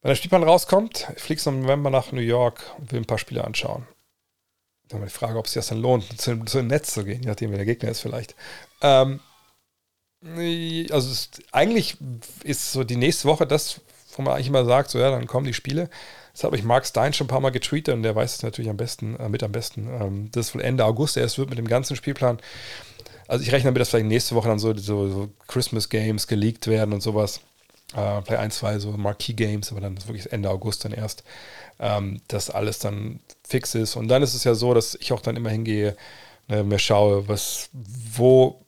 Wenn der Spielplan rauskommt, fliegst du im November nach New York und will ein paar Spiele anschauen. Dann die Frage, ob es sich das dann lohnt, zu, zu dem Netz zu gehen, je nachdem, wer der Gegner ist vielleicht. Ähm, also es, eigentlich ist so die nächste Woche das, wo man eigentlich immer sagt, so ja, dann kommen die Spiele. Das habe ich Mark Stein schon ein paar Mal getweetet und der weiß es natürlich am besten, äh, mit am besten. Ähm, das ist wohl Ende August erst wird mit dem ganzen Spielplan. Also ich rechne damit, dass vielleicht nächste Woche dann so, so, so Christmas Games geleakt werden und sowas. Äh, vielleicht ein, zwei so Marquee Games, aber dann ist wirklich Ende August dann erst, ähm, dass alles dann fix ist. Und dann ist es ja so, dass ich auch dann immer hingehe, ne, mir schaue, was, wo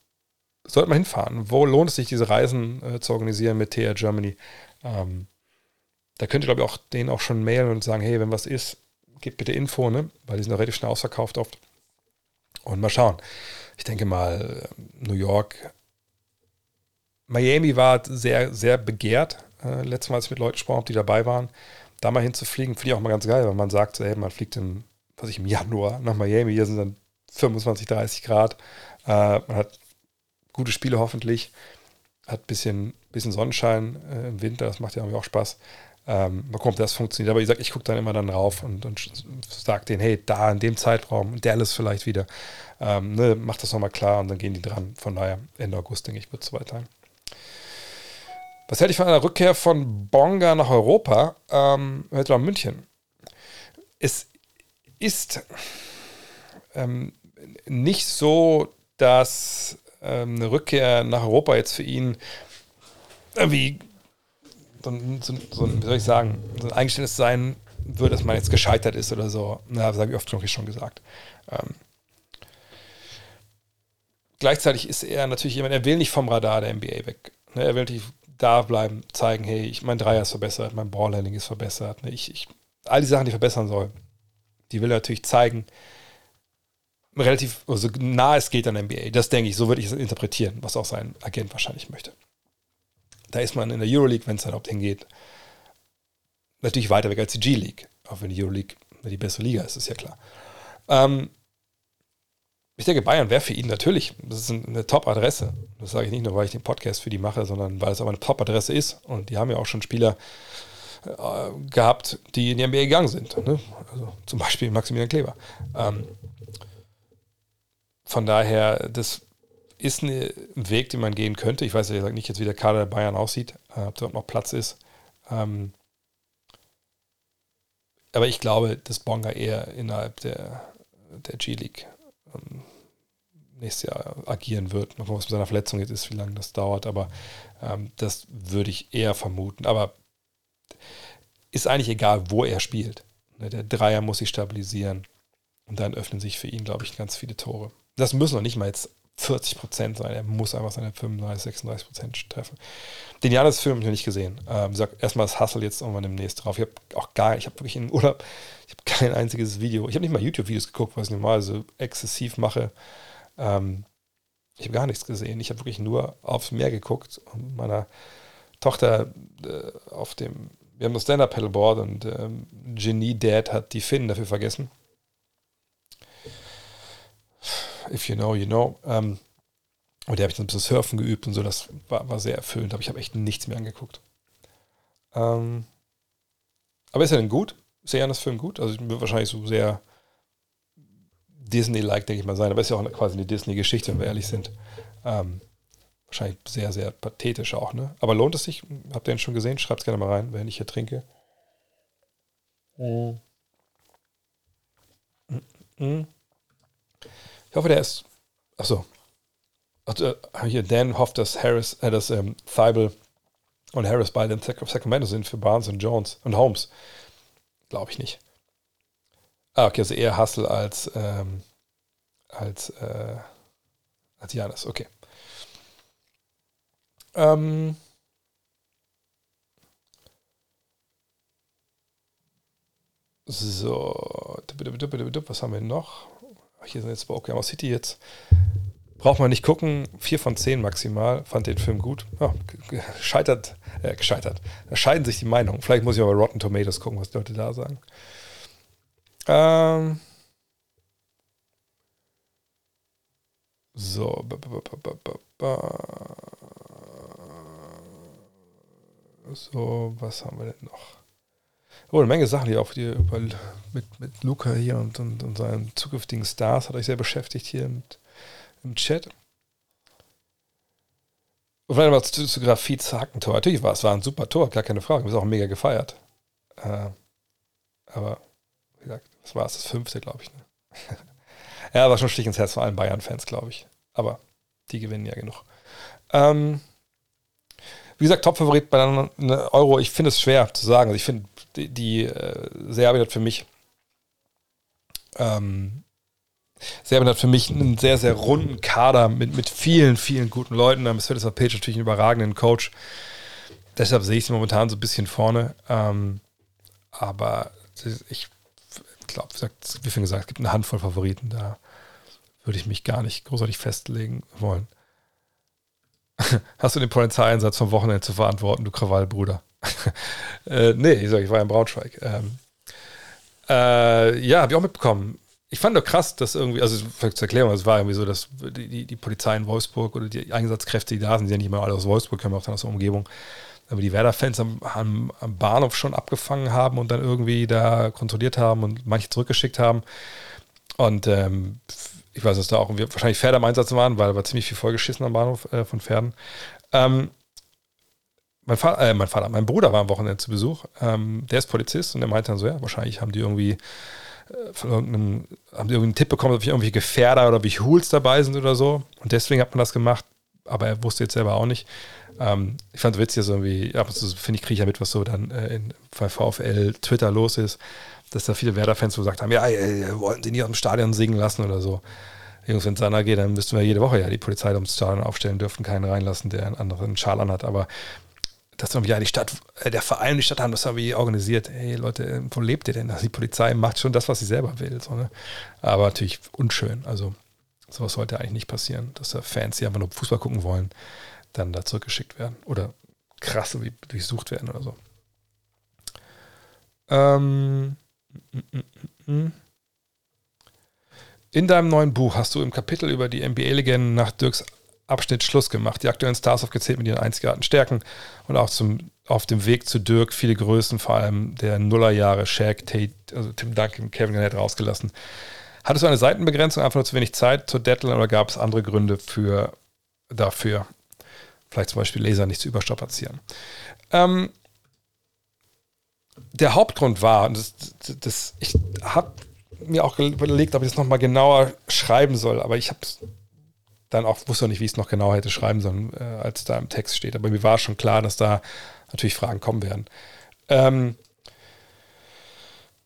sollte man hinfahren? Wo lohnt es sich, diese Reisen äh, zu organisieren mit TR Germany? Ähm, da könnt ihr, glaube ich, auch denen auch schon mailen und sagen, hey, wenn was ist, gebt bitte Info, ne? Weil die sind auch relativ schnell ausverkauft oft. Und mal schauen. Ich denke mal, New York, Miami war sehr, sehr begehrt. Äh, letztes Mal, als ich mit Leuten sprach, die dabei waren, da mal hinzufliegen, finde ich auch mal ganz geil, weil man sagt, hey, man fliegt im, was ich, im Januar nach Miami, hier sind dann 25, 30 Grad. Äh, man hat gute Spiele hoffentlich, hat ein bisschen, bisschen Sonnenschein äh, im Winter, das macht ja irgendwie auch Spaß. Ähm, mal das funktioniert. Aber ich sage, ich gucke dann immer dann rauf und, und sage denen, hey, da in dem Zeitraum, Dallas vielleicht wieder, ähm, ne, mach das nochmal klar und dann gehen die dran. Von daher, Ende August, denke ich, wird es soweit sein. Was hätte ich von einer Rückkehr von Bonga nach Europa? Ähm, nach München. Es ist ähm, nicht so, dass ähm, eine Rückkehr nach Europa jetzt für ihn irgendwie so, so, so, wie soll ich sagen, so ein Eingeständnis sein würde, dass man jetzt gescheitert ist oder so. Na, das habe ich oft schon gesagt. Ähm, gleichzeitig ist er natürlich jemand, er will nicht vom Radar der NBA weg. Ne? Er will natürlich da bleiben, zeigen, hey, ich, mein Dreier ist verbessert, mein Ballhandling ist verbessert. Ne? Ich, ich, all die Sachen, die verbessern soll, die will er natürlich zeigen. Relativ, also nah es geht an NBA. Das denke ich, so würde ich es interpretieren, was auch sein Agent wahrscheinlich möchte. Da ist man in der Euroleague, wenn es überhaupt hingeht, natürlich weiter weg als die G-League. Auch wenn die Euroleague die bessere Liga ist, ist ja klar. Ähm, ich denke, Bayern wäre für ihn natürlich, das ist eine Top-Adresse. Das sage ich nicht nur, weil ich den Podcast für die mache, sondern weil es aber eine Top-Adresse ist. Und die haben ja auch schon Spieler äh, gehabt, die in die NBA gegangen sind. Ne? Also zum Beispiel Maximilian Kleber. Ähm, von daher, das ist ein Weg, den man gehen könnte. Ich weiß ja nicht jetzt, wie der Kader der Bayern aussieht, äh, ob dort noch Platz ist. Ähm, aber ich glaube, dass Bonga eher innerhalb der, der G-League ähm, nächstes Jahr agieren wird. Noch was mit seiner Verletzung jetzt ist, wie lange das dauert, aber ähm, das würde ich eher vermuten. Aber ist eigentlich egal, wo er spielt. Ne, der Dreier muss sich stabilisieren und dann öffnen sich für ihn, glaube ich, ganz viele Tore. Das müssen noch nicht mal jetzt 40 Prozent sein. Er muss einfach seine 35, 36 Prozent treffen. Den Janis-Film habe ich noch nicht gesehen. Ähm, sag erstmal das Hustle jetzt irgendwann demnächst drauf. Ich habe auch gar, ich habe wirklich in Urlaub, ich habe kein einziges Video. Ich habe nicht mal YouTube-Videos geguckt, was ich normalerweise exzessiv mache. Ähm, ich habe gar nichts gesehen. Ich habe wirklich nur aufs Meer geguckt und meiner Tochter äh, auf dem, wir haben das Stand-Up-Pedalboard und ähm, Genie Dad hat die Finnen dafür vergessen if you know, you know. Ähm, und der habe ich dann ein bisschen Surfen geübt und so, das war, war sehr erfüllend, aber ich habe echt nichts mehr angeguckt. Ähm, aber ist er denn gut? Ist der Janis Film gut? Also wird wahrscheinlich so sehr Disney-like, denke ich mal, sein, aber ist ja auch quasi eine Disney-Geschichte, wenn wir ehrlich sind. Ähm, Wahrscheinlich sehr, sehr pathetisch auch, ne? Aber lohnt es sich? Habt ihr den schon gesehen? Schreibt es gerne mal rein, wenn ich hier trinke. Mhm. Ich hoffe, der ist. Achso. Also, hier, Dan hofft, dass Harris, äh, dass ähm, Thibault und Harris beide in Sacramento sind für Barnes und Jones und Holmes. Glaube ich nicht. Ah, okay, also eher Hustle als, ähm, als, äh, als Janis, okay. Ähm, so, was haben wir noch? Hier sind jetzt bei Oklahoma City jetzt. Braucht man nicht gucken. Vier von zehn maximal. Fand den Film gut. Ja, scheitert, äh, gescheitert. Da scheiden sich die Meinungen. Vielleicht muss ich aber Rotten Tomatoes gucken, was die Leute da sagen. Ähm. So. So, was haben wir denn noch? Oh, eine Menge Sachen hier auch über, mit, mit Luca hier und, und, und seinen zukünftigen Stars hat euch sehr beschäftigt hier mit, im Chat. Und vielleicht mal zu, zu Grafits Hackentor. Natürlich war es war ein super Tor, gar keine Frage. Wir haben auch mega gefeiert. Äh, aber, wie gesagt, das war es, das fünfte, glaube ich. Ne? ja, war schon Stich ins Herz vor allen Bayern-Fans, glaube ich. Aber die gewinnen ja genug. Ähm, wie gesagt, Top-Favorit bei einer Euro. Ich finde es schwer zu sagen. Also ich finde, die, die äh, Serbien hat für mich ähm, Serbien hat für mich einen sehr, sehr runden Kader mit, mit vielen, vielen guten Leuten. Da ist Svetislav Page natürlich einen überragenden Coach. Deshalb sehe ich sie momentan so ein bisschen vorne. Ähm, aber ich glaube, wie schon gesagt, es gibt eine Handvoll Favoriten. Da würde ich mich gar nicht großartig festlegen wollen. Hast du den Polizeieinsatz vom Wochenende zu verantworten, du Krawallbruder? äh, nee, ich, sag, ich war in Braunschweig. Ähm, äh, ja, habe ich auch mitbekommen. Ich fand doch krass, dass irgendwie, also zur Erklärung, es war irgendwie so, dass die, die, die, Polizei in Wolfsburg oder die Einsatzkräfte, die da sind, die ja nicht mehr alle aus Wolfsburg, kommen auch dann aus der Umgebung, aber die Werder-Fans am, am, am, Bahnhof schon abgefangen haben und dann irgendwie da kontrolliert haben und manche zurückgeschickt haben. Und ähm, ich weiß, dass da auch wahrscheinlich Pferde am Einsatz waren, weil da war ziemlich viel vollgeschissen am Bahnhof äh, von Pferden. Ähm, mein, Vater, äh, mein Vater, mein Bruder war am Wochenende zu Besuch. Ähm, der ist Polizist und der meinte dann so, ja, wahrscheinlich haben die irgendwie äh, von irgendeinem, haben die irgendwie einen Tipp bekommen, ob ich irgendwie Gefährder oder ob ich Hools dabei sind oder so. Und deswegen hat man das gemacht, aber er wusste jetzt selber auch nicht. Ähm, ich fand es witzig, so irgendwie, ab und zu finde ich, kriege ich ja mit, was so dann äh, in, bei VfL Twitter los ist dass da viele Werder-Fans gesagt haben, ja, ey, wollten sie nie aus dem Stadion singen lassen oder so. Jungs, wenn es danach geht, dann müssten wir jede Woche ja die Polizei ums Stadion aufstellen, dürften keinen reinlassen, der einen anderen Schal anhat. Aber dass ja die Stadt, äh, der Verein, die Stadt haben das irgendwie organisiert. Hey Leute, wo lebt ihr denn? Also die Polizei macht schon das, was sie selber will. So, ne? Aber natürlich unschön. Also sowas sollte eigentlich nicht passieren, dass da Fans, die einfach nur Fußball gucken wollen, dann da zurückgeschickt werden oder krass durchsucht werden oder so. Ähm, in deinem neuen Buch hast du im Kapitel über die NBA-Legenden nach Dirks Abschnitt Schluss gemacht. Die aktuellen Stars aufgezählt mit ihren einzigartigen Stärken und auch zum, auf dem Weg zu Dirk viele Größen, vor allem der Nullerjahre, Shaq, Tate, also Tim Duncan, Kevin Garnett rausgelassen. Hattest du eine Seitenbegrenzung, einfach nur zu wenig Zeit zur Deadline oder gab es andere Gründe für, dafür? Vielleicht zum Beispiel Laser nicht zu überstrapazieren. Ähm, der Hauptgrund war, das, das, ich habe mir auch überlegt, ob ich das nochmal genauer schreiben soll, aber ich habe dann auch wusste auch nicht, wie ich es noch genau hätte schreiben sollen, äh, als da im Text steht. Aber mir war schon klar, dass da natürlich Fragen kommen werden. Ähm,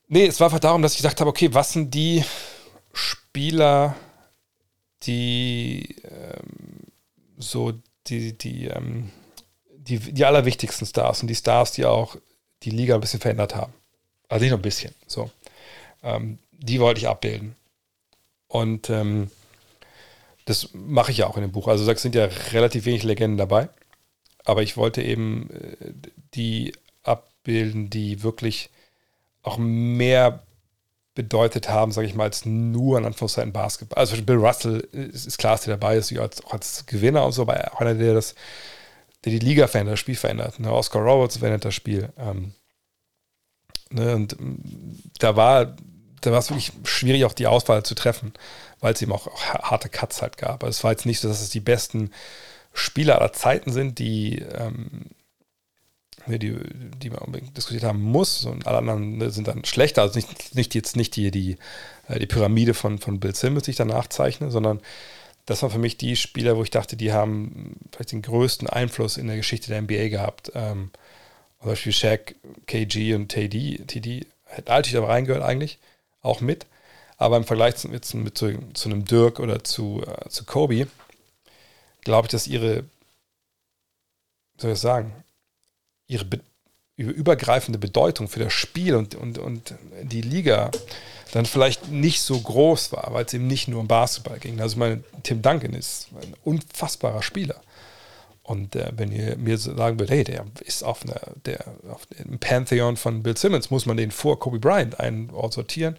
nee, es war einfach darum, dass ich gesagt habe, okay, was sind die Spieler, die ähm, so die, die, ähm, die, die allerwichtigsten Stars und die Stars, die auch die Liga ein bisschen verändert haben. Also nicht nur ein bisschen. So. Ähm, die wollte ich abbilden. Und ähm, das mache ich ja auch in dem Buch. Also es sind ja relativ wenig Legenden dabei. Aber ich wollte eben äh, die abbilden, die wirklich auch mehr bedeutet haben, sage ich mal, als nur an Anführungszeichen Basketball. Also Bill Russell ist, ist klar, dass der dabei ist, auch als Gewinner und so, aber auch einer, der das der die Liga verändert, das Spiel verändert. Ne? Oscar Roberts verändert das Spiel. Ähm, ne? Und mm, da war, da war es wirklich schwierig, auch die Auswahl zu treffen, weil es eben auch, harte Cuts halt gab. Also es war jetzt nicht so, dass es die besten Spieler aller Zeiten sind, die, ähm, die, die man unbedingt diskutiert haben muss und alle anderen ne, sind dann schlechter. Also nicht, nicht jetzt nicht die, die, äh, die Pyramide von, von Bill Simmons, die ich danach zeichne, sondern das waren für mich die Spieler, wo ich dachte, die haben vielleicht den größten Einfluss in der Geschichte der NBA gehabt. Ähm, zum Beispiel Shaq, KG und TD, TD hätte natürlich aber reingehört eigentlich, auch mit. Aber im Vergleich zu, jetzt mit zu, zu einem Dirk oder zu, äh, zu Kobe, glaube ich, dass ihre, soll ich sagen, ihre be übergreifende Bedeutung für das Spiel und, und, und die Liga dann vielleicht nicht so groß war, weil es eben nicht nur um Basketball ging. Also meine, Tim Duncan ist ein unfassbarer Spieler. Und äh, wenn ihr mir sagen würdet, hey, der ist auf, einer, der, auf dem Pantheon von Bill Simmons, muss man den vor Kobe Bryant einsortieren,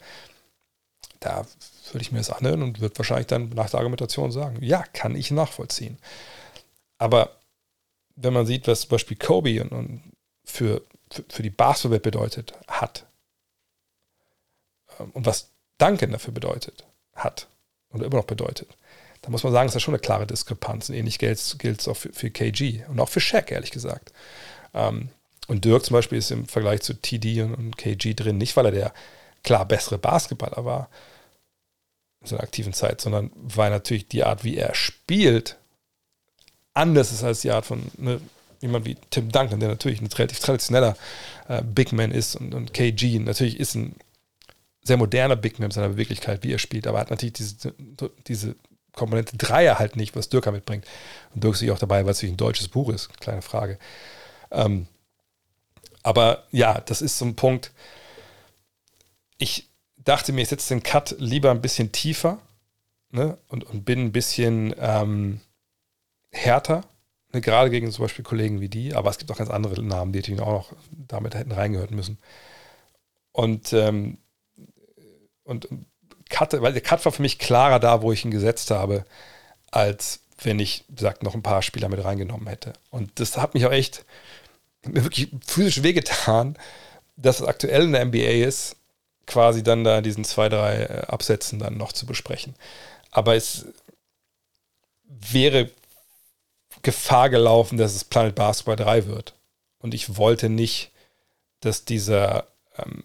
da würde ich mir das anhören und würde wahrscheinlich dann nach der Argumentation sagen, ja, kann ich nachvollziehen. Aber wenn man sieht, was zum Beispiel Kobe und, und für, für, für, die Basketball bedeutet, hat ähm, und was Duncan dafür bedeutet, hat und immer noch bedeutet, da muss man sagen, ist das schon eine klare Diskrepanz. Und ähnlich gilt es auch für, für, KG und auch für Shaq, ehrlich gesagt. Ähm, und Dirk zum Beispiel ist im Vergleich zu TD und, KG drin, nicht weil er der klar bessere Basketballer war seiner aktiven Zeit, sondern weil natürlich die Art, wie er spielt, anders ist als die Art von ne, jemand wie Tim Duncan, der natürlich ein relativ traditioneller äh, Big Man ist und, und KG natürlich ist ein sehr moderner Big Man in seiner Beweglichkeit, wie er spielt, aber hat natürlich diese, diese Komponente Dreier halt nicht, was Dirk mitbringt. Und Dirk ist auch dabei, weil es ein deutsches Buch ist, kleine Frage. Ähm, aber ja, das ist so ein Punkt. Ich dachte mir, ich setze den Cut lieber ein bisschen tiefer ne, und, und bin ein bisschen ähm, härter, ne, gerade gegen zum Beispiel Kollegen wie die, aber es gibt auch ganz andere Namen, die natürlich auch noch damit hätten reingehört müssen. Und, ähm, und Cut, weil der Cut war für mich klarer da, wo ich ihn gesetzt habe, als wenn ich, wie gesagt, noch ein paar Spieler mit reingenommen hätte. Und das hat mich auch echt mir wirklich physisch wehgetan, dass es aktuell in der NBA ist, quasi dann da diesen zwei, drei äh, Absätzen dann noch zu besprechen. Aber es wäre Gefahr gelaufen, dass es Planet Basketball 3 wird. Und ich wollte nicht, dass dieser, ähm,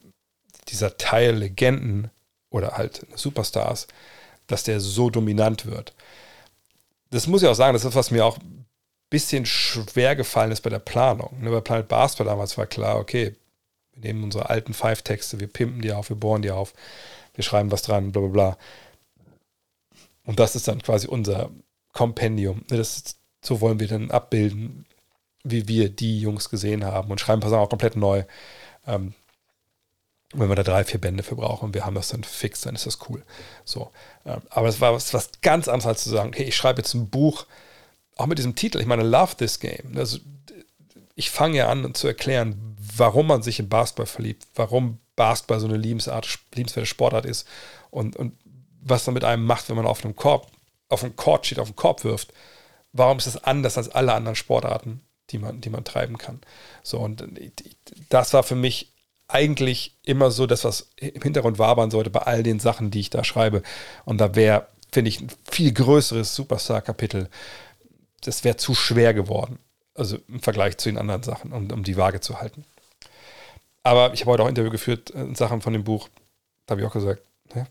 dieser Teil Legenden oder halt Superstars, dass der so dominant wird. Das muss ich auch sagen, das ist, was mir auch ein bisschen schwer gefallen ist bei der Planung. Ne, bei Planet Basketball damals war klar, okay, wir nehmen unsere alten Five-Texte, wir pimpen die auf, wir bohren die auf, wir schreiben was dran, bla bla bla. Und das ist dann quasi unser Kompendium. Das, so wollen wir dann abbilden, wie wir die Jungs gesehen haben und schreiben ein paar Sachen auch komplett neu. Ähm, wenn wir da drei, vier Bände für brauchen und wir haben das dann fix, dann ist das cool. So. Ähm, aber es war was, was ganz anderes als zu sagen, okay, ich schreibe jetzt ein Buch, auch mit diesem Titel, ich meine, Love This Game. Also, ich fange ja an zu erklären, warum man sich in Basketball verliebt, warum Basketball so eine Liebensart, liebenswerte Sportart ist und, und was man mit einem macht, wenn man auf einem Korb, auf einem Court steht, auf einen Korb wirft. Warum ist das anders als alle anderen Sportarten, die man, die man treiben kann? So, und das war für mich eigentlich immer so das, was im Hintergrund wabern sollte bei all den Sachen, die ich da schreibe. Und da wäre, finde ich, ein viel größeres Superstar-Kapitel. Das wäre zu schwer geworden. Also im Vergleich zu den anderen Sachen, um, um die Waage zu halten. Aber ich habe heute auch Interview geführt in Sachen von dem Buch. Da habe ich auch gesagt, ja,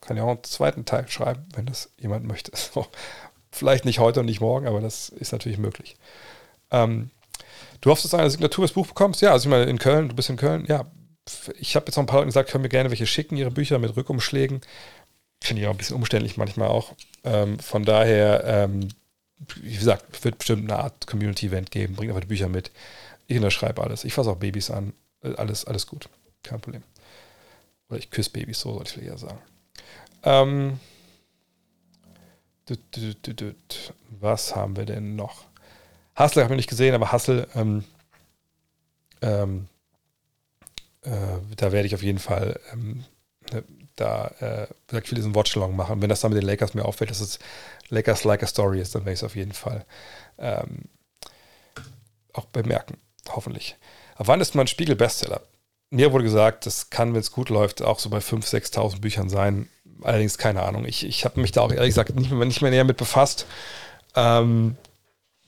kann ja auch einen zweiten Teil schreiben, wenn das jemand möchte. So, vielleicht nicht heute und nicht morgen, aber das ist natürlich möglich. Ähm, du hoffst, dass du eine Signatur des Buch bekommst? Ja, also ich meine, in Köln, du bist in Köln, ja. Ich habe jetzt noch ein paar Leute gesagt, können mir gerne welche schicken, ihre Bücher mit Rückumschlägen. Finde ich auch ein bisschen umständlich manchmal auch. Ähm, von daher, ähm, wie gesagt, wird bestimmt eine Art Community-Event geben, bringt einfach die Bücher mit. Ich unterschreibe alles. Ich fasse auch Babys an. Äh, alles, alles gut. Kein Problem. Oder ich küsse Babys, so sollte ich eher sagen. Ähm, was haben wir denn noch? Hustle habe ich nicht gesehen, aber Hustle, ähm, ähm, äh, da werde ich auf jeden Fall ähm, ne, da, äh, ich will diesen Watchalong machen. Wenn das dann mit den Lakers mir auffällt, dass es Lakers like a Story ist, dann werde ich es auf jeden Fall ähm, auch bemerken. Hoffentlich. Aber wann ist man Spiegel-Bestseller? Mir wurde gesagt, das kann, wenn es gut läuft, auch so bei 5.000, 6.000 Büchern sein. Allerdings keine Ahnung. Ich, ich habe mich da auch ehrlich gesagt nicht mehr, nicht mehr näher mit befasst. Ähm,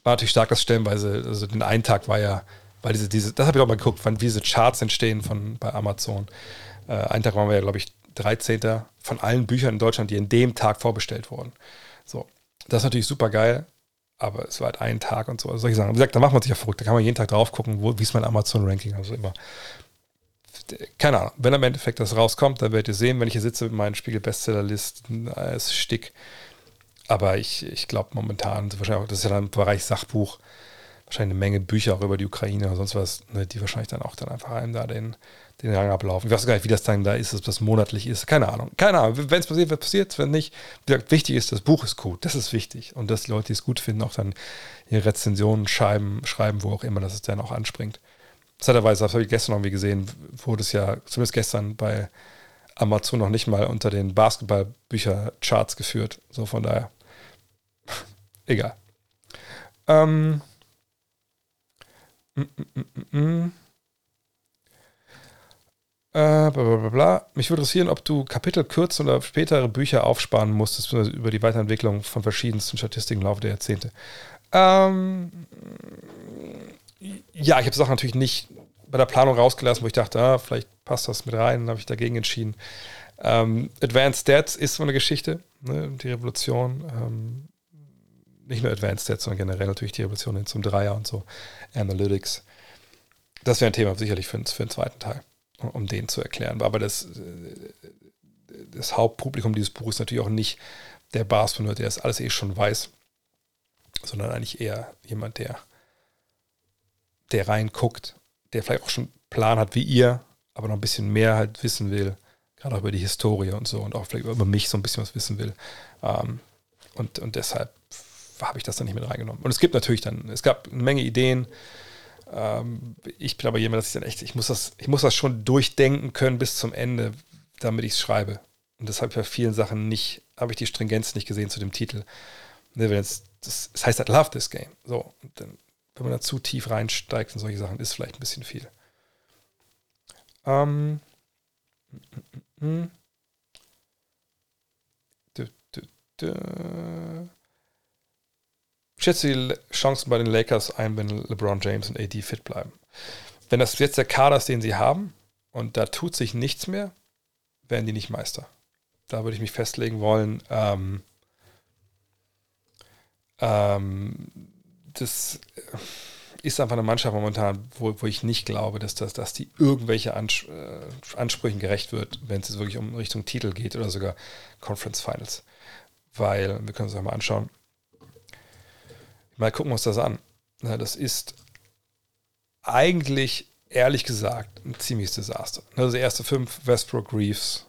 war natürlich stark, dass stellenweise, also den einen Tag war ja, weil diese, diese, das habe ich auch mal geguckt, wann diese Charts entstehen von bei Amazon. Äh, einen Tag waren wir ja, glaube ich, 13. von allen Büchern in Deutschland, die in dem Tag vorbestellt wurden. So, das ist natürlich super geil, aber es war halt ein Tag und so. Also solche Sachen. Wie gesagt, da macht man sich ja verrückt. Da kann man jeden Tag drauf gucken, wie ist mein Amazon-Ranking. Also immer. Keine Ahnung, wenn am Endeffekt das rauskommt, dann werdet ihr sehen, wenn ich hier sitze mit meinen Spiegel-Bestsellerlisten als Stick. Aber ich, ich glaube momentan, wahrscheinlich auch, das ist ja dann im Bereich Sachbuch, wahrscheinlich eine Menge Bücher auch über die Ukraine oder sonst was, ne, die wahrscheinlich dann auch dann einfach einem da den, den Rang ablaufen. Ich weiß gar nicht, wie das dann da ist, ob das monatlich ist. Keine Ahnung. Keine Ahnung. Wenn es passiert, wird passiert. Wenn nicht, wichtig ist, das Buch ist gut. Das ist wichtig. Und dass die Leute, die es gut finden, auch dann ihre Rezensionen schreiben, schreiben, wo auch immer, dass es dann auch anspringt. Zeitweise, das habe ich gestern irgendwie gesehen, wurde es ja, zumindest gestern bei Amazon noch nicht mal unter den Basketballbücher-Charts geführt. So von daher. Egal. Ähm. Mm, mm, mm, mm. Äh, bla, bla, bla, Mich würde interessieren, ob du Kapitel kürzen oder spätere Bücher aufsparen musstest über die Weiterentwicklung von verschiedensten Statistiken im Laufe der Jahrzehnte. Ähm, ja, ich habe Sachen natürlich nicht bei der Planung rausgelassen, wo ich dachte, ah, vielleicht passt das mit rein, dann habe ich dagegen entschieden. Ähm, Advanced Stats ist so eine Geschichte, ne, die Revolution. Ähm, nicht nur Advanced Stats, sondern generell natürlich die Revolution hin zum Dreier und so. Analytics. Das wäre ein Thema sicherlich für, für den zweiten Teil um den zu erklären. Aber das, das Hauptpublikum dieses Buches ist natürlich auch nicht der Basketball, der das alles eh schon weiß, sondern eigentlich eher jemand, der, der reinguckt, der vielleicht auch schon Plan hat wie ihr, aber noch ein bisschen mehr halt wissen will, gerade auch über die Historie und so und auch vielleicht über mich so ein bisschen was wissen will. Ähm, und, und deshalb habe ich das dann nicht mit reingenommen. Und es gibt natürlich dann, es gab eine Menge Ideen, ähm, ich bin aber jemand, dass ich dann echt, ich muss das, ich muss das schon durchdenken können bis zum Ende, damit ich es schreibe. Und das habe ich bei vielen Sachen nicht, habe ich die Stringenz nicht gesehen zu dem Titel. Ne, wenn es, das, das heißt halt Love This Game. So, dann, wenn man da zu tief reinsteigt in solche Sachen, ist vielleicht ein bisschen viel. Ähm, mm, mm, mm. Du, du, schätze die Chancen bei den Lakers ein, wenn LeBron James und AD fit bleiben. Wenn das jetzt der Kader ist, den sie haben, und da tut sich nichts mehr, werden die nicht Meister. Da würde ich mich festlegen wollen. Ähm, ähm, das ist einfach eine Mannschaft momentan, wo, wo ich nicht glaube, dass, das, dass die irgendwelche Ans äh, Ansprüchen gerecht wird, wenn es wirklich um Richtung Titel geht oder sogar Conference Finals. Weil, wir können uns das mal anschauen, Mal gucken wir uns das an. Das ist eigentlich, ehrlich gesagt, ein ziemliches Desaster. Also erste fünf, Westbrook Reeves.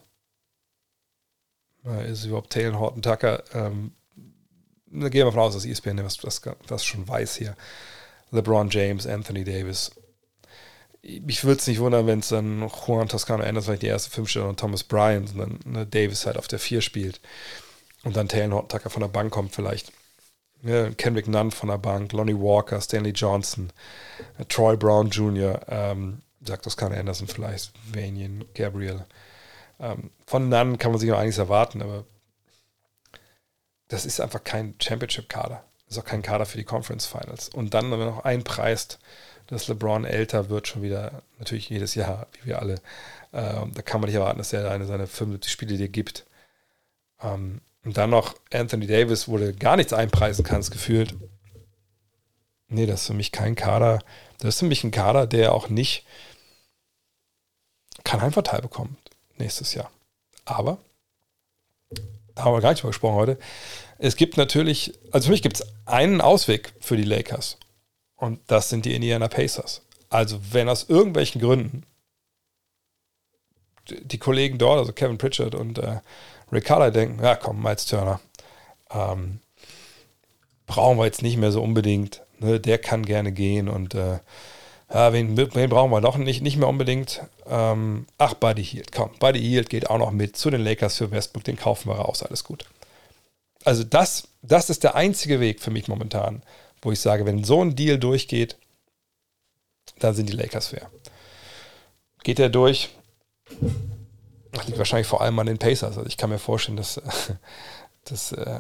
Ist überhaupt Taylor Horton Tucker? Ähm, da gehen wir davon aus, dass ESPN das, das, das schon weiß hier. LeBron James, Anthony Davis. Ich würde es nicht wundern, wenn es dann Juan Toscano Anderson vielleicht die erste fünf steht und Thomas Bryant und dann ne, Davis halt auf der vier spielt und dann Taylor Horton Tucker von der Bank kommt vielleicht. Kendrick Nunn von der Bank, Lonnie Walker, Stanley Johnson, Troy Brown Jr., ähm, sagt das keine Anderson vielleicht, Vanian, Gabriel. Ähm, von Nunn kann man sich noch einiges erwarten, aber das ist einfach kein Championship-Kader. Das ist auch kein Kader für die Conference Finals. Und dann, wenn man noch einpreist, dass LeBron älter wird, schon wieder, natürlich jedes Jahr, wie wir alle, ähm, da kann man nicht erwarten, dass er eine seine 75 Spiele dir gibt. Ähm, und dann noch Anthony Davis, wo du gar nichts einpreisen kannst, gefühlt. Nee, das ist für mich kein Kader. Das ist für mich ein Kader, der auch nicht kein Heimvorteil bekommt nächstes Jahr. Aber, da haben wir gar nicht drüber gesprochen heute, es gibt natürlich, also für mich gibt es einen Ausweg für die Lakers. Und das sind die Indiana Pacers. Also wenn aus irgendwelchen Gründen die Kollegen dort, also Kevin Pritchard und äh, Rick Carter denken, ja komm, Miles Turner, ähm, brauchen wir jetzt nicht mehr so unbedingt. Ne? Der kann gerne gehen und äh, ja, wen, wen, brauchen wir doch nicht, nicht mehr unbedingt. Ähm, ach, Buddy Hield, komm, Buddy Hield geht auch noch mit zu den Lakers für Westbrook, den kaufen wir raus, alles gut. Also das, das ist der einzige Weg für mich momentan, wo ich sage, wenn so ein Deal durchgeht, dann sind die Lakers fair. Geht er durch? Das liegt wahrscheinlich vor allem an den Pacers. Also ich kann mir vorstellen, dass, dass äh,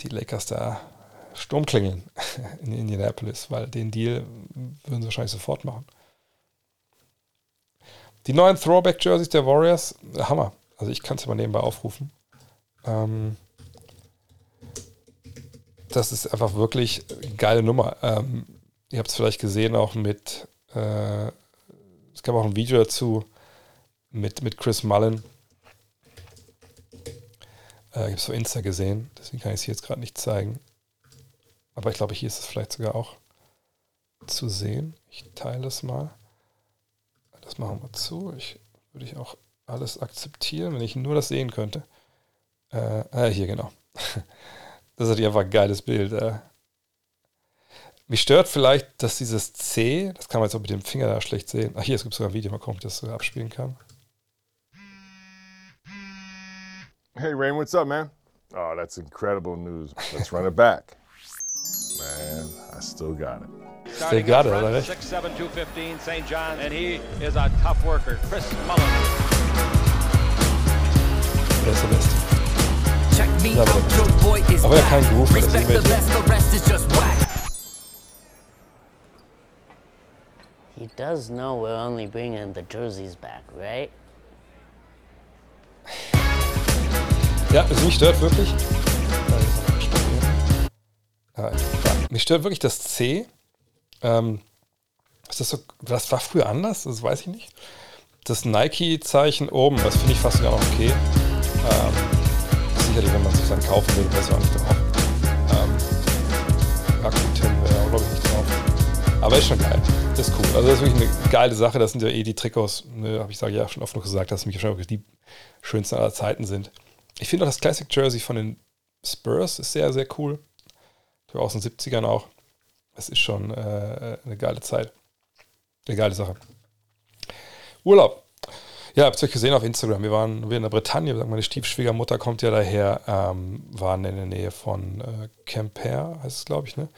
die Lakers da Sturm klingeln in Indianapolis, weil den Deal würden sie wahrscheinlich sofort machen. Die neuen Throwback-Jerseys der Warriors, Hammer. Also ich kann es mal nebenbei aufrufen. Ähm, das ist einfach wirklich eine geile Nummer. Ähm, ihr habt es vielleicht gesehen auch mit, äh, es gab auch ein Video dazu mit, mit Chris Mullen. Äh, ich habe es auf Insta gesehen, deswegen kann ich es jetzt gerade nicht zeigen. Aber ich glaube, hier ist es vielleicht sogar auch zu sehen. Ich teile es mal. Das machen wir zu. Ich würde ich auch alles akzeptieren, wenn ich nur das sehen könnte. Äh, äh hier genau. Das ist einfach ein geiles Bild. Äh. Mich stört vielleicht, dass dieses C, das kann man jetzt auch mit dem Finger da schlecht sehen. Ach, hier, es gibt sogar ein Video, mal gucken, ob ich das sogar abspielen kann. Hey, Rain, what's up, man? Oh, that's incredible news. Let's run it back. Man, I still got it. They got it, oder? 6'7", 215, St. John, and he is a tough worker. Chris Mullen. Der ist der Beste. Ja, aber, aber ja kein Groove, das ist He does know we're only bringing the jerseys back, right? Ja, also mich stört wirklich. Ja, mich stört wirklich das C. Ähm, ist das so, das war früher anders, das weiß ich nicht. Das Nike-Zeichen oben, das finde ich fast sogar noch okay. Ähm, sicherlich, wenn man sich dann kaufen will, wäre es auch nicht drauf. Ähm, Rakuten wäre auch, glaube ich, nicht drauf. Aber ist schon geil. Das ist cool. Also das ist wirklich eine geile Sache. Das sind ja eh die Trikots, ne, habe ich sage ja schon oft noch gesagt, dass mich wahrscheinlich die schönsten aller Zeiten sind. Ich finde auch das Classic Jersey von den Spurs ist sehr, sehr cool. Aus den 70ern auch. Das ist schon äh, eine geile Zeit. Eine geile Sache. Urlaub. Ja, habt ihr euch gesehen auf Instagram. Wir waren wir in der Bretagne. Meine Stiefschwiegermutter kommt ja daher. Ähm, waren in der Nähe von äh, Quimper, heißt es, glaube ich. Ne?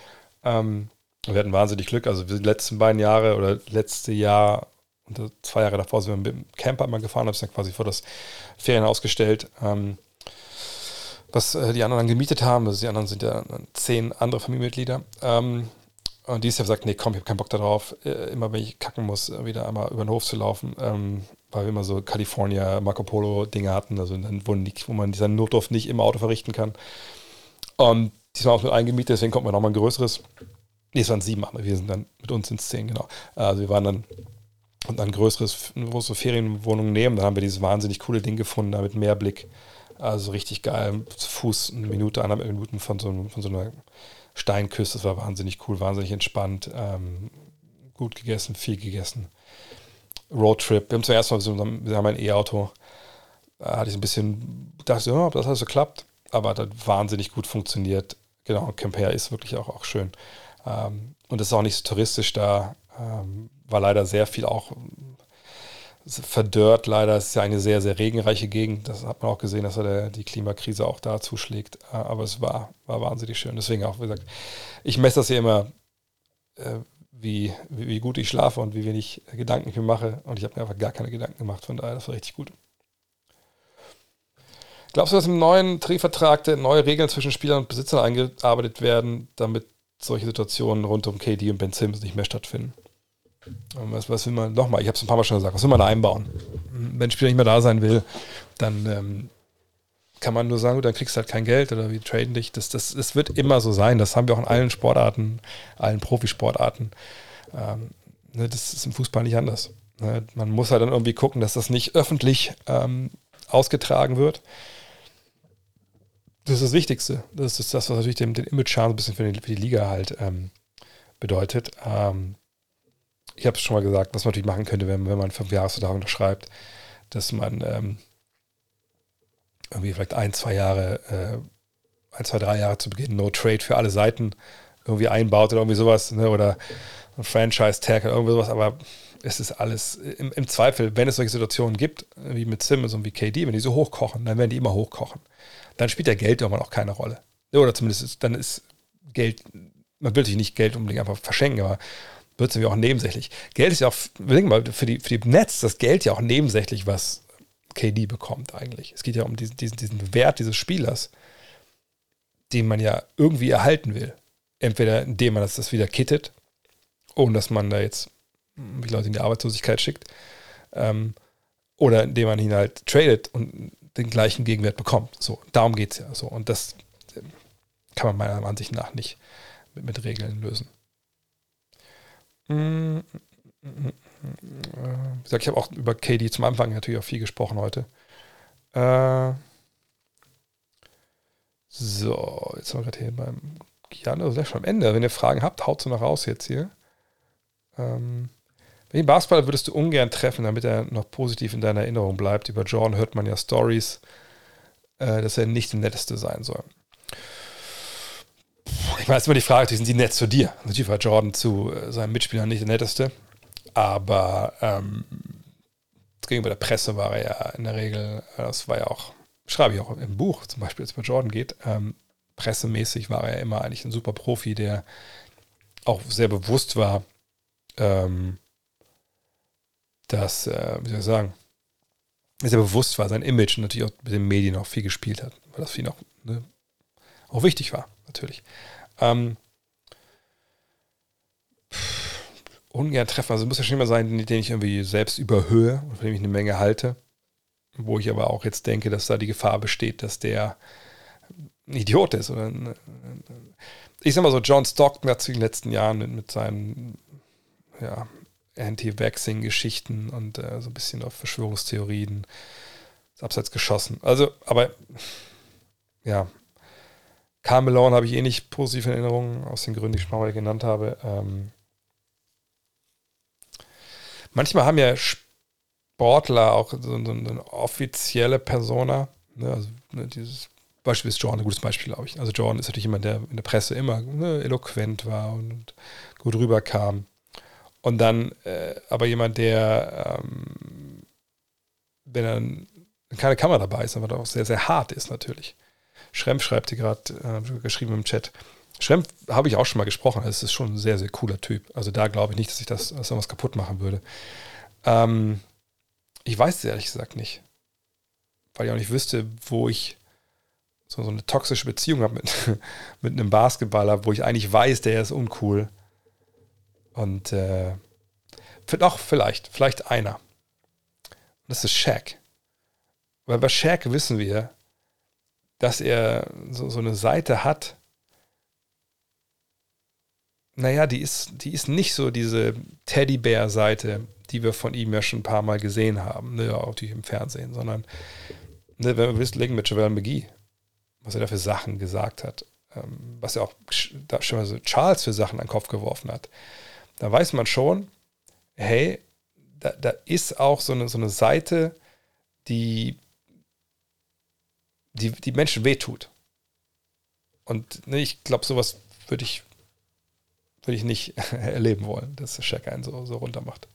Ähm, wir hatten wahnsinnig Glück. Also die letzten beiden Jahre oder letzte Jahr und zwei Jahre davor sind wir mit dem Camper mal gefahren, habe es dann quasi vor das Ferienhaus gestellt. Ähm, was äh, die anderen dann gemietet haben. Also die anderen sind ja zehn andere Familienmitglieder. Ähm, und die ist ja gesagt, nee, komm, ich habe keinen Bock darauf, äh, immer wenn ich kacken muss, wieder einmal über den Hof zu laufen, ähm, weil wir immer so California Marco Polo Dinge hatten, also dann, wo, wo man diesen Notdurft nicht im Auto verrichten kann. Und diesmal auch mit eingemietet, deswegen kommt man nochmal ein größeres. Nee, es waren sieben, aber wir sind dann mit uns ins zehn, genau. Also wir waren dann und ein größeres, eine große Ferienwohnung nehmen. Dann haben wir dieses wahnsinnig coole Ding gefunden, da mit Mehrblick. Also richtig geil. Zu Fuß eine Minute, anderthalb Minuten von so, von so einer Steinküste. Das war wahnsinnig cool, wahnsinnig entspannt. Ähm, gut gegessen, viel gegessen. Roadtrip. Wir haben zuerst mal, wir haben ein E-Auto. Da hatte ich ein bisschen, dachte, ja, ob das alles so klappt. Aber hat wahnsinnig gut funktioniert. Genau, Camper ist wirklich auch, auch schön. Ähm, und es ist auch nicht so touristisch da. Ähm, war leider sehr viel auch verdörrt leider. Es ist ja eine sehr, sehr regenreiche Gegend. Das hat man auch gesehen, dass der, die Klimakrise auch da zuschlägt. Äh, aber es war, war wahnsinnig schön. Deswegen auch, wie gesagt, ich messe das hier immer, äh, wie, wie, gut ich schlafe und wie wenig Gedanken ich mir mache. Und ich habe mir einfach gar keine Gedanken gemacht. Von daher, das war richtig gut. Glaubst du, dass im neuen Tarifvertrag neue Regeln zwischen Spielern und Besitzern eingearbeitet werden, damit solche Situationen rund um KD und Ben Simmons nicht mehr stattfinden? Was, was will man, nochmal, ich habe es ein paar Mal schon gesagt, was will man da einbauen? Wenn ein Spieler nicht mehr da sein will, dann ähm, kann man nur sagen, dann kriegst du halt kein Geld oder wir traden dich. Das, das, das wird immer so sein. Das haben wir auch in allen Sportarten, allen Profisportarten. Ähm, ne, das ist im Fußball nicht anders. Ne? Man muss halt dann irgendwie gucken, dass das nicht öffentlich ähm, ausgetragen wird. Das ist das Wichtigste. Das ist das, was natürlich den, den Image-Schaden ein bisschen für die, für die Liga halt ähm, bedeutet. Ähm, ich habe es schon mal gesagt, was man natürlich machen könnte, wenn, wenn man fünf Jahresvertrag unterschreibt, dass man ähm, irgendwie vielleicht ein, zwei Jahre, äh, ein, zwei, drei Jahre zu Beginn No Trade für alle Seiten irgendwie einbaut oder irgendwie sowas, ne? oder ein Franchise-Tag oder irgendwie sowas, aber es ist alles im, im, Zweifel, wenn es solche Situationen gibt, wie mit Simmons und wie KD, wenn die so hochkochen, dann werden die immer hochkochen. Dann spielt der Geld irgendwann auch keine Rolle. Oder zumindest ist, dann ist Geld, man will sich nicht Geld unbedingt einfach verschenken, aber wird es nämlich auch nebensächlich. Geld ist ja auch, denk mal, für die, für die Netz das Geld ja auch nebensächlich, was KD bekommt eigentlich. Es geht ja um diesen, diesen, diesen Wert dieses Spielers, den man ja irgendwie erhalten will. Entweder indem man das, das wieder kittet, ohne dass man da jetzt die Leute in die Arbeitslosigkeit schickt, ähm, oder indem man ihn halt tradet und den gleichen Gegenwert bekommt. So, darum geht es ja so. Und das äh, kann man meiner Ansicht nach nicht mit, mit Regeln lösen. Wie gesagt, ich habe auch über KD zum Anfang natürlich auch viel gesprochen heute. Äh, so, jetzt sind wir gerade hier beim Jan, also schon am Ende. Wenn ihr Fragen habt, haut sie noch raus jetzt hier. Ähm, den Basketball würdest du ungern treffen, damit er noch positiv in deiner Erinnerung bleibt. Über Jordan hört man ja Stories, äh, dass er nicht der Netteste sein soll. Ich meine, es ist immer die Frage, sind die nett zu dir? Natürlich war Jordan zu äh, seinen Mitspielern nicht der Netteste, aber ähm, gegenüber der Presse war er ja in der Regel, das war ja auch, schreibe ich auch im Buch, zum Beispiel, als es bei Jordan geht, ähm, pressemäßig war er immer eigentlich ein super Profi, der auch sehr bewusst war, ähm, dass, äh, wie soll ich sagen, sehr bewusst war, sein Image natürlich auch mit den Medien auch viel gespielt hat, weil das für ihn auch, ne, auch wichtig war, natürlich. Ähm, ungern treffen, also muss ja schon immer sein, den ich irgendwie selbst überhöhe und von dem ich eine Menge halte, wo ich aber auch jetzt denke, dass da die Gefahr besteht, dass der ein Idiot ist. Oder ein, ich sag mal so, John Stockton hat in den letzten Jahren mit, mit seinen ja, Anti-Vaxxing-Geschichten und äh, so ein bisschen auf Verschwörungstheorien abseits geschossen. Also, aber ja, Karl Malone habe ich eh nicht positive Erinnerungen aus den Gründen, die ich schon mal genannt habe. Ähm, manchmal haben ja Sportler auch so, so eine offizielle Persona. Ne? Also ne, dieses Beispiel ist Jordan ein gutes Beispiel, glaube ich. Also Jordan ist natürlich jemand, der in der Presse immer ne, eloquent war und, gut rüberkam. Und dann äh, aber jemand, der, ähm, wenn dann keine Kamera dabei ist, aber auch sehr, sehr hart ist natürlich. Schrempf schreibt hier gerade, äh, geschrieben im Chat. Schrempf habe ich auch schon mal gesprochen. Das ist schon ein sehr, sehr cooler Typ. Also da glaube ich nicht, dass ich das, dass irgendwas kaputt machen würde. Ähm, ich weiß es ehrlich gesagt nicht. Weil ich auch nicht wüsste, wo ich so, so eine toxische Beziehung habe mit, mit einem Basketballer, wo ich eigentlich weiß, der ist uncool. Und äh, doch, vielleicht, vielleicht einer. Das ist Shaq. Weil bei Shaq wissen wir, dass er so, so eine Seite hat, naja, die ist, die ist nicht so diese Teddybär-Seite, die wir von ihm ja schon ein paar Mal gesehen haben, ne, auch die im Fernsehen, sondern ne, wenn wir wissen, legen mit Javel McGee, was er da für Sachen gesagt hat, ähm, was er auch da schon so Charles für Sachen an den Kopf geworfen hat, da weiß man schon, hey, da, da ist auch so eine, so eine Seite, die die, die Menschen wehtut. Und ne, ich glaube, sowas würde ich, würd ich nicht erleben wollen, dass Shaq einen so, so runter macht.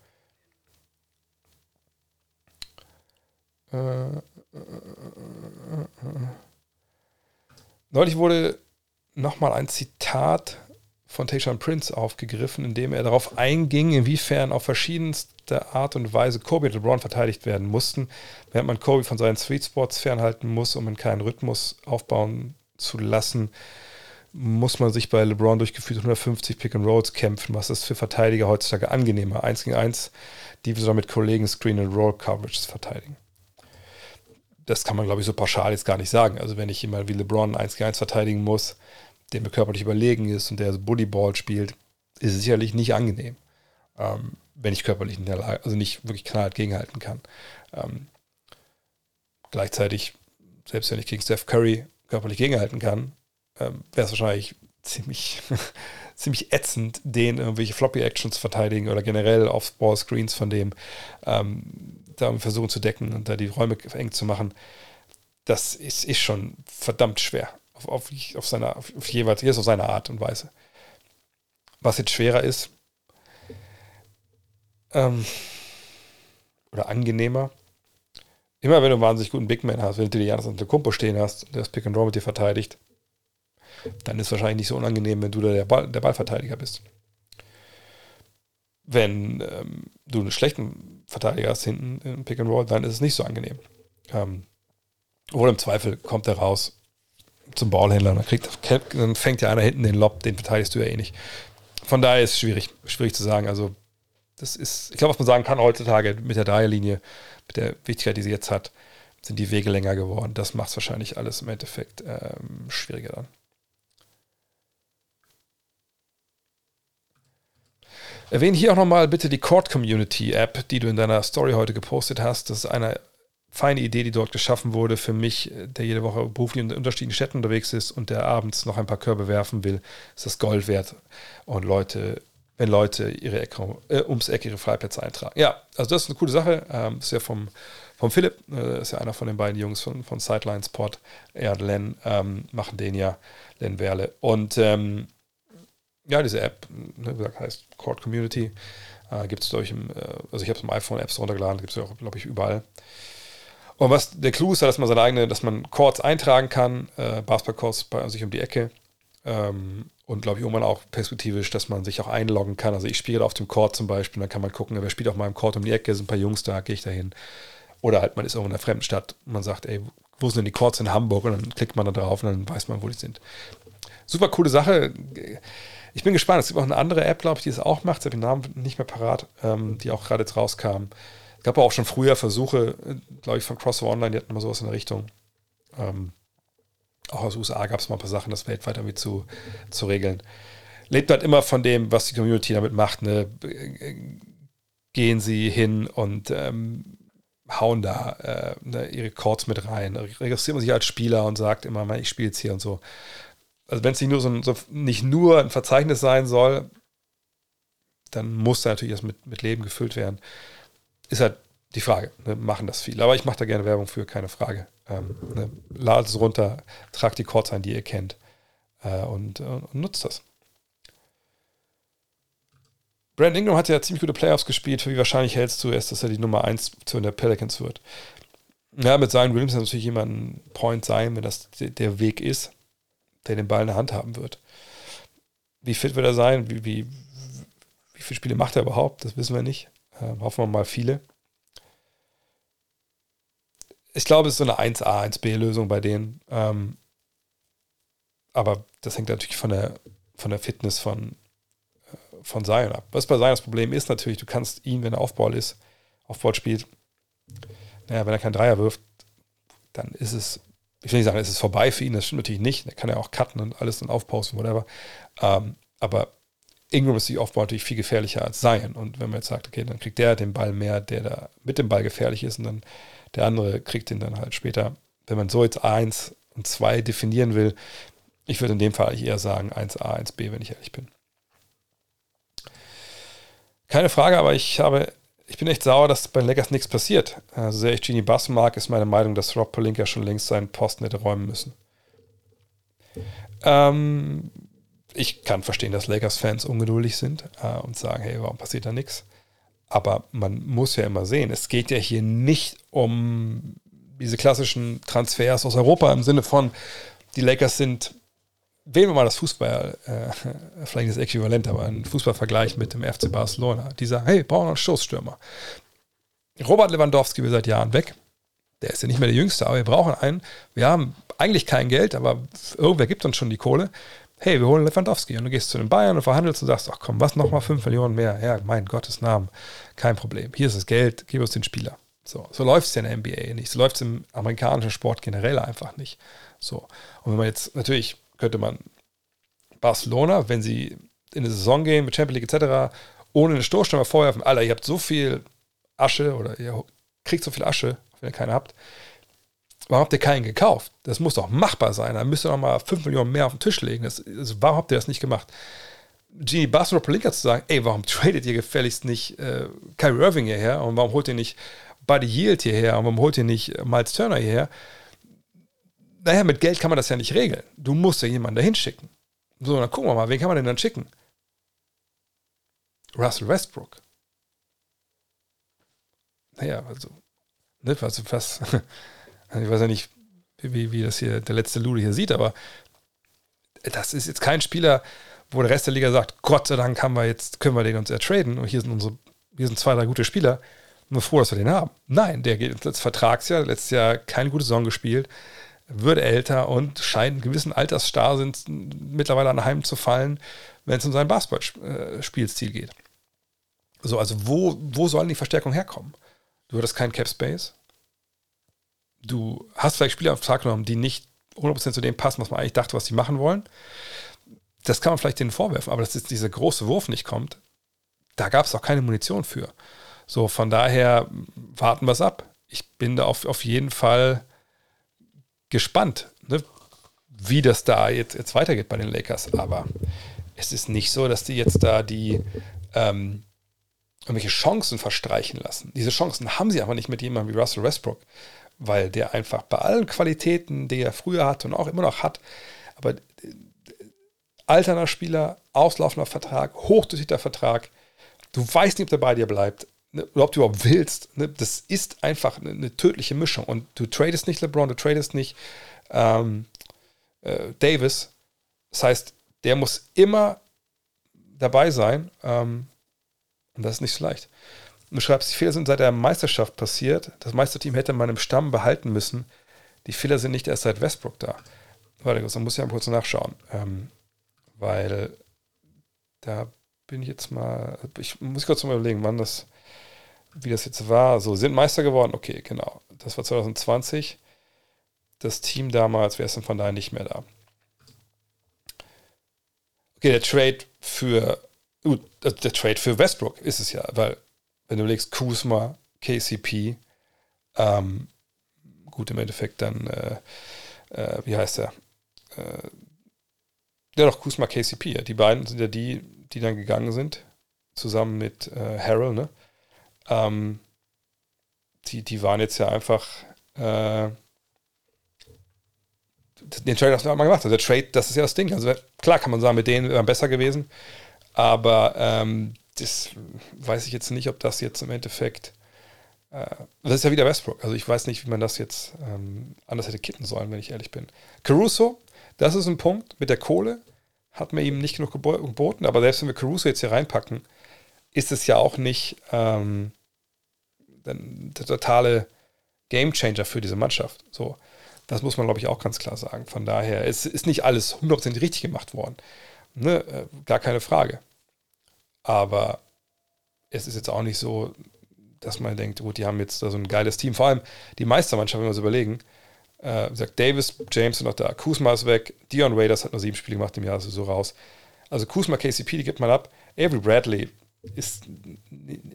Äh, äh, äh, Neulich wurde nochmal ein Zitat von Tayshaun Prince aufgegriffen, in dem er darauf einging, inwiefern auf verschiedenste Art und Weise Kobe und LeBron verteidigt werden mussten, während man Kobe von seinen Sweet Spots fernhalten muss, um in keinen Rhythmus aufbauen zu lassen, muss man sich bei LeBron durchgeführte 150 Pick and Rolls kämpfen, was ist für Verteidiger heutzutage angenehmer, 1 gegen 1, die sogar mit Kollegen Screen and Roll Coverage verteidigen. Das kann man, glaube ich, so pauschal jetzt gar nicht sagen. Also wenn ich jemand wie LeBron 1 gegen 1 verteidigen muss, der mir körperlich überlegen ist und der Bullyball spielt, ist es sicherlich nicht angenehm, ähm, wenn ich körperlich in der Lage, also nicht wirklich knallhart gegenhalten kann. Ähm, gleichzeitig, selbst wenn ich gegen Steph Curry körperlich gegenhalten kann, ähm, wäre es wahrscheinlich ziemlich, ziemlich ätzend, den irgendwelche Floppy-Actions verteidigen oder generell auf Ball-Screens von dem ähm, da versuchen zu decken und da die Räume eng zu machen. Das ist, ist schon verdammt schwer auf, auf, auf, seine, auf jeweils, jedes auf seine Art und Weise. Was jetzt schwerer ist, ähm, oder angenehmer, immer wenn du einen wahnsinnig guten Big Man hast, wenn du dir Janis Kumpo stehen hast und der das Pick and Roll mit dir verteidigt, dann ist es wahrscheinlich nicht so unangenehm, wenn du da der, Ball, der Ballverteidiger bist. Wenn ähm, du einen schlechten Verteidiger hast hinten im Pick and Roll, dann ist es nicht so angenehm. Ähm, obwohl im Zweifel kommt er raus zum Ballhändler. Dann, kriegt, dann fängt ja einer hinten den Lob, den verteidigst du ja eh nicht. Von daher ist es schwierig, schwierig zu sagen. Also, das ist, ich glaube, was man sagen kann heutzutage mit der Dreierlinie, mit der Wichtigkeit, die sie jetzt hat, sind die Wege länger geworden. Das macht es wahrscheinlich alles im Endeffekt ähm, schwieriger dann. Erwähne hier auch nochmal bitte die Court Community App, die du in deiner Story heute gepostet hast. Das ist eine feine Idee, die dort geschaffen wurde für mich, der jede Woche beruflich in unterschiedlichen Städten unterwegs ist und der abends noch ein paar Körbe werfen will, ist das Gold wert. Und Leute, wenn Leute ihre Ecke, äh, ums Eck ihre Freiplätze eintragen. Ja, also das ist eine coole Sache. Ähm, ist ja vom, vom Philipp, äh, ist ja einer von den beiden Jungs von, von Sideline Sport. Er und Len ähm, machen den ja, Len Werle. Und ähm, ja, diese App, ne, wie gesagt, heißt Court Community. Äh, gibt es durch im, äh, also ich habe es im iPhone Apps runtergeladen, gibt es ja auch, glaube ich, überall. Und was der Clou ist, dass man seine eigene, dass man Chords eintragen kann, äh, Basketball-Chords bei sich um die Ecke. Ähm, und glaube ich irgendwann auch perspektivisch, dass man sich auch einloggen kann. Also ich spiele auf dem Chord zum Beispiel, dann kann man gucken, wer spielt auf meinem Chord um die Ecke, sind ein paar Jungs da, gehe ich da hin. Oder halt man ist irgendwo in einer fremden Stadt und man sagt, ey, wo sind denn die Chords in Hamburg? Und dann klickt man da drauf und dann weiß man, wo die sind. Super coole Sache ich bin gespannt. Es gibt auch eine andere App, glaube ich, die es auch macht. Ich habe den Namen nicht mehr parat, ähm, die auch gerade jetzt rauskam. Es gab auch schon früher Versuche, äh, glaube ich, von Crossover Online, die hatten mal sowas in der Richtung. Ähm, auch aus den USA gab es mal ein paar Sachen, das weltweit irgendwie zu, zu regeln. Lebt halt immer von dem, was die Community damit macht. Ne? Gehen sie hin und ähm, hauen da äh, ne, ihre Chords mit rein. Registriert man sich als Spieler und sagt immer, ich spiele jetzt hier und so also wenn es nicht nur so ein, so nicht nur ein Verzeichnis sein soll, dann muss da natürlich das mit, mit Leben gefüllt werden. Ist halt die Frage. Ne? Machen das viele. Aber ich mache da gerne Werbung für, keine Frage. Ähm, ne? Ladet es runter, tragt die Chords ein, die ihr kennt äh, und, äh, und, nutzt das. Brandon Ingram hat ja ziemlich gute Playoffs gespielt. Wie wahrscheinlich hältst du es, dass er die Nummer 1 zu den Pelicans wird? Ja, mit Zion Williams natürlich jemand ein Point sein, wenn das der Weg ist der den Ball in der Hand haben wird. Wie fit wird er sein? Wie, wie, wie viele Spiele macht er überhaupt? Das wissen wir nicht. Ähm, hoffen wir mal viele. Ich glaube, es ist so eine 1A, 1B-Lösung bei denen. Ähm, aber das hängt natürlich von der, von der Fitness von, äh, von Zion ab. Was bei Zion das Problem ist natürlich, du kannst ihn, wenn er Aufball ist, Aufball spielt, naja, wenn er keinen Dreier wirft, dann ist es ich will nicht sagen, es ist vorbei für ihn, das stimmt natürlich nicht. Er kann ja auch cutten und alles und aufpausen, whatever. Ähm, aber Ingram ist die Aufbau natürlich viel gefährlicher als Zion. Und wenn man jetzt sagt, okay, dann kriegt der den Ball mehr, der da mit dem Ball gefährlich ist und dann der andere kriegt den dann halt später. Wenn man so jetzt 1 und 2 definieren will, ich würde in dem Fall eher sagen 1a, 1b, wenn ich ehrlich bin. Keine Frage, aber ich habe ich bin echt sauer, dass bei Lakers nichts passiert. Also sehr ich Genie Bass mag, ist meine Meinung, dass Rob Palinka schon längst seinen Posten hätte räumen müssen. Ähm, ich kann verstehen, dass Lakers-Fans ungeduldig sind äh, und sagen, hey, warum passiert da nichts? Aber man muss ja immer sehen, es geht ja hier nicht um diese klassischen Transfers aus Europa im Sinne von, die Lakers sind wählen wir mal das Fußball, äh, vielleicht das Äquivalent, aber ein Fußballvergleich mit dem FC Barcelona. Die sagen, hey, brauchen wir einen Stoßstürmer. Robert Lewandowski will seit Jahren weg. Der ist ja nicht mehr der Jüngste, aber wir brauchen einen. Wir haben eigentlich kein Geld, aber irgendwer gibt uns schon die Kohle. Hey, wir holen Lewandowski. Und du gehst zu den Bayern und verhandelst und sagst, ach komm, was nochmal 5 Millionen mehr? Ja, mein Gottes Namen. Kein Problem. Hier ist das Geld, gib uns den Spieler. So, so läuft es ja in der NBA nicht. So läuft es im amerikanischen Sport generell einfach nicht. So. Und wenn man jetzt natürlich könnte man Barcelona, wenn sie in die Saison gehen mit Champions League etc., ohne eine Stoßstürmer vorwerfen, Alter, ihr habt so viel Asche oder ihr kriegt so viel Asche, wenn ihr keine habt. Warum habt ihr keinen gekauft? Das muss doch machbar sein. Da müsst ihr noch mal 5 Millionen mehr auf den Tisch legen. Das, also warum habt ihr das nicht gemacht? Genie Bass oder zu sagen, ey, warum tradet ihr gefälligst nicht äh, Kyrie Irving hierher und warum holt ihr nicht Buddy Yield hierher und warum holt ihr nicht Miles Turner hierher? naja, mit Geld kann man das ja nicht regeln. Du musst ja jemanden dahin schicken. So, dann gucken wir mal, wen kann man denn dann schicken? Russell Westbrook. Naja, also, ne, also was, ich weiß ja nicht, wie, wie das hier der letzte Lude hier sieht, aber das ist jetzt kein Spieler, wo der Rest der Liga sagt, Gott sei Dank haben wir jetzt, können wir den uns ertraden und hier sind unsere, hier sind zwei, drei gute Spieler. Nur froh, dass wir den haben. Nein, der geht das Vertragsjahr, letztes Jahr keine gute Saison gespielt wird älter und scheint einen gewissen Altersstar mittlerweile anheim zu fallen, wenn es um seinen Basketballspielstil geht. So, also wo, wo sollen die Verstärkungen herkommen? Du hattest keinen Cap Space. Du hast vielleicht Spieler auf Tag genommen, die nicht 100% zu dem passen, was man eigentlich dachte, was sie machen wollen. Das kann man vielleicht denen vorwerfen, aber dass jetzt dieser große Wurf nicht kommt, da gab es auch keine Munition für. So, von daher warten wir es ab. Ich bin da auf, auf jeden Fall gespannt, ne, wie das da jetzt, jetzt weitergeht bei den Lakers. Aber es ist nicht so, dass die jetzt da die ähm, irgendwelche Chancen verstreichen lassen. Diese Chancen haben sie aber nicht mit jemandem wie Russell Westbrook, weil der einfach bei allen Qualitäten, die er früher hatte und auch immer noch hat, aber äh, alterner Spieler, auslaufender Vertrag, hochdotierter Vertrag, du weißt nicht, ob der bei dir bleibt ne, ob du überhaupt willst. Ne, das ist einfach eine, eine, tödliche Mischung. Und du tradest nicht LeBron, du tradest nicht ähm, äh, Davis. Das heißt, der muss immer dabei sein. Ähm, und das ist nicht so leicht. Und du schreibst, die Fehler sind seit der Meisterschaft passiert. Das Meisterteam hätte man im Stamm behalten müssen. Die Fehler sind nicht erst seit Westbrook da. Warte, dann muss ich mal kurz nachschauen. Ähm, weil da bin ich jetzt mal, ich muss kurz mal überlegen, wann das, wie das jetzt war. So, sind Meister geworden? Okay, genau. Das war 2020. Das Team damals wäre es dann von daher nicht mehr da. Okay, der Trade für, gut, der Trade für Westbrook ist es ja, weil, wenn du legst Kuzma, KCP, ähm, gut, im Endeffekt dann, äh, äh, wie heißt er? Äh, ja, doch, Kuzma, KCP, ja. Die beiden sind ja die, die dann gegangen sind, zusammen mit äh, Harold, ne? Ähm, die, die waren jetzt ja einfach äh, den Trade hast du mal gemacht. Also der Trade, das ist ja das Ding. Also klar kann man sagen, mit denen wäre besser gewesen, aber ähm, das weiß ich jetzt nicht, ob das jetzt im Endeffekt äh, das ist ja wieder Westbrook. Also ich weiß nicht, wie man das jetzt ähm, anders hätte kitten sollen, wenn ich ehrlich bin. Caruso, das ist ein Punkt mit der Kohle hat man ihm nicht genug geboten. Aber selbst wenn wir Caruso jetzt hier reinpacken, ist es ja auch nicht ähm, der totale Gamechanger für diese Mannschaft. So, das muss man, glaube ich, auch ganz klar sagen. Von daher, es ist nicht alles 100% richtig gemacht worden. Ne? Äh, gar keine Frage. Aber es ist jetzt auch nicht so, dass man denkt, gut, die haben jetzt da so ein geiles Team. Vor allem die Meistermannschaft, wenn wir uns überlegen, äh, sagt Davis, James sind noch da, Kuzma ist weg, Dion Raiders hat nur sieben Spiele gemacht im Jahr, also so raus. Also Kuzma, KCP, die gibt man ab. Avery Bradley ist,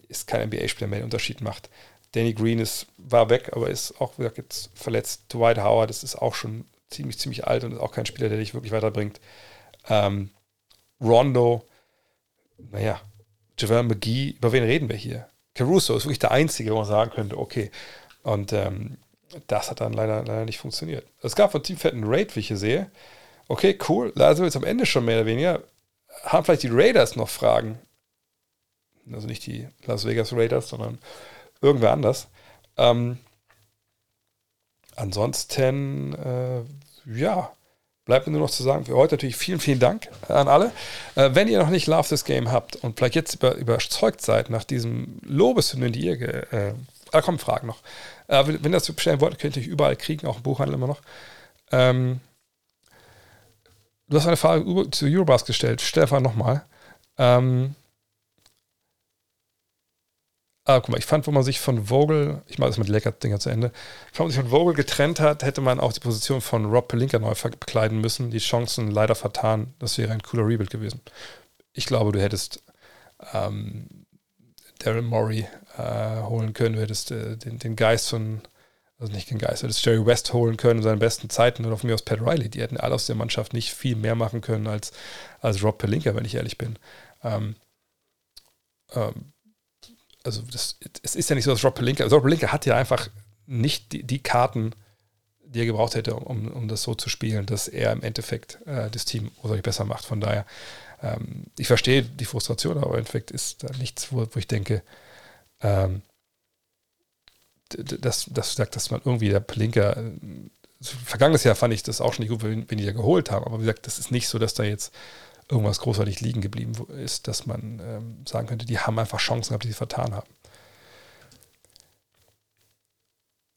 ist kein NBA-Spieler mehr, der Unterschied macht. Danny Green ist, war weg, aber ist auch gesagt, jetzt verletzt. Dwight Howard, das ist auch schon ziemlich, ziemlich alt und ist auch kein Spieler, der dich wirklich weiterbringt. Ähm, Rondo, naja, Javel McGee, über wen reden wir hier? Caruso ist wirklich der Einzige, wo man sagen könnte, okay. Und ähm, das hat dann leider, leider nicht funktioniert. Es gab von Team Fett einen Raid, wie ich hier sehe. Okay, cool. Also jetzt am Ende schon mehr oder weniger. Haben vielleicht die Raiders noch Fragen? Also nicht die Las Vegas Raiders, sondern irgendwer anders. Ähm, ansonsten, äh, ja, bleibt mir nur noch zu sagen, für heute natürlich vielen, vielen Dank an alle. Äh, wenn ihr noch nicht Love This Game habt und vielleicht jetzt über, überzeugt seid nach diesem Lobeshymnen, die ihr, äh, da kommen Fragen noch. Äh, wenn ihr das bestellen wollt, könnt ihr überall kriegen, auch im Buchhandel immer noch. Ähm, du hast eine Frage zu Eurobus gestellt. Stell einfach nochmal. Ähm, Ah, guck mal, ich fand, wo man sich von Vogel, ich mache das mit Lecker-Dinger zu Ende, wenn man sich von Vogel getrennt hat, hätte man auch die Position von Rob Pelinka neu bekleiden müssen. Die Chancen leider vertan. Das wäre ein cooler Rebuild gewesen. Ich glaube, du hättest ähm, Daryl Morey äh, holen können, du hättest äh, den, den Geist von, also nicht den Geist, du hättest Jerry West holen können in seinen besten Zeiten oder von mir aus Pat Riley. Die hätten alle aus der Mannschaft nicht viel mehr machen können als, als Rob Pelinka, wenn ich ehrlich bin. Ähm, ähm, also das, es ist ja nicht so, dass Rob Pelinka, also Rob Pelinka hat ja einfach nicht die, die Karten, die er gebraucht hätte, um, um das so zu spielen, dass er im Endeffekt äh, das Team wodurch besser macht. Von daher, ähm, ich verstehe die Frustration, aber im Endeffekt ist da nichts, wo, wo ich denke, ähm, das, das sagt, dass man irgendwie der Pelinka, äh, vergangenes Jahr fand ich das auch schon nicht gut, wenn, wenn die da geholt haben, aber wie gesagt, das ist nicht so, dass da jetzt irgendwas großartig liegen geblieben ist, dass man ähm, sagen könnte, die haben einfach Chancen gehabt, die sie vertan haben.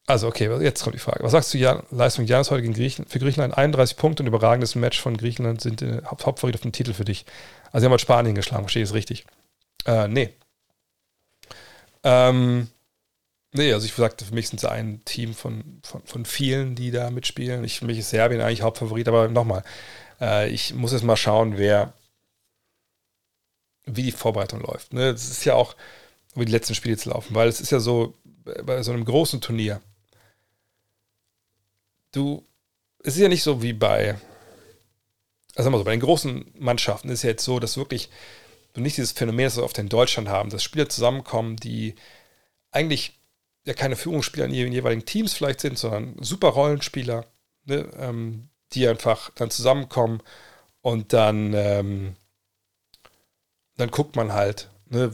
Also, okay, jetzt kommt die Frage. Was sagst du, Jan, Leistung Janis heute gegen Griechenland? Für Griechenland 31 Punkte und überragendes Match von Griechenland sind äh, Haupt Hauptfavorit auf dem Titel für dich. Also, sie haben halt Spanien geschlagen, verstehe ich es richtig? Äh, nee. Ähm, nee, also ich sagte, für mich sind sie ein Team von, von, von vielen, die da mitspielen. Ich, für mich ist Serbien eigentlich Hauptfavorit, aber nochmal, äh, ich muss jetzt mal schauen, wer, wie die Vorbereitung läuft. Ne? Das ist ja auch, wie die letzten Spiele jetzt laufen, weil es ist ja so, bei so einem großen Turnier, du, es ist ja nicht so wie bei, also mal so, bei den großen Mannschaften ist ja jetzt so, dass wirklich du nicht dieses Phänomen, das wir oft in Deutschland haben, dass Spieler zusammenkommen, die eigentlich ja keine Führungsspieler in ihren jeweiligen Teams vielleicht sind, sondern super Rollenspieler, ne, ähm, die einfach dann zusammenkommen und dann, ähm, dann guckt man halt, ne,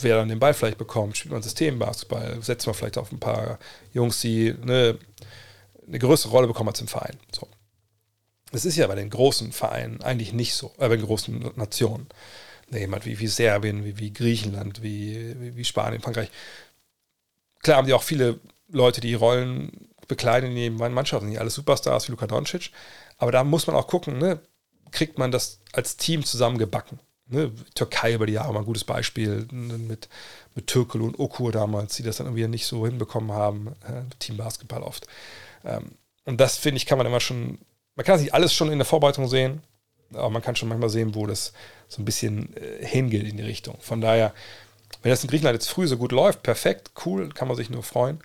wer dann den Ball vielleicht bekommt, spielt man Systembasketball, setzt man vielleicht auf ein paar Jungs, die ne, eine größere Rolle bekommen als im Verein. So. Das ist ja bei den großen Vereinen eigentlich nicht so, äh, bei den großen Nationen. Ne, jemand wie, wie Serbien, wie, wie Griechenland, wie, wie, wie Spanien, Frankreich. Klar haben die auch viele Leute, die Rollen bekleiden in jedem Mannschaften, nicht alles Superstars wie Luka Doncic, aber da muss man auch gucken, ne, kriegt man das als Team zusammengebacken. Ne, Türkei über die Jahre mal ein gutes Beispiel ne, mit, mit Türkel und Okur damals, die das dann irgendwie nicht so hinbekommen haben, äh, Team Basketball oft. Ähm, und das, finde ich, kann man immer schon, man kann das nicht alles schon in der Vorbereitung sehen, aber man kann schon manchmal sehen, wo das so ein bisschen äh, hingeht in die Richtung. Von daher, wenn das in Griechenland jetzt früh so gut läuft, perfekt, cool, kann man sich nur freuen.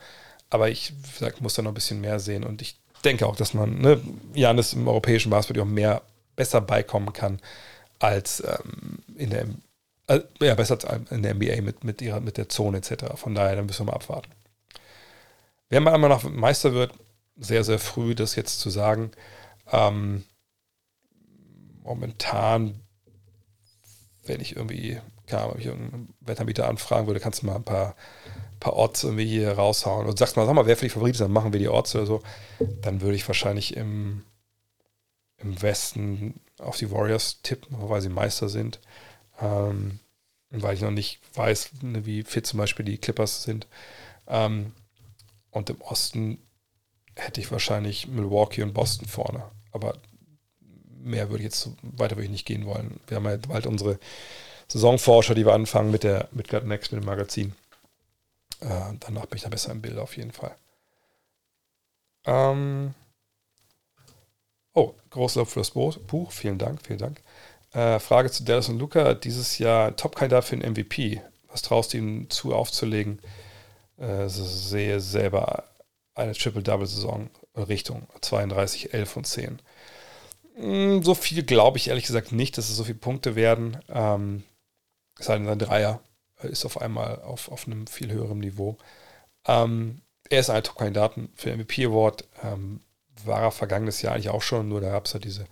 Aber ich sag, muss da noch ein bisschen mehr sehen und ich denke auch, dass man ne, Janis im europäischen Basketball auch mehr besser beikommen kann als ähm, in der äh, ja, besser als in der NBA mit, mit, ihrer, mit der Zone etc. Von daher, dann müssen wir mal abwarten. Wer mal einmal noch Meister wird, sehr, sehr früh, das jetzt zu sagen. Ähm, momentan, wenn ich irgendwie, keine wenn ich irgendeinen Wetterbieter anfragen würde, kannst du mal ein paar, paar Orts irgendwie hier raushauen und sagst mal, sag mal, wer für die Favoriten ist, dann machen wir die Orts oder so. Dann würde ich wahrscheinlich im, im Westen auf die Warriors tippen, weil sie Meister sind. Ähm, weil ich noch nicht weiß, ne, wie fit zum Beispiel die Clippers sind. Ähm, und im Osten hätte ich wahrscheinlich Milwaukee und Boston vorne. Aber mehr würde ich jetzt weiter würde ich nicht gehen wollen. Wir haben ja bald unsere Saisonforscher, die wir anfangen mit der mit Next, mit dem Magazin. Äh, danach bin ich da besser im Bild auf jeden Fall. Ähm oh, Großlob für das Buch. Vielen Dank, vielen Dank. Äh, Frage zu Dallas und Luca. Dieses Jahr Top-Kandidat für den MVP. Was traust du ihm zu aufzulegen? Äh, sehe selber eine Triple-Double-Saison Richtung 32, 11 und 10. Hm, so viel glaube ich ehrlich gesagt nicht, dass es so viele Punkte werden. Ähm, es sei denn, sein Dreier ist auf einmal auf, auf einem viel höheren Niveau. Ähm, er ist ein Top-Kandidaten für den MVP Award. Ähm, war er vergangenes Jahr eigentlich auch schon, nur da gab es ja diese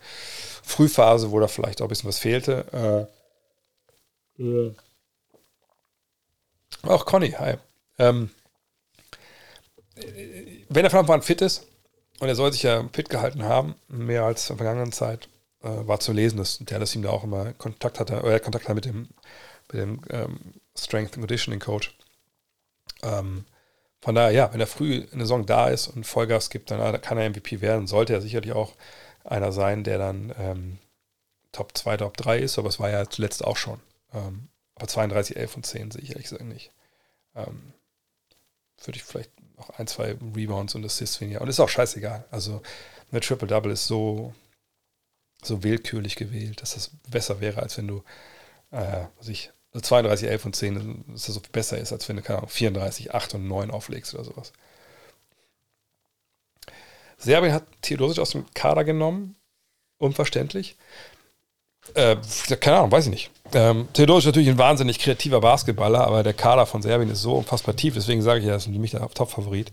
Frühphase, wo da vielleicht auch ein bisschen was fehlte. Äh, ja. Auch Conny, hi. Ähm, wenn er von Anfang an fit ist, und er soll sich ja fit gehalten haben, mehr als in der vergangenen Zeit, äh, war zu lesen, dass der das ihm da auch immer Kontakt hatte, oder Kontakt hatte mit dem, mit dem ähm, Strength and Conditioning Coach. Ähm, von daher, ja, wenn er früh in der Saison da ist und Vollgas gibt, dann kann er MVP werden. Sollte er sicherlich auch einer sein, der dann ähm, Top 2, Top 3 ist, aber es war ja zuletzt auch schon. Ähm, aber 32, 11 und 10 sehe ich ehrlich gesagt nicht. Ähm, würde ich vielleicht noch ein, zwei Rebounds und Assists weniger. Und ist auch scheißegal. Also eine Triple-Double ist so, so willkürlich gewählt, dass das besser wäre, als wenn du, äh, was ich, 32, 11 und 10, dass das so viel besser ist, als wenn du, keine Ahnung, 34, 8 und 9 auflegst oder sowas. Serbien hat Theodosic aus dem Kader genommen. Unverständlich. Äh, keine Ahnung, weiß ich nicht. Ähm, Theodor ist natürlich ein wahnsinnig kreativer Basketballer, aber der Kader von Serbien ist so unfassbar tief, deswegen sage ich ja, das ist für mich der Top-Favorit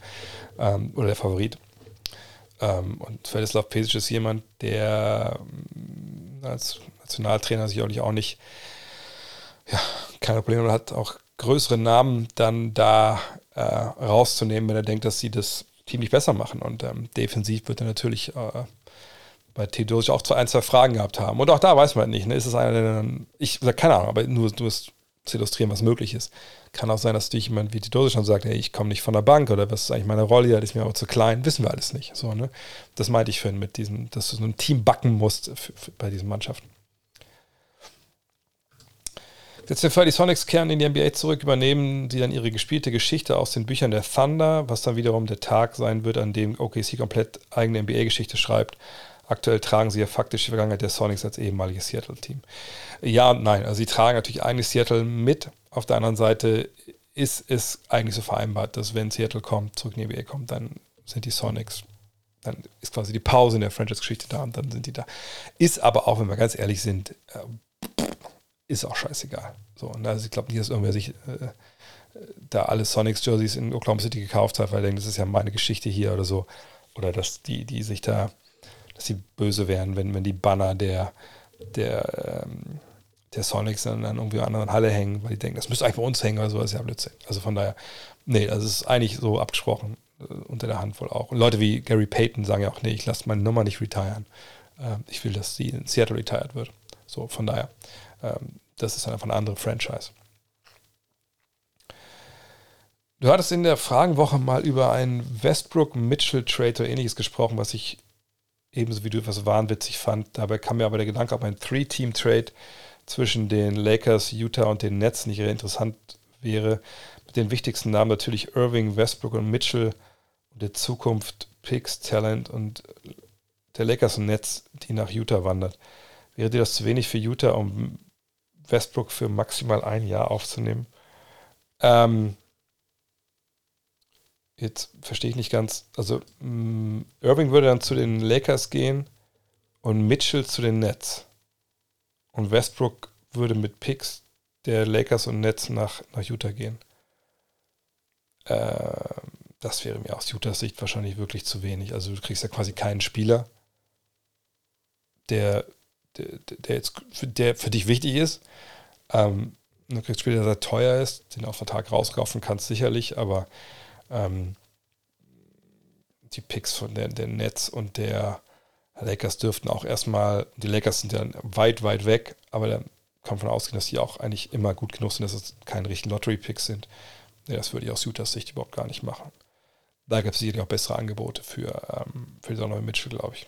ähm, oder der Favorit. Ähm, und Svetislav Pesic ist jemand, der ähm, als Nationaltrainer sicherlich auch nicht, ja, keine Probleme hat, auch größere Namen dann da äh, rauszunehmen, wenn er denkt, dass sie das Team nicht besser machen. Und ähm, defensiv wird er natürlich äh, bei Theodosic auch ein, zwei Fragen gehabt haben. Und auch da weiß man nicht, ne? ist es einer, der dann, ich sag keine Ahnung, aber nur, du hast zu illustrieren, was möglich ist. Kann auch sein, dass dich jemand wie Dose schon sagt, hey, ich komme nicht von der Bank oder was ist eigentlich meine Rolle, die ist mir aber zu klein, wissen wir alles nicht. So, ne? Das meinte ich vorhin mit diesem, dass du so ein Team backen musst für, für, bei diesen Mannschaften. Jetzt der Fall, die Sonics kehren in die NBA zurück, übernehmen sie dann ihre gespielte Geschichte aus den Büchern der Thunder, was dann wiederum der Tag sein wird, an dem OKC komplett eigene NBA-Geschichte schreibt. Aktuell tragen sie ja faktisch die Vergangenheit der Sonics als ehemaliges Seattle-Team. Ja und nein. Also sie tragen natürlich eigentlich Seattle mit. Auf der anderen Seite ist es eigentlich so vereinbart, dass wenn Seattle kommt, zurück in die NBA kommt, dann sind die Sonics, dann ist quasi die Pause in der Franchise-Geschichte da und dann sind die da. Ist aber auch, wenn wir ganz ehrlich sind, äh, ist auch scheißegal. So, und also ich glaube nicht, dass irgendwer sich äh, da alle Sonics-Jerseys in Oklahoma City gekauft hat, weil er denkt, das ist ja meine Geschichte hier oder so. Oder dass die, die sich da, dass sie böse wären, wenn, wenn die Banner der, der, ähm, der Sonics dann, dann irgendwie an einer anderen Halle hängen, weil die denken, das müsste eigentlich bei uns hängen oder so, das ist ja Blödsinn. Also von daher, nee, es ist eigentlich so abgesprochen, äh, unter der Hand wohl auch. Und Leute wie Gary Payton sagen ja auch, nee, ich lasse meine Nummer nicht retiren. Ähm, ich will, dass sie in Seattle retired wird. So, von daher. Ähm, das ist einfach eine andere Franchise. Du hattest in der Fragenwoche mal über einen Westbrook-Mitchell-Trade oder ähnliches gesprochen, was ich ebenso wie du etwas wahnwitzig fand. Dabei kam mir aber der Gedanke, ob ein Three-Team-Trade zwischen den Lakers, Utah und den Nets nicht interessant wäre. Mit den wichtigsten Namen natürlich Irving, Westbrook und Mitchell und der Zukunft Picks, Talent und der Lakers und Nets, die nach Utah wandert. Wäre dir das zu wenig für Utah, um Westbrook für maximal ein Jahr aufzunehmen? Ähm, jetzt verstehe ich nicht ganz. Also, mh, mm, Irving würde dann zu den Lakers gehen und Mitchell zu den Nets. Und Westbrook würde mit Picks der Lakers und Nets nach, nach Utah gehen. Äh, das wäre mir aus Utahs Sicht wahrscheinlich wirklich zu wenig. Also du kriegst ja quasi keinen Spieler, der der, der jetzt für, der für dich wichtig ist. Ähm, du kriegst Spieler, der teuer ist, den auf Vertrag rauskaufen kannst, sicherlich, aber ähm, die Picks von der, der Nets und der Lakers dürften auch erstmal, die Lakers sind ja weit, weit weg, aber da kann man von ausgehen, dass die auch eigentlich immer gut genug sind, dass es keine richtigen Lottery-Picks sind. Ja, das würde ich aus Utahs Sicht überhaupt gar nicht machen. Da gibt es sicherlich auch bessere Angebote für, ähm, für Donovan Mitchell, glaube ich.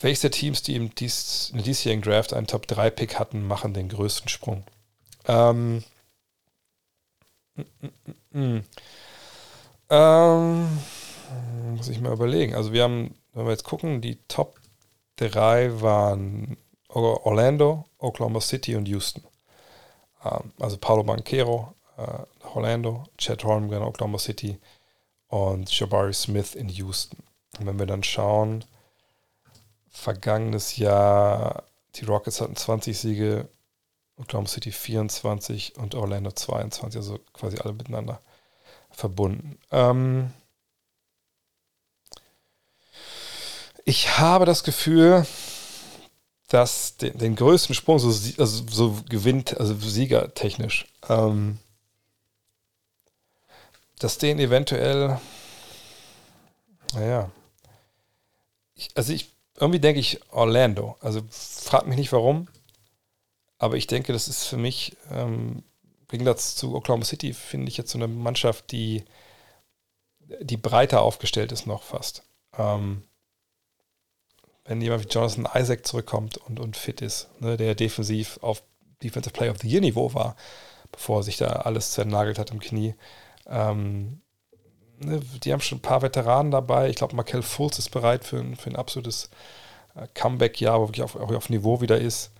Welches der Teams, die im dies, in der diesjährigen Draft einen Top-3-Pick hatten, machen den größten Sprung? Ähm, mm, mm, mm, ähm, muss ich mal überlegen. Also wir haben, wenn wir jetzt gucken, die Top 3 waren Orlando, Oklahoma City und Houston. Ähm, also Paulo Banquero, äh, Orlando, Chad Holmgren, Oklahoma City und Jabari Smith in Houston. Und wenn wir dann schauen, vergangenes Jahr, die Rockets hatten 20 Siege, Oklahoma City 24 und Orlando 22, also quasi alle miteinander verbunden. Ähm ich habe das Gefühl, dass den, den größten Sprung so, also so gewinnt, also siegertechnisch, ähm, dass den eventuell, naja, ich, also ich irgendwie denke ich Orlando. Also frag mich nicht warum, aber ich denke, das ist für mich, ähm, im Gegensatz zu Oklahoma City, finde ich jetzt so eine Mannschaft, die, die breiter aufgestellt ist noch fast. Ähm, wenn jemand wie Jonathan Isaac zurückkommt und, und fit ist, ne, der defensiv auf Defensive Player of the Year Niveau war, bevor er sich da alles zernagelt hat im Knie. Ähm, ne, die haben schon ein paar Veteranen dabei. Ich glaube, Markel Fultz ist bereit für ein, für ein absolutes äh, Comeback-Jahr, wo wirklich auf, auch auf Niveau wieder ist.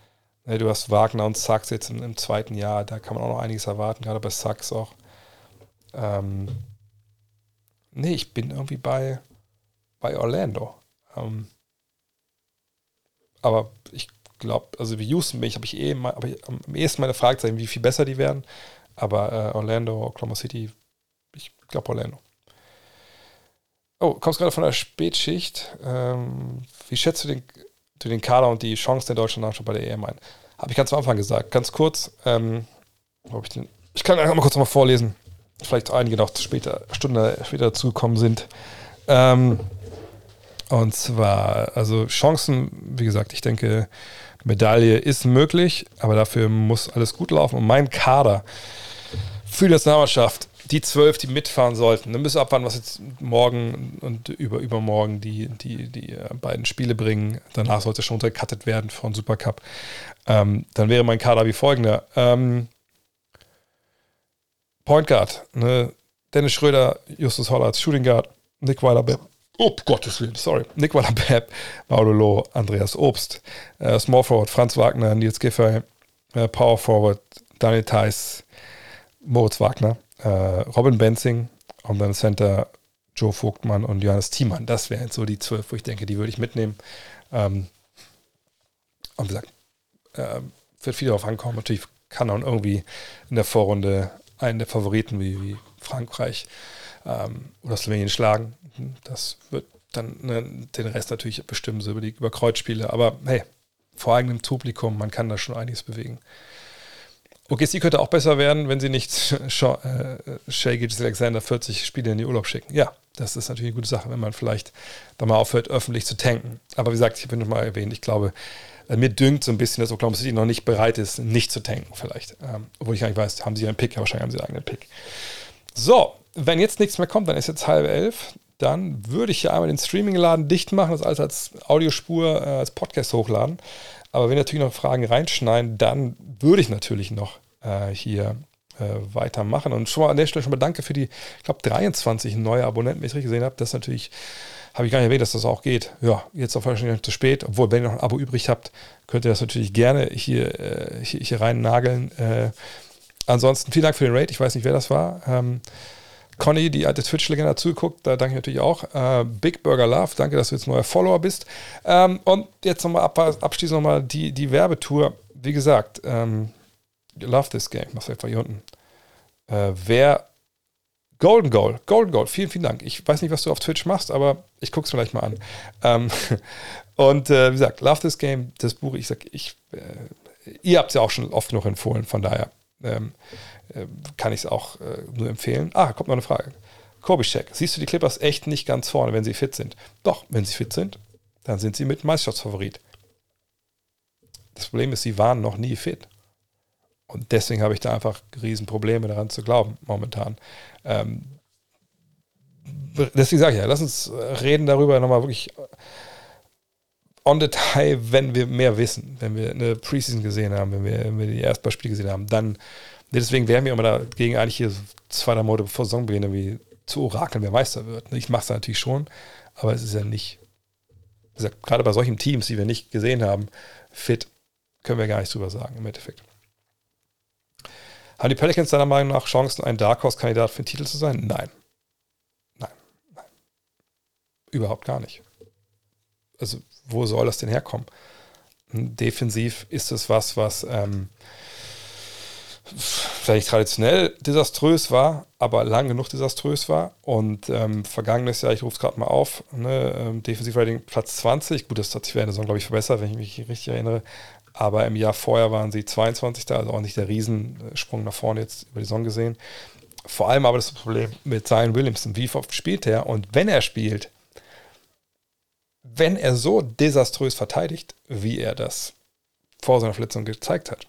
Ne, du hast Wagner und Sachs jetzt im, im, zweiten Jahr, da kann man auch noch einiges erwarten, gerade bei Sachs auch. Ähm, nee, ich bin irgendwie bei, bei Orlando. Ähm, aber ich glaube, also wie Houston bin ich, habe ich eh mal, ich am ehesten meine Fragezeichen, wie viel besser die werden. Aber äh, Orlando, Oklahoma City, ich glaube Orlando. Oh, kommst gerade von der Spätschicht. Ähm, wie schätzt du den, du den Kader und die Chancen der deutschen Mannschaft bei der EM ein? Habe ich ganz am Anfang gesagt. Ganz kurz. Ähm, ich, den, ich, kann einfach mal kurz mal vorlesen. Vielleicht einige noch später, Stunde später dazugekommen sind. Ähm, und zwar, also Chancen, wie gesagt, ich denke, Medaille ist möglich, aber dafür muss alles gut laufen. Und mein Kader für die Nationalmannschaft, die zwölf, die mitfahren sollten, dann müssen wir abwarten, was jetzt morgen und über, übermorgen die, die, die äh, beiden Spiele bringen. Danach sollte schon untercuttet werden von Supercup. Ähm, dann wäre mein Kader wie folgender. Ähm, Point Guard, ne? Dennis Schröder, Justus Holler als Shooting Guard, Nick Weiler-Bepp, oh Gottes Willen, sorry, Nick Weiler-Bepp, Mauro Loh, Andreas Obst, äh, Small Forward, Franz Wagner, Nils Giffey, äh, Power Forward, Daniel Theiss, Moritz Wagner, äh, Robin Benzing und dann Center Joe Vogtmann und Johannes Thiemann. Das wären so die zwölf, wo ich denke, die würde ich mitnehmen. Ähm, und wie gesagt, äh, wird viel darauf ankommen. Natürlich kann auch irgendwie in der Vorrunde einen der Favoriten wie, wie Frankreich ähm, oder Slowenien schlagen. Das wird dann ne, den Rest natürlich bestimmen, so über die über Kreuzspiele. Aber hey, vor eigenem Publikum, man kann da schon einiges bewegen. Okay, sie könnte auch besser werden, wenn sie nicht Shay äh, Alexander 40 Spiele in die Urlaub schicken. Ja, das ist natürlich eine gute Sache, wenn man vielleicht da mal aufhört, öffentlich zu tanken. Aber wie gesagt, ich habe noch mal erwähnt, ich glaube, äh, mir dünkt so ein bisschen, dass Oklahoma City noch nicht bereit ist, nicht zu tanken, vielleicht. Ähm, obwohl ich gar nicht weiß, haben sie einen Pick? Ja, wahrscheinlich haben sie einen eigenen Pick. So, wenn jetzt nichts mehr kommt, dann ist jetzt halb elf. Dann würde ich hier einmal den Streaming-Laden dicht machen, das alles als Audiospur, äh, als Podcast hochladen. Aber wenn natürlich noch Fragen reinschneiden, dann würde ich natürlich noch äh, hier äh, weitermachen. Und schon mal an der Stelle schon mal danke für die, ich glaube, 23 neue Abonnenten, wenn ich gesehen habe. Das natürlich, habe ich gar nicht erwähnt, dass das auch geht. Ja, jetzt auch wahrscheinlich zu spät. Obwohl, wenn ihr noch ein Abo übrig habt, könnt ihr das natürlich gerne hier, äh, hier, hier rein nageln. Äh, ansonsten vielen Dank für den Raid. Ich weiß nicht, wer das war. Ähm, Conny, die alte Twitch-Legende, zugeguckt. Da danke ich natürlich auch. Äh, Big Burger Love, danke, dass du jetzt neuer Follower bist. Ähm, und jetzt nochmal ab, abschließend nochmal die, die Werbetour. Wie gesagt, ähm, love this game. Was einfach hier unten. Äh, wer Golden Goal, Golden Goal, vielen, vielen Dank. Ich weiß nicht, was du auf Twitch machst, aber ich gucke es vielleicht mal an. Ähm, und äh, wie gesagt, Love This Game, das Buch, ich sag, ich, äh, ihr habt es ja auch schon oft genug empfohlen, von daher ähm, äh, kann ich es auch äh, nur empfehlen. Ah, kommt noch eine Frage. Kobischek, siehst du die Clippers echt nicht ganz vorne, wenn sie fit sind? Doch, wenn sie fit sind, dann sind sie mit Meisterschaftsfavorit. Das Problem ist, sie waren noch nie fit. Und deswegen habe ich da einfach Riesenprobleme daran zu glauben, momentan. Ähm, deswegen sage ich ja, lass uns reden darüber nochmal wirklich on Detail, wenn wir mehr wissen, wenn wir eine Preseason gesehen haben, wenn wir, wenn wir die Erstbeispiele gesehen haben, dann, deswegen wären wir immer dagegen eigentlich hier zwei, drei Monate vor Saisonbeginn irgendwie zu orakeln, wer Meister wird. Ich mache es natürlich schon, aber es ist ja nicht, gesagt, gerade bei solchen Teams, die wir nicht gesehen haben, fit, können wir gar nichts drüber sagen im Endeffekt. Haben die Pelicans deiner Meinung nach Chancen, ein Dark Horse-Kandidat für den Titel zu sein? Nein. Nein. Nein. Überhaupt gar nicht. Also, wo soll das denn herkommen? Defensiv ist es was, was ähm, vielleicht traditionell desaströs war, aber lang genug desaströs war. Und ähm, vergangenes Jahr, ich rufe es gerade mal auf, ne, ähm, Defensiv-Rating Platz 20. Gut, das hat sich während der Saison, glaube ich, verbessert, wenn ich mich richtig erinnere. Aber im Jahr vorher waren sie 22. Da, also auch nicht der Riesensprung nach vorne jetzt über die Saison gesehen. Vor allem aber das Problem mit Zion Williamson. Wie oft spielt er? Und wenn er spielt, wenn er so desaströs verteidigt, wie er das vor seiner Verletzung gezeigt hat,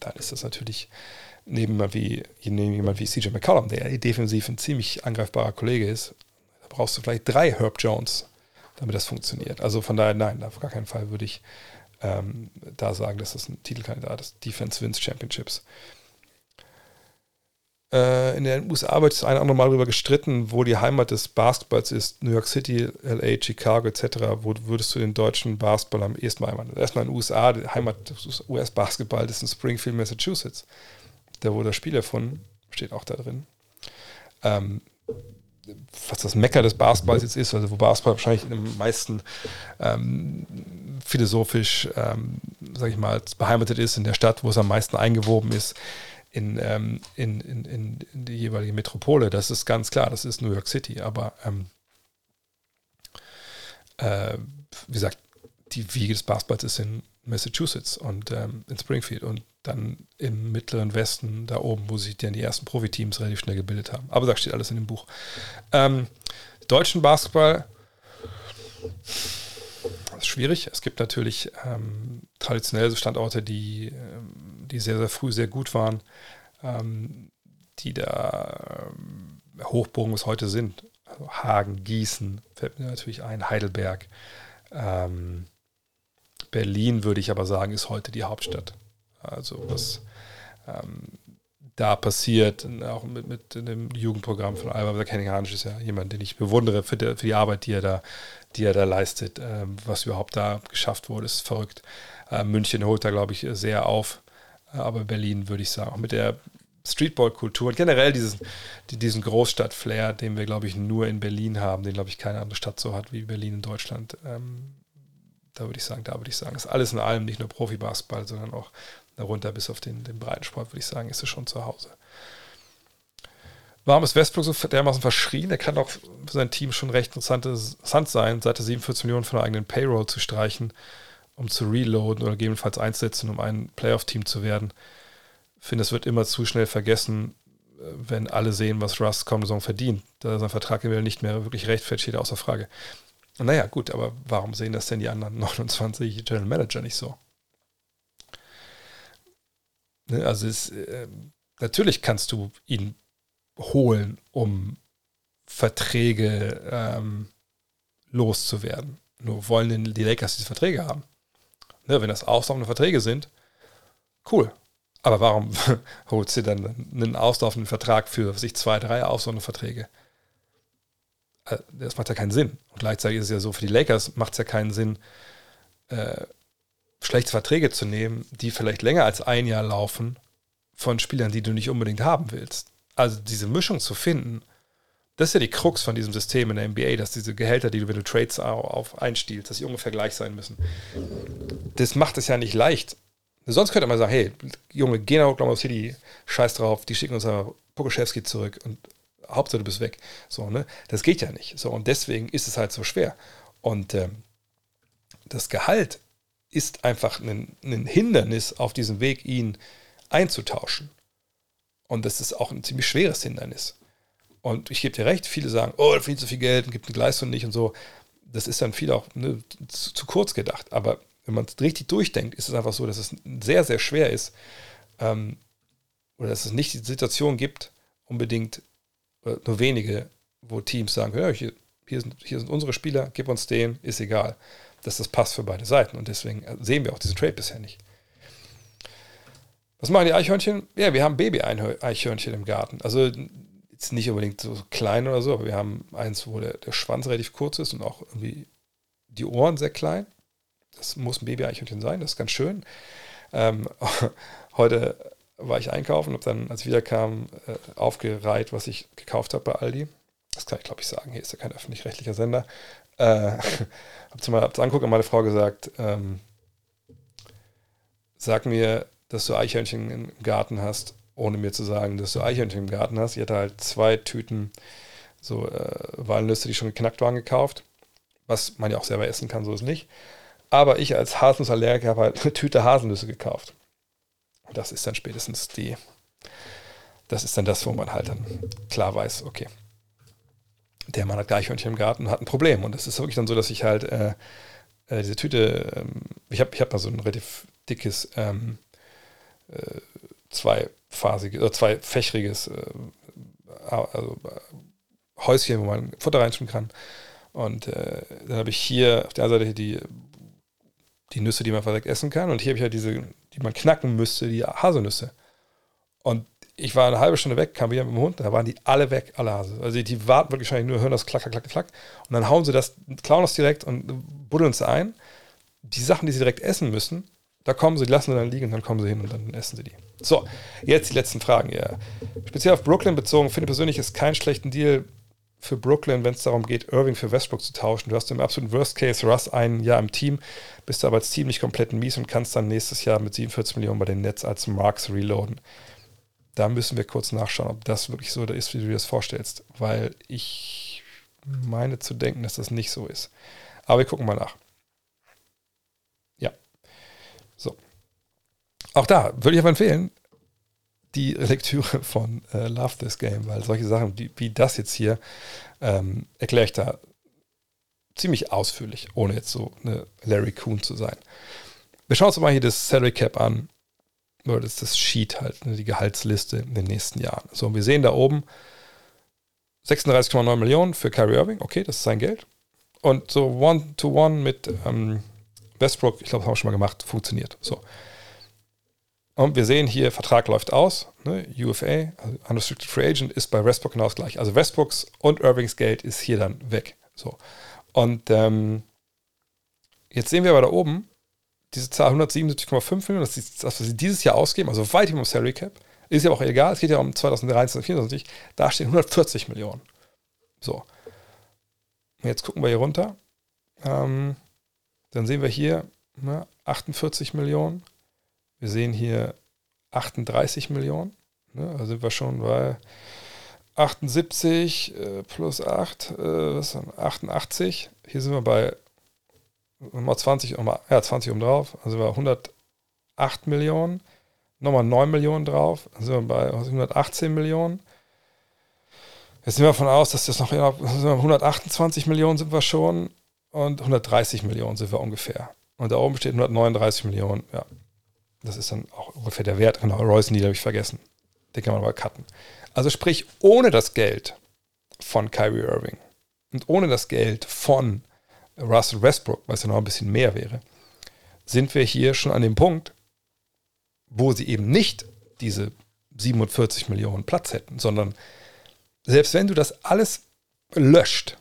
dann ist das natürlich neben jemand wie, neben jemand wie CJ McCollum, der defensiv ein ziemlich angreifbarer Kollege ist, da brauchst du vielleicht drei Herb Jones, damit das funktioniert. Also von daher, nein, auf gar keinen Fall würde ich ähm, da sagen, dass das ein Titelkandidat ist. Defense Wins Championships. Äh, in den USA wird es ein anderes Mal darüber gestritten, wo die Heimat des Basketballs ist. New York City, LA, Chicago etc. Wo würdest du den deutschen Basketball am ehesten beheimaten? Erstmal in den USA, die Heimat des US-Basketballs ist in Springfield, Massachusetts. Da wurde das Spiel erfunden, steht auch da drin. Ähm, was das Mecker des Basketballs jetzt ist, also wo Basketball wahrscheinlich am meisten ähm, philosophisch, ähm, sag ich mal, beheimatet ist in der Stadt, wo es am meisten eingewoben ist in, ähm, in, in, in, die jeweilige Metropole. Das ist ganz klar, das ist New York City, aber ähm, äh, wie gesagt, die Wiege des Basketballs ist in Massachusetts und ähm, in Springfield und dann im mittleren Westen, da oben, wo sich dann die ersten Profiteams relativ schnell gebildet haben. Aber da steht alles in dem Buch. Ähm, deutschen Basketball ist schwierig. Es gibt natürlich ähm, traditionelle Standorte, die, ähm, die sehr, sehr früh sehr gut waren, ähm, die da ähm, Hochburgen bis heute sind. Also Hagen, Gießen, fällt mir natürlich ein, Heidelberg. Ähm, Berlin, würde ich aber sagen, ist heute die Hauptstadt. Also was ähm, da passiert, auch mit, mit dem Jugendprogramm von Alba der Kenning Hanisch ist ja jemand, den ich bewundere für die, für die Arbeit, die er da, die er da leistet. Ähm, was überhaupt da geschafft wurde, ist verrückt. Äh, München holt da, glaube ich, sehr auf. Aber Berlin würde ich sagen, auch mit der Streetball-Kultur und generell dieses, diesen Großstadt-Flair, den wir, glaube ich, nur in Berlin haben, den, glaube ich, keine andere Stadt so hat wie Berlin in Deutschland. Ähm, da würde ich sagen, da würde ich sagen, ist alles in allem nicht nur Profi-Basketball, sondern auch darunter bis auf den, den Breitensport, würde ich sagen, ist es schon zu Hause. Warum ist Westbrook so dermaßen verschrien? Er kann auch für sein Team schon recht interessant sein, seit er 47 Millionen von der eigenen Payroll zu streichen, um zu reloaden oder gegebenenfalls einzusetzen, um ein Playoff-Team zu werden. Ich finde, es wird immer zu schnell vergessen, äh, wenn alle sehen, was Russ kommende Saison verdient. Da sein Vertrag nicht mehr wirklich rechtfertigt, steht außer Frage. Naja, gut, aber warum sehen das denn die anderen 29 General Manager nicht so? Ne, also es, äh, natürlich kannst du ihn holen, um Verträge ähm, loszuwerden. Nur wollen die Lakers diese Verträge haben. Ne, wenn das auslaufende Verträge sind, cool. Aber warum holst du dann einen auslaufenden Vertrag für sich zwei, drei auslaufende Verträge? Äh, das macht ja keinen Sinn. Und gleichzeitig ist es ja so, für die Lakers macht es ja keinen Sinn, äh, schlechte Verträge zu nehmen, die vielleicht länger als ein Jahr laufen, von Spielern, die du nicht unbedingt haben willst. Also diese Mischung zu finden, das ist ja die Krux von diesem System in der NBA, dass diese Gehälter, die du, wenn du Trades auf einstiehlst, dass sie ungefähr gleich sein müssen. Das macht es ja nicht leicht. Sonst könnte man sagen, hey, Junge, geh nach Oklahoma City, scheiß drauf, die schicken uns aber Pokoschewski zurück und Hauptsache du bist weg. So, ne? Das geht ja nicht. So, und deswegen ist es halt so schwer. Und ähm, das Gehalt ist einfach ein, ein Hindernis auf diesem Weg, ihn einzutauschen. Und das ist auch ein ziemlich schweres Hindernis. Und ich gebe dir recht, viele sagen, oh, verdient so viel Geld und gibt die Leistung nicht und so. Das ist dann viel auch ne, zu, zu, kurz gedacht. Aber wenn man es richtig durchdenkt, ist es einfach so, dass es sehr, sehr schwer ist, ähm, oder dass es nicht die Situation gibt, unbedingt äh, nur wenige, wo Teams sagen, hier, hier, sind, hier sind unsere Spieler, gib uns den, ist egal dass das passt für beide Seiten. Und deswegen sehen wir auch diesen Trade bisher nicht. Was machen die Eichhörnchen? Ja, wir haben Baby-Eichhörnchen im Garten. Also jetzt nicht unbedingt so klein oder so, aber wir haben eins, wo der, der Schwanz relativ kurz ist und auch irgendwie die Ohren sehr klein. Das muss ein Baby-Eichhörnchen sein, das ist ganz schön. Ähm, heute war ich einkaufen, habe dann, als ich wiederkam, äh, aufgereiht, was ich gekauft habe bei Aldi. Das kann ich, glaube ich, sagen. Hier ist ja kein öffentlich-rechtlicher Sender. Äh, hab's mal hab's anguckt und meine Frau gesagt, ähm, sag mir, dass du Eichhörnchen im Garten hast, ohne mir zu sagen, dass du Eichhörnchen im Garten hast. Ich hatte halt zwei Tüten so äh, Walnüsse, die schon geknackt waren, gekauft. Was man ja auch selber essen kann, so ist nicht. Aber ich als Haselnussallergiker habe halt eine Tüte Haselnüsse gekauft. Und das ist dann spätestens die, das ist dann das, wo man halt dann klar weiß, okay, der Mann hat Eichhörnchen im Garten und hat ein Problem. Und es ist wirklich dann so, dass ich halt äh, äh, diese Tüte, ähm, ich habe ich hab mal so ein relativ dickes, ähm, äh, zweiphasiges, oder zweifächriges äh, also, äh, Häuschen, wo man Futter reinschieben kann. Und äh, dann habe ich hier auf der anderen Seite die, die Nüsse, die man direkt essen kann. Und hier habe ich halt diese, die man knacken müsste, die Haselnüsse. Und ich war eine halbe Stunde weg, kam wieder mit dem Hund, da waren die alle weg, alle Hase. Also die warten wirklich wahrscheinlich nur, hören das klack, klack, klack, und dann hauen sie das, klauen das direkt und buddeln es ein. Die Sachen, die sie direkt essen müssen, da kommen sie, die lassen sie dann liegen und dann kommen sie hin und dann essen sie die. So, jetzt die letzten Fragen. Ja. Speziell auf Brooklyn bezogen, finde ich persönlich, ist kein schlechter Deal für Brooklyn, wenn es darum geht, Irving für Westbrook zu tauschen. Du hast im absoluten Worst Case Russ ein Jahr im Team, bist aber als Team nicht komplett mies und kannst dann nächstes Jahr mit 47 Millionen bei den Nets als Marks reloaden da müssen wir kurz nachschauen, ob das wirklich so ist, wie du dir das vorstellst, weil ich meine zu denken, dass das nicht so ist. Aber wir gucken mal nach. Ja. So. Auch da würde ich aber empfehlen, die Lektüre von äh, Love This Game, weil solche Sachen wie, wie das jetzt hier ähm, erkläre ich da ziemlich ausführlich, ohne jetzt so eine Larry Kuhn zu sein. Wir schauen uns mal hier das Salary Cap an. Oder das ist das Sheet halt, ne, die Gehaltsliste in den nächsten Jahren. So, und wir sehen da oben 36,9 Millionen für Kyrie Irving. Okay, das ist sein Geld. Und so One-to-One mit ähm, Westbrook, ich glaube, das haben wir schon mal gemacht, funktioniert. So. Und wir sehen hier, Vertrag läuft aus. Ne? UFA, also Unrestricted Free Agent, ist bei Westbrook genau das. Also Westbrooks und Irvings Geld ist hier dann weg. So. Und ähm, jetzt sehen wir aber da oben diese Zahl 177,5 Millionen, das ist das, was sie dieses Jahr ausgeben, also weit über dem Salary Cap. Ist ja auch egal, es geht ja um 2023 und 2024. Da stehen 140 Millionen. So. Und jetzt gucken wir hier runter. Ähm, dann sehen wir hier ne, 48 Millionen. Wir sehen hier 38 Millionen. Ne, da sind wir schon bei 78 äh, plus 8, äh, was ist 88. Hier sind wir bei nochmal 20, nochmal, ja, 20 um drauf. Also wir 108 Millionen. Nochmal 9 Millionen drauf. Dann sind wir bei 118 Millionen. Jetzt sind wir davon aus, dass das noch 128 Millionen sind wir schon und 130 Millionen sind wir ungefähr. Und da oben steht 139 Millionen. Ja, das ist dann auch ungefähr der Wert. Genau, Royce Need habe ich vergessen. Den kann man aber cutten. Also sprich, ohne das Geld von Kyrie Irving und ohne das Geld von Russell Westbrook, was ja noch ein bisschen mehr wäre, sind wir hier schon an dem Punkt, wo sie eben nicht diese 47 Millionen Platz hätten, sondern selbst wenn du das alles löscht,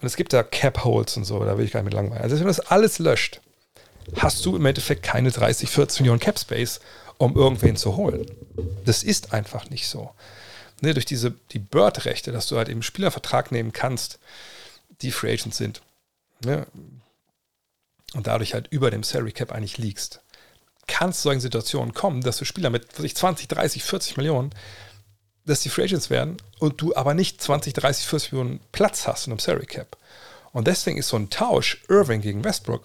und es gibt da Cap-Holes und so, da will ich gar nicht mit langweilen, also wenn du das alles löscht, hast du im Endeffekt keine 30, 40 Millionen Cap-Space, um irgendwen zu holen. Das ist einfach nicht so. Ne, durch diese, die Bird-Rechte, dass du halt eben Spielervertrag nehmen kannst, die Free Agents sind, ne, und dadurch halt über dem Salary Cap eigentlich liegst, kann es zu solchen Situationen kommen, dass du Spieler mit 20, 30, 40 Millionen, dass die Free Agents werden und du aber nicht 20, 30, 40 Millionen Platz hast in einem Salary Cap. Und deswegen ist so ein Tausch Irving gegen Westbrook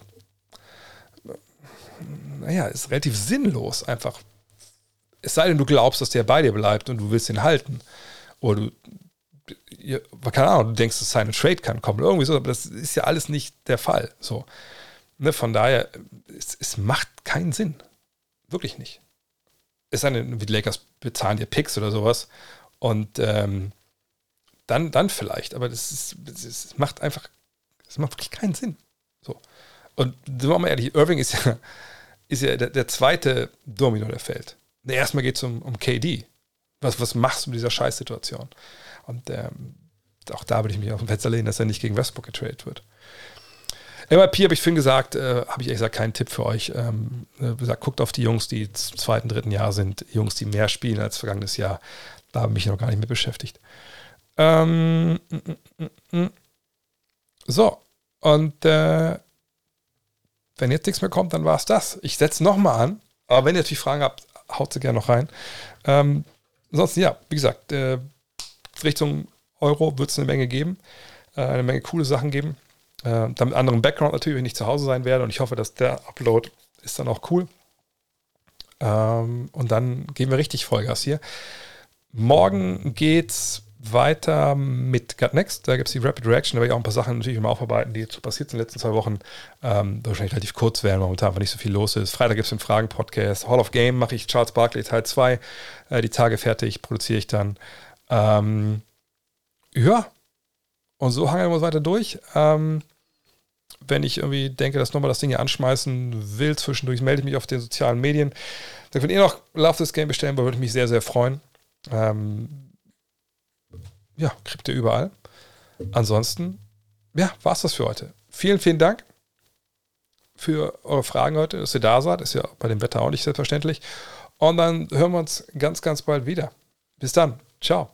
naja, ist relativ sinnlos einfach. Es sei denn, du glaubst, dass der bei dir bleibt und du willst ihn halten. Oder du, ja, keine Ahnung, du denkst, dass seine Trade kann kommen. Irgendwie so, aber das ist ja alles nicht der Fall. So. Ne, von daher, es, es macht keinen Sinn. Wirklich nicht. Es sei denn, die Lakers bezahlen dir Picks oder sowas. Und ähm, dann, dann vielleicht. Aber das, ist, das macht einfach, es macht wirklich keinen Sinn. So. Und sind wir mal ehrlich, Irving ist ja, ist ja der, der zweite Domino, der fällt. Erstmal geht es um, um KD. Was, was machst du mit dieser Scheißsituation? Und ähm, auch da würde ich mich auf den Fenster lehnen, dass er nicht gegen Westbrook getradet wird. MIP habe ich vorhin gesagt, äh, habe ich ehrlich gesagt keinen Tipp für euch. Ähm, äh, gesagt, guckt auf die Jungs, die im zweiten, dritten Jahr sind, Jungs, die mehr spielen als vergangenes Jahr. Da habe ich mich noch gar nicht mit beschäftigt. Ähm, mm, mm, mm, so, und äh, wenn jetzt nichts mehr kommt, dann war es das. Ich setze nochmal an. Aber wenn ihr natürlich Fragen habt, haut sie gerne noch rein. Ähm, ansonsten, ja, wie gesagt, äh, Richtung Euro wird es eine Menge geben. Äh, eine Menge coole Sachen geben. Äh, dann mit anderem Background natürlich, wenn ich zu Hause sein werde. Und ich hoffe, dass der Upload ist dann auch cool. Ähm, und dann geben wir richtig Vollgas hier. Morgen geht's weiter mit Gut Next. Da gibt es die Rapid Reaction. Da werde ich auch ein paar Sachen natürlich immer aufarbeiten, die jetzt passiert sind in den letzten zwei Wochen. Ähm, wahrscheinlich relativ kurz werden, momentan, weil nicht so viel los ist. Freitag gibt es den Fragen-Podcast. Hall of Game mache ich Charles Barkley Teil 2. Äh, die Tage fertig, produziere ich dann. Ähm, ja. Und so hangen wir uns weiter durch. Ähm, wenn ich irgendwie denke, dass nochmal das Ding hier anschmeißen will, zwischendurch melde ich mich auf den sozialen Medien. Wenn ihr noch Love This Game bestellen würde ich mich sehr, sehr freuen. Ähm, ja, kriegt ihr überall. Ansonsten, ja, war es das für heute. Vielen, vielen Dank für eure Fragen heute, dass ihr da seid. Ist ja bei dem Wetter auch nicht selbstverständlich. Und dann hören wir uns ganz, ganz bald wieder. Bis dann. Ciao.